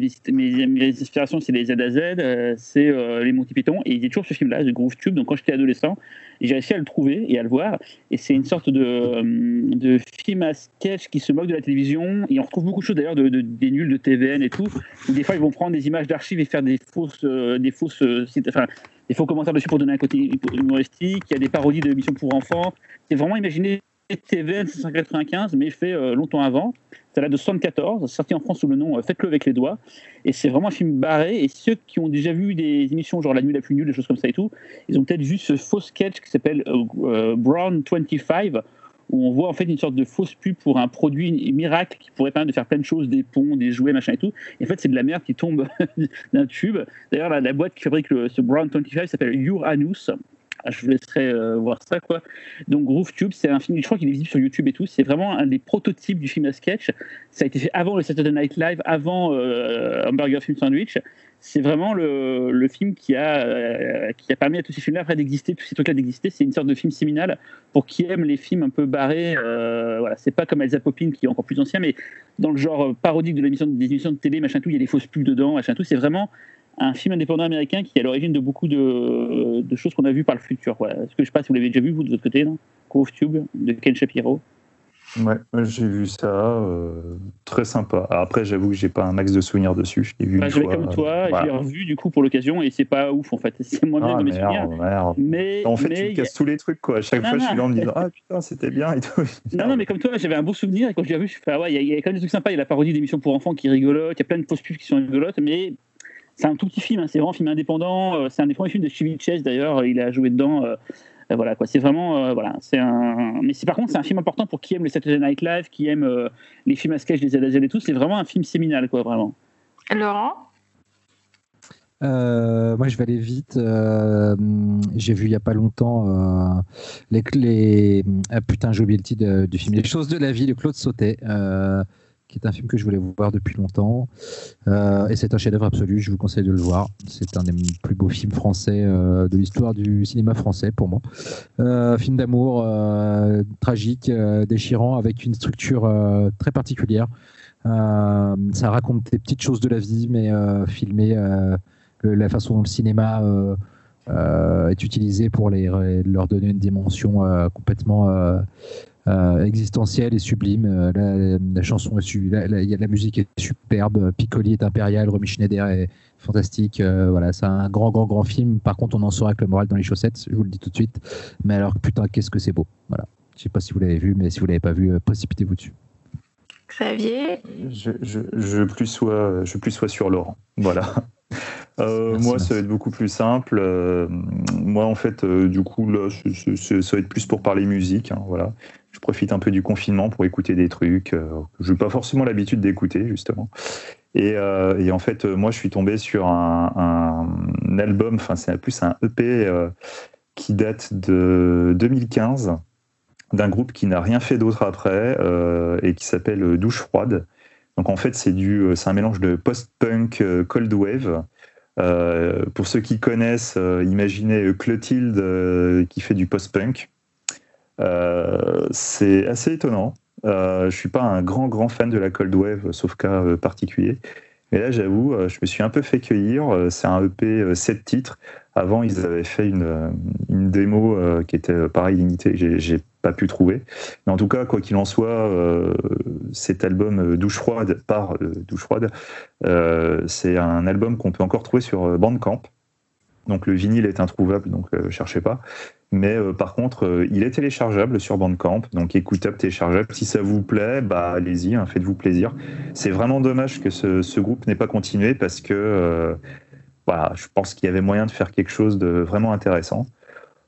inspirations, c'est les Z à Z, euh, c'est euh, les Monty Python. Et il dit toujours ce film-là, The Groove Tube. Donc quand j'étais adolescent, j'ai réussi à le trouver et à le voir. Et c'est une sorte de, euh, de film à sketch qui se moque de la télévision. Et on retrouve beaucoup de choses d'ailleurs de, de- des nuls de TVN et tout. Des fois, ils vont prendre des images d'archives et faire des fausses, des fausses, des faux commentaires dessus pour donner un côté humoristique. Il y a des parodies d'émissions pour enfants. C'est vraiment imaginé TVN 595, mais fait longtemps avant. Ça date de 74, sorti en France sous le nom euh, Faites-le avec les doigts. Et c'est vraiment un film barré. Et ceux qui ont déjà vu des émissions genre La nuit la plus nulle, des choses comme ça et tout, ils ont peut-être vu ce faux sketch qui s'appelle euh, euh, Brown 25, où on voit en fait une sorte de fausse pub pour un produit miracle qui pourrait permettre de faire plein de choses, des ponts, des jouets, machin et tout. Et en fait, c'est de la merde qui tombe d'un tube. D'ailleurs, la, boîte qui fabrique le- ce Brown 25 s'appelle Uranus. Ah, Je vous laisserai euh, voir ça, quoi. Donc, Groove Tube, c'est un film, je crois qu'il est visible sur YouTube et tout. C'est vraiment un des prototypes du film à sketch. Ça a été fait avant le Saturday Night Live, avant euh, Hamburger Film Sandwich. C'est vraiment le, film qui a, euh, qui a permis à tous ces films-là d'exister, tous ces trucs-là d'exister. C'est une sorte de film séminal pour qui aime les films un peu barrés. euh, voilà, c'est pas comme Elsa Poppin qui est encore plus ancien, mais dans le genre parodique de l'émission, des émissions de télé, machin tout, il y a des fausses pubs dedans, machin tout. C'est vraiment un film indépendant américain qui est à l'origine de beaucoup de, de choses qu'on a vues par le futur. Voilà. Est-ce que je sais pas si vous l'avez déjà vu vous de votre côté, non? Tube de Ken Shapiro. Ouais, j'ai vu ça, euh, très sympa. Après, j'avoue que j'ai pas un max de souvenirs dessus. Je l'ai vu Bah, une fois. comme toi, voilà. je l'ai revu du coup pour l'occasion et c'est pas ouf en fait. C'est moins bien Ah, dans mes souvenirs. merde. Mais, En fait, mais tu casses tous les trucs, quoi. À chaque Non, fois, je suis là en me disant Ah putain, c'était bien et tout. Non, non, mais comme toi, j'avais un beau souvenir et quand je l'ai revu, je fais, ah ouais, il y, a- il y a quand même des trucs sympas. Il y a la parodie d'émissions pour enfants qui est rigolote, il y a plein de fausses pubs qui sont rigolotes, mais c'est un tout petit film, hein, c'est vraiment un film indépendant. euh, C'est un des premiers films de Chevy Chase d'ailleurs, il a joué dedans. euh, euh, voilà quoi, c'est vraiment euh, voilà, c'est un. Mais c'est par contre c'est un film important pour qui aime le Saturday Night Live, qui aime euh, les films à sketch des ZAZ et tout. C'est vraiment un film séminal quoi, vraiment. Laurent? Euh, moi, je vais aller vite. Euh, j'ai vu il y a pas longtemps euh, les, les ah, putain, j'ai oublié le titre de- du film Les choses de la vie de Claude Sautet, euh, qui est un film que je voulais voir depuis longtemps. Euh, et c'est un chef-d'œuvre absolu. Je vous conseille de le voir. C'est un des plus beaux films français euh, de l'histoire du cinéma français pour moi. Euh, film d'amour euh, tragique, déchirant, avec une structure très particulière. Ça raconte des petites choses de la vie, mais filmé la façon dont le cinéma est utilisé pour les, leur donner une dimension complètement euh, existentielle et sublime. Euh, la, la chanson est su- la, musique est superbe, Piccoli est impérial, Romy Schneider est fantastique. Euh, voilà, c'est un grand, grand, grand film. Par contre, on en saura avec le moral dans les chaussettes, je vous le dis tout de suite. Mais alors, putain, qu'est-ce que c'est beau. Voilà. Je sais pas si vous l'avez vu, mais si vous l'avez pas vu, euh, précipitez-vous dessus. Xavier Je, je, je plus sois, je plus sois sur Laurent. Voilà. Euh, Merci, moi, merci. ça va être beaucoup plus simple. Euh, moi, en fait, euh, du coup, là, ça va être plus pour parler musique. hein, voilà. Profite un peu du confinement pour écouter des trucs euh, que je n'ai pas forcément l'habitude d'écouter, justement. Et, euh, en fait, euh, moi, je suis tombé sur un, album, enfin, c'est plus un EP qui date de 2015, d'un groupe qui n'a rien fait d'autre après et qui s'appelle Douche Froide. Donc, en fait, c'est un mélange de post-punk, cold wave. Pour ceux qui connaissent, imaginez Clotilde qui fait du post-punk. Euh, c'est assez étonnant. Euh, je suis pas un grand grand fan de la cold wave, sauf cas euh, particulier. Mais là, j'avoue, euh, je me suis un peu fait cueillir. Euh, C'est un EP euh, 7 titres. Avant, ils avaient fait une, euh, une démo euh, qui était euh, pareil limitée. J'ai pas pu trouver. Mais en tout cas, quoi qu'il en soit, euh, cet album euh, Douche froide par euh, Douche froide, euh, c'est un album qu'on peut encore trouver sur euh, Bandcamp. Donc le vinyle est introuvable, donc euh, cherchez pas. Mais euh, par contre, euh, il est téléchargeable sur Bandcamp, donc écoutable, téléchargeable. Si ça vous plaît, bah allez-y, hein, faites-vous plaisir. C'est vraiment dommage que ce, ce groupe n'ait pas continué parce que euh, je pense qu'il y avait moyen de faire quelque chose de vraiment intéressant.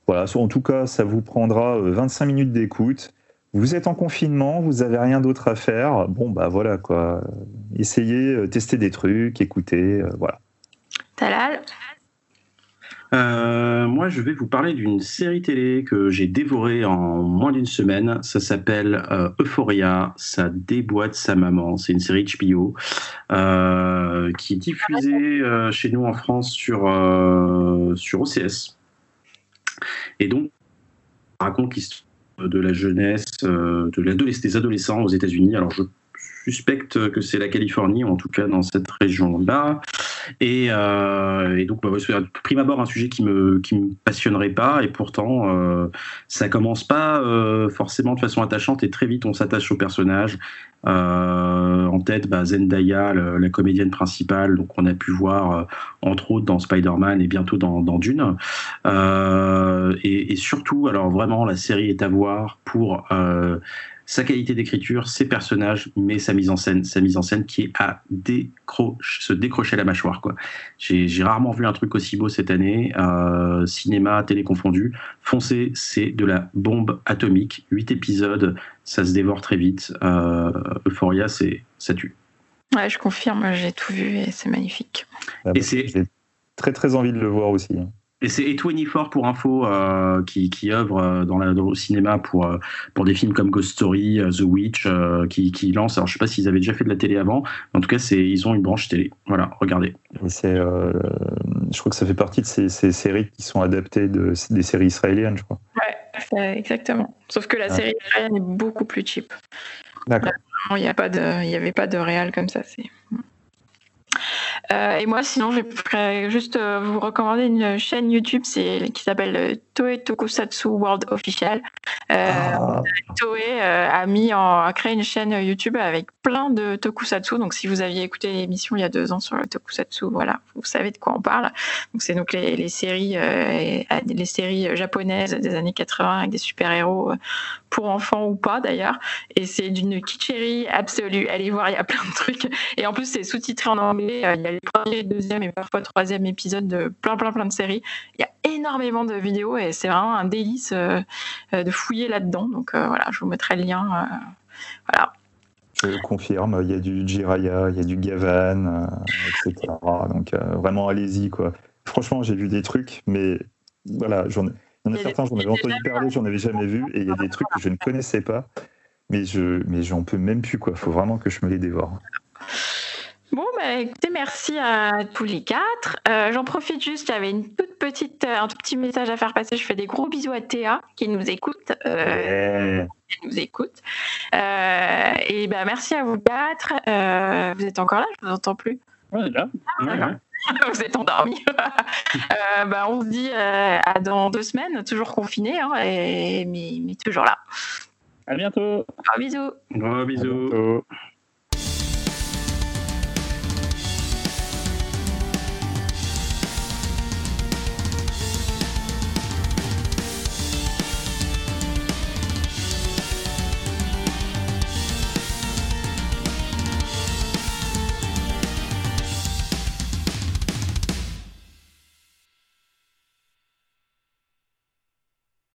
Voilà, en tout cas, ça vous prendra euh, 25 minutes d'écoute. Vous êtes en confinement, vous avez rien d'autre à faire. Bon, bah voilà quoi. Essayez, testez des trucs, écoutez, voilà. Talal? Euh, moi, je vais vous parler d'une série télé que j'ai dévorée en moins d'une semaine. Ça s'appelle euh, Euphoria. Ça déboîte sa maman. C'est une série HBO euh, qui est diffusée euh, chez nous en France sur, sur OCS. Et donc, raconte l'histoire de la jeunesse, de l'adolesc- des adolescents aux États-Unis. Alors, je suspecte que c'est la Californie, en tout cas dans cette région-là. Et, euh, donc, bah, c'est prime abord un sujet qui me, me passionnerait pas, et pourtant, euh, ça commence pas euh, forcément de façon attachante, et très vite on s'attache au personnage. Euh, en tête, bah, Zendaya, la comédienne principale, donc on a pu voir entre autres dans Spider-Man et bientôt dans, Dune. Et, surtout, alors vraiment, la série est à voir pour sa qualité d'écriture, ses personnages, mais sa mise en scène, sa mise en scène qui est à décroche, se décrocher la mâchoire. Quoi. J'ai, j'ai rarement vu un truc aussi beau cette année, euh, cinéma, télé confondu. Foncez, c'est de la bombe atomique. Huit épisodes, ça se dévore très vite. Euh, Euphoria, c'est, ça tue. Ouais, je confirme, j'ai tout vu et c'est magnifique. Ah, Et bah, c'est- J'ai très très envie de le voir aussi. Et c'est A24 pour info euh, qui, qui œuvre euh, dans, la, dans le cinéma pour, euh, pour des films comme Ghost Story, The Witch, euh, qui, qui lance. Alors je sais pas s'ils avaient déjà fait de la télé avant, mais en tout cas c'est ils ont une branche télé. Voilà, regardez. C'est, euh, je crois que ça fait partie de ces, ces séries qui sont adaptées de, des séries israéliennes, je crois. C'est- Exactement. Sauf que la Ah. série israélienne est beaucoup plus cheap. D'accord. Il n'y a pas de, il y avait pas de réal comme ça. C'est. Euh, et moi, sinon, je pourrais juste euh, vous recommander une chaîne YouTube c'est, qui s'appelle euh, Toei Tokusatsu World Official. Ah, Toei a mis en, a créé une chaîne YouTube avec plein de tokusatsu. Donc, si vous aviez écouté l'émission il y a deux ans sur le tokusatsu, voilà, vous savez de quoi on parle. Donc, c'est donc les, les séries, les séries japonaises des années 80 avec des super héros euh, pour enfants ou pas d'ailleurs. Et c'est d'une kitscherie absolue. Allez voir, il y a plein de trucs. Et en plus, c'est sous-titré en anglais. Euh, Il y a les premiers, deuxième et parfois troisième épisodes de plein, plein, plein de séries. Il y a énormément de vidéos et c'est vraiment un délice euh, euh, de fouiller là-dedans. Donc voilà, je vous mettrai le lien. voilà. je confirme, il y a du Jiraya, il y a du Gavan, etc. Donc vraiment, allez-y. quoi. Franchement, j'ai vu des trucs, mais voilà, j'en ai- il y en a certains, j'en avais entendu parler, j'en avais jamais vu, et il y a des trucs que je ne connaissais pas, mais je mais j'en peux même plus. quoi. faut vraiment que je me les dévore. Bon, bah, écoutez, merci à tous les quatre. Euh, J'en profite juste, j'avais une toute petite, euh, un tout petit message à faire passer. Je fais des gros bisous à Théa qui nous écoute. euh, Ouais. qui nous écoute. Euh, et ben merci à vous quatre. Euh, vous êtes encore là Je vous entends plus. Ouais, là. Voilà. vous êtes endormis. euh, ben, on se dit euh, à dans deux semaines, toujours confiné, hein, et, mais, mais toujours là. À bientôt. Gros bisous. Gros À bisous. bientôt.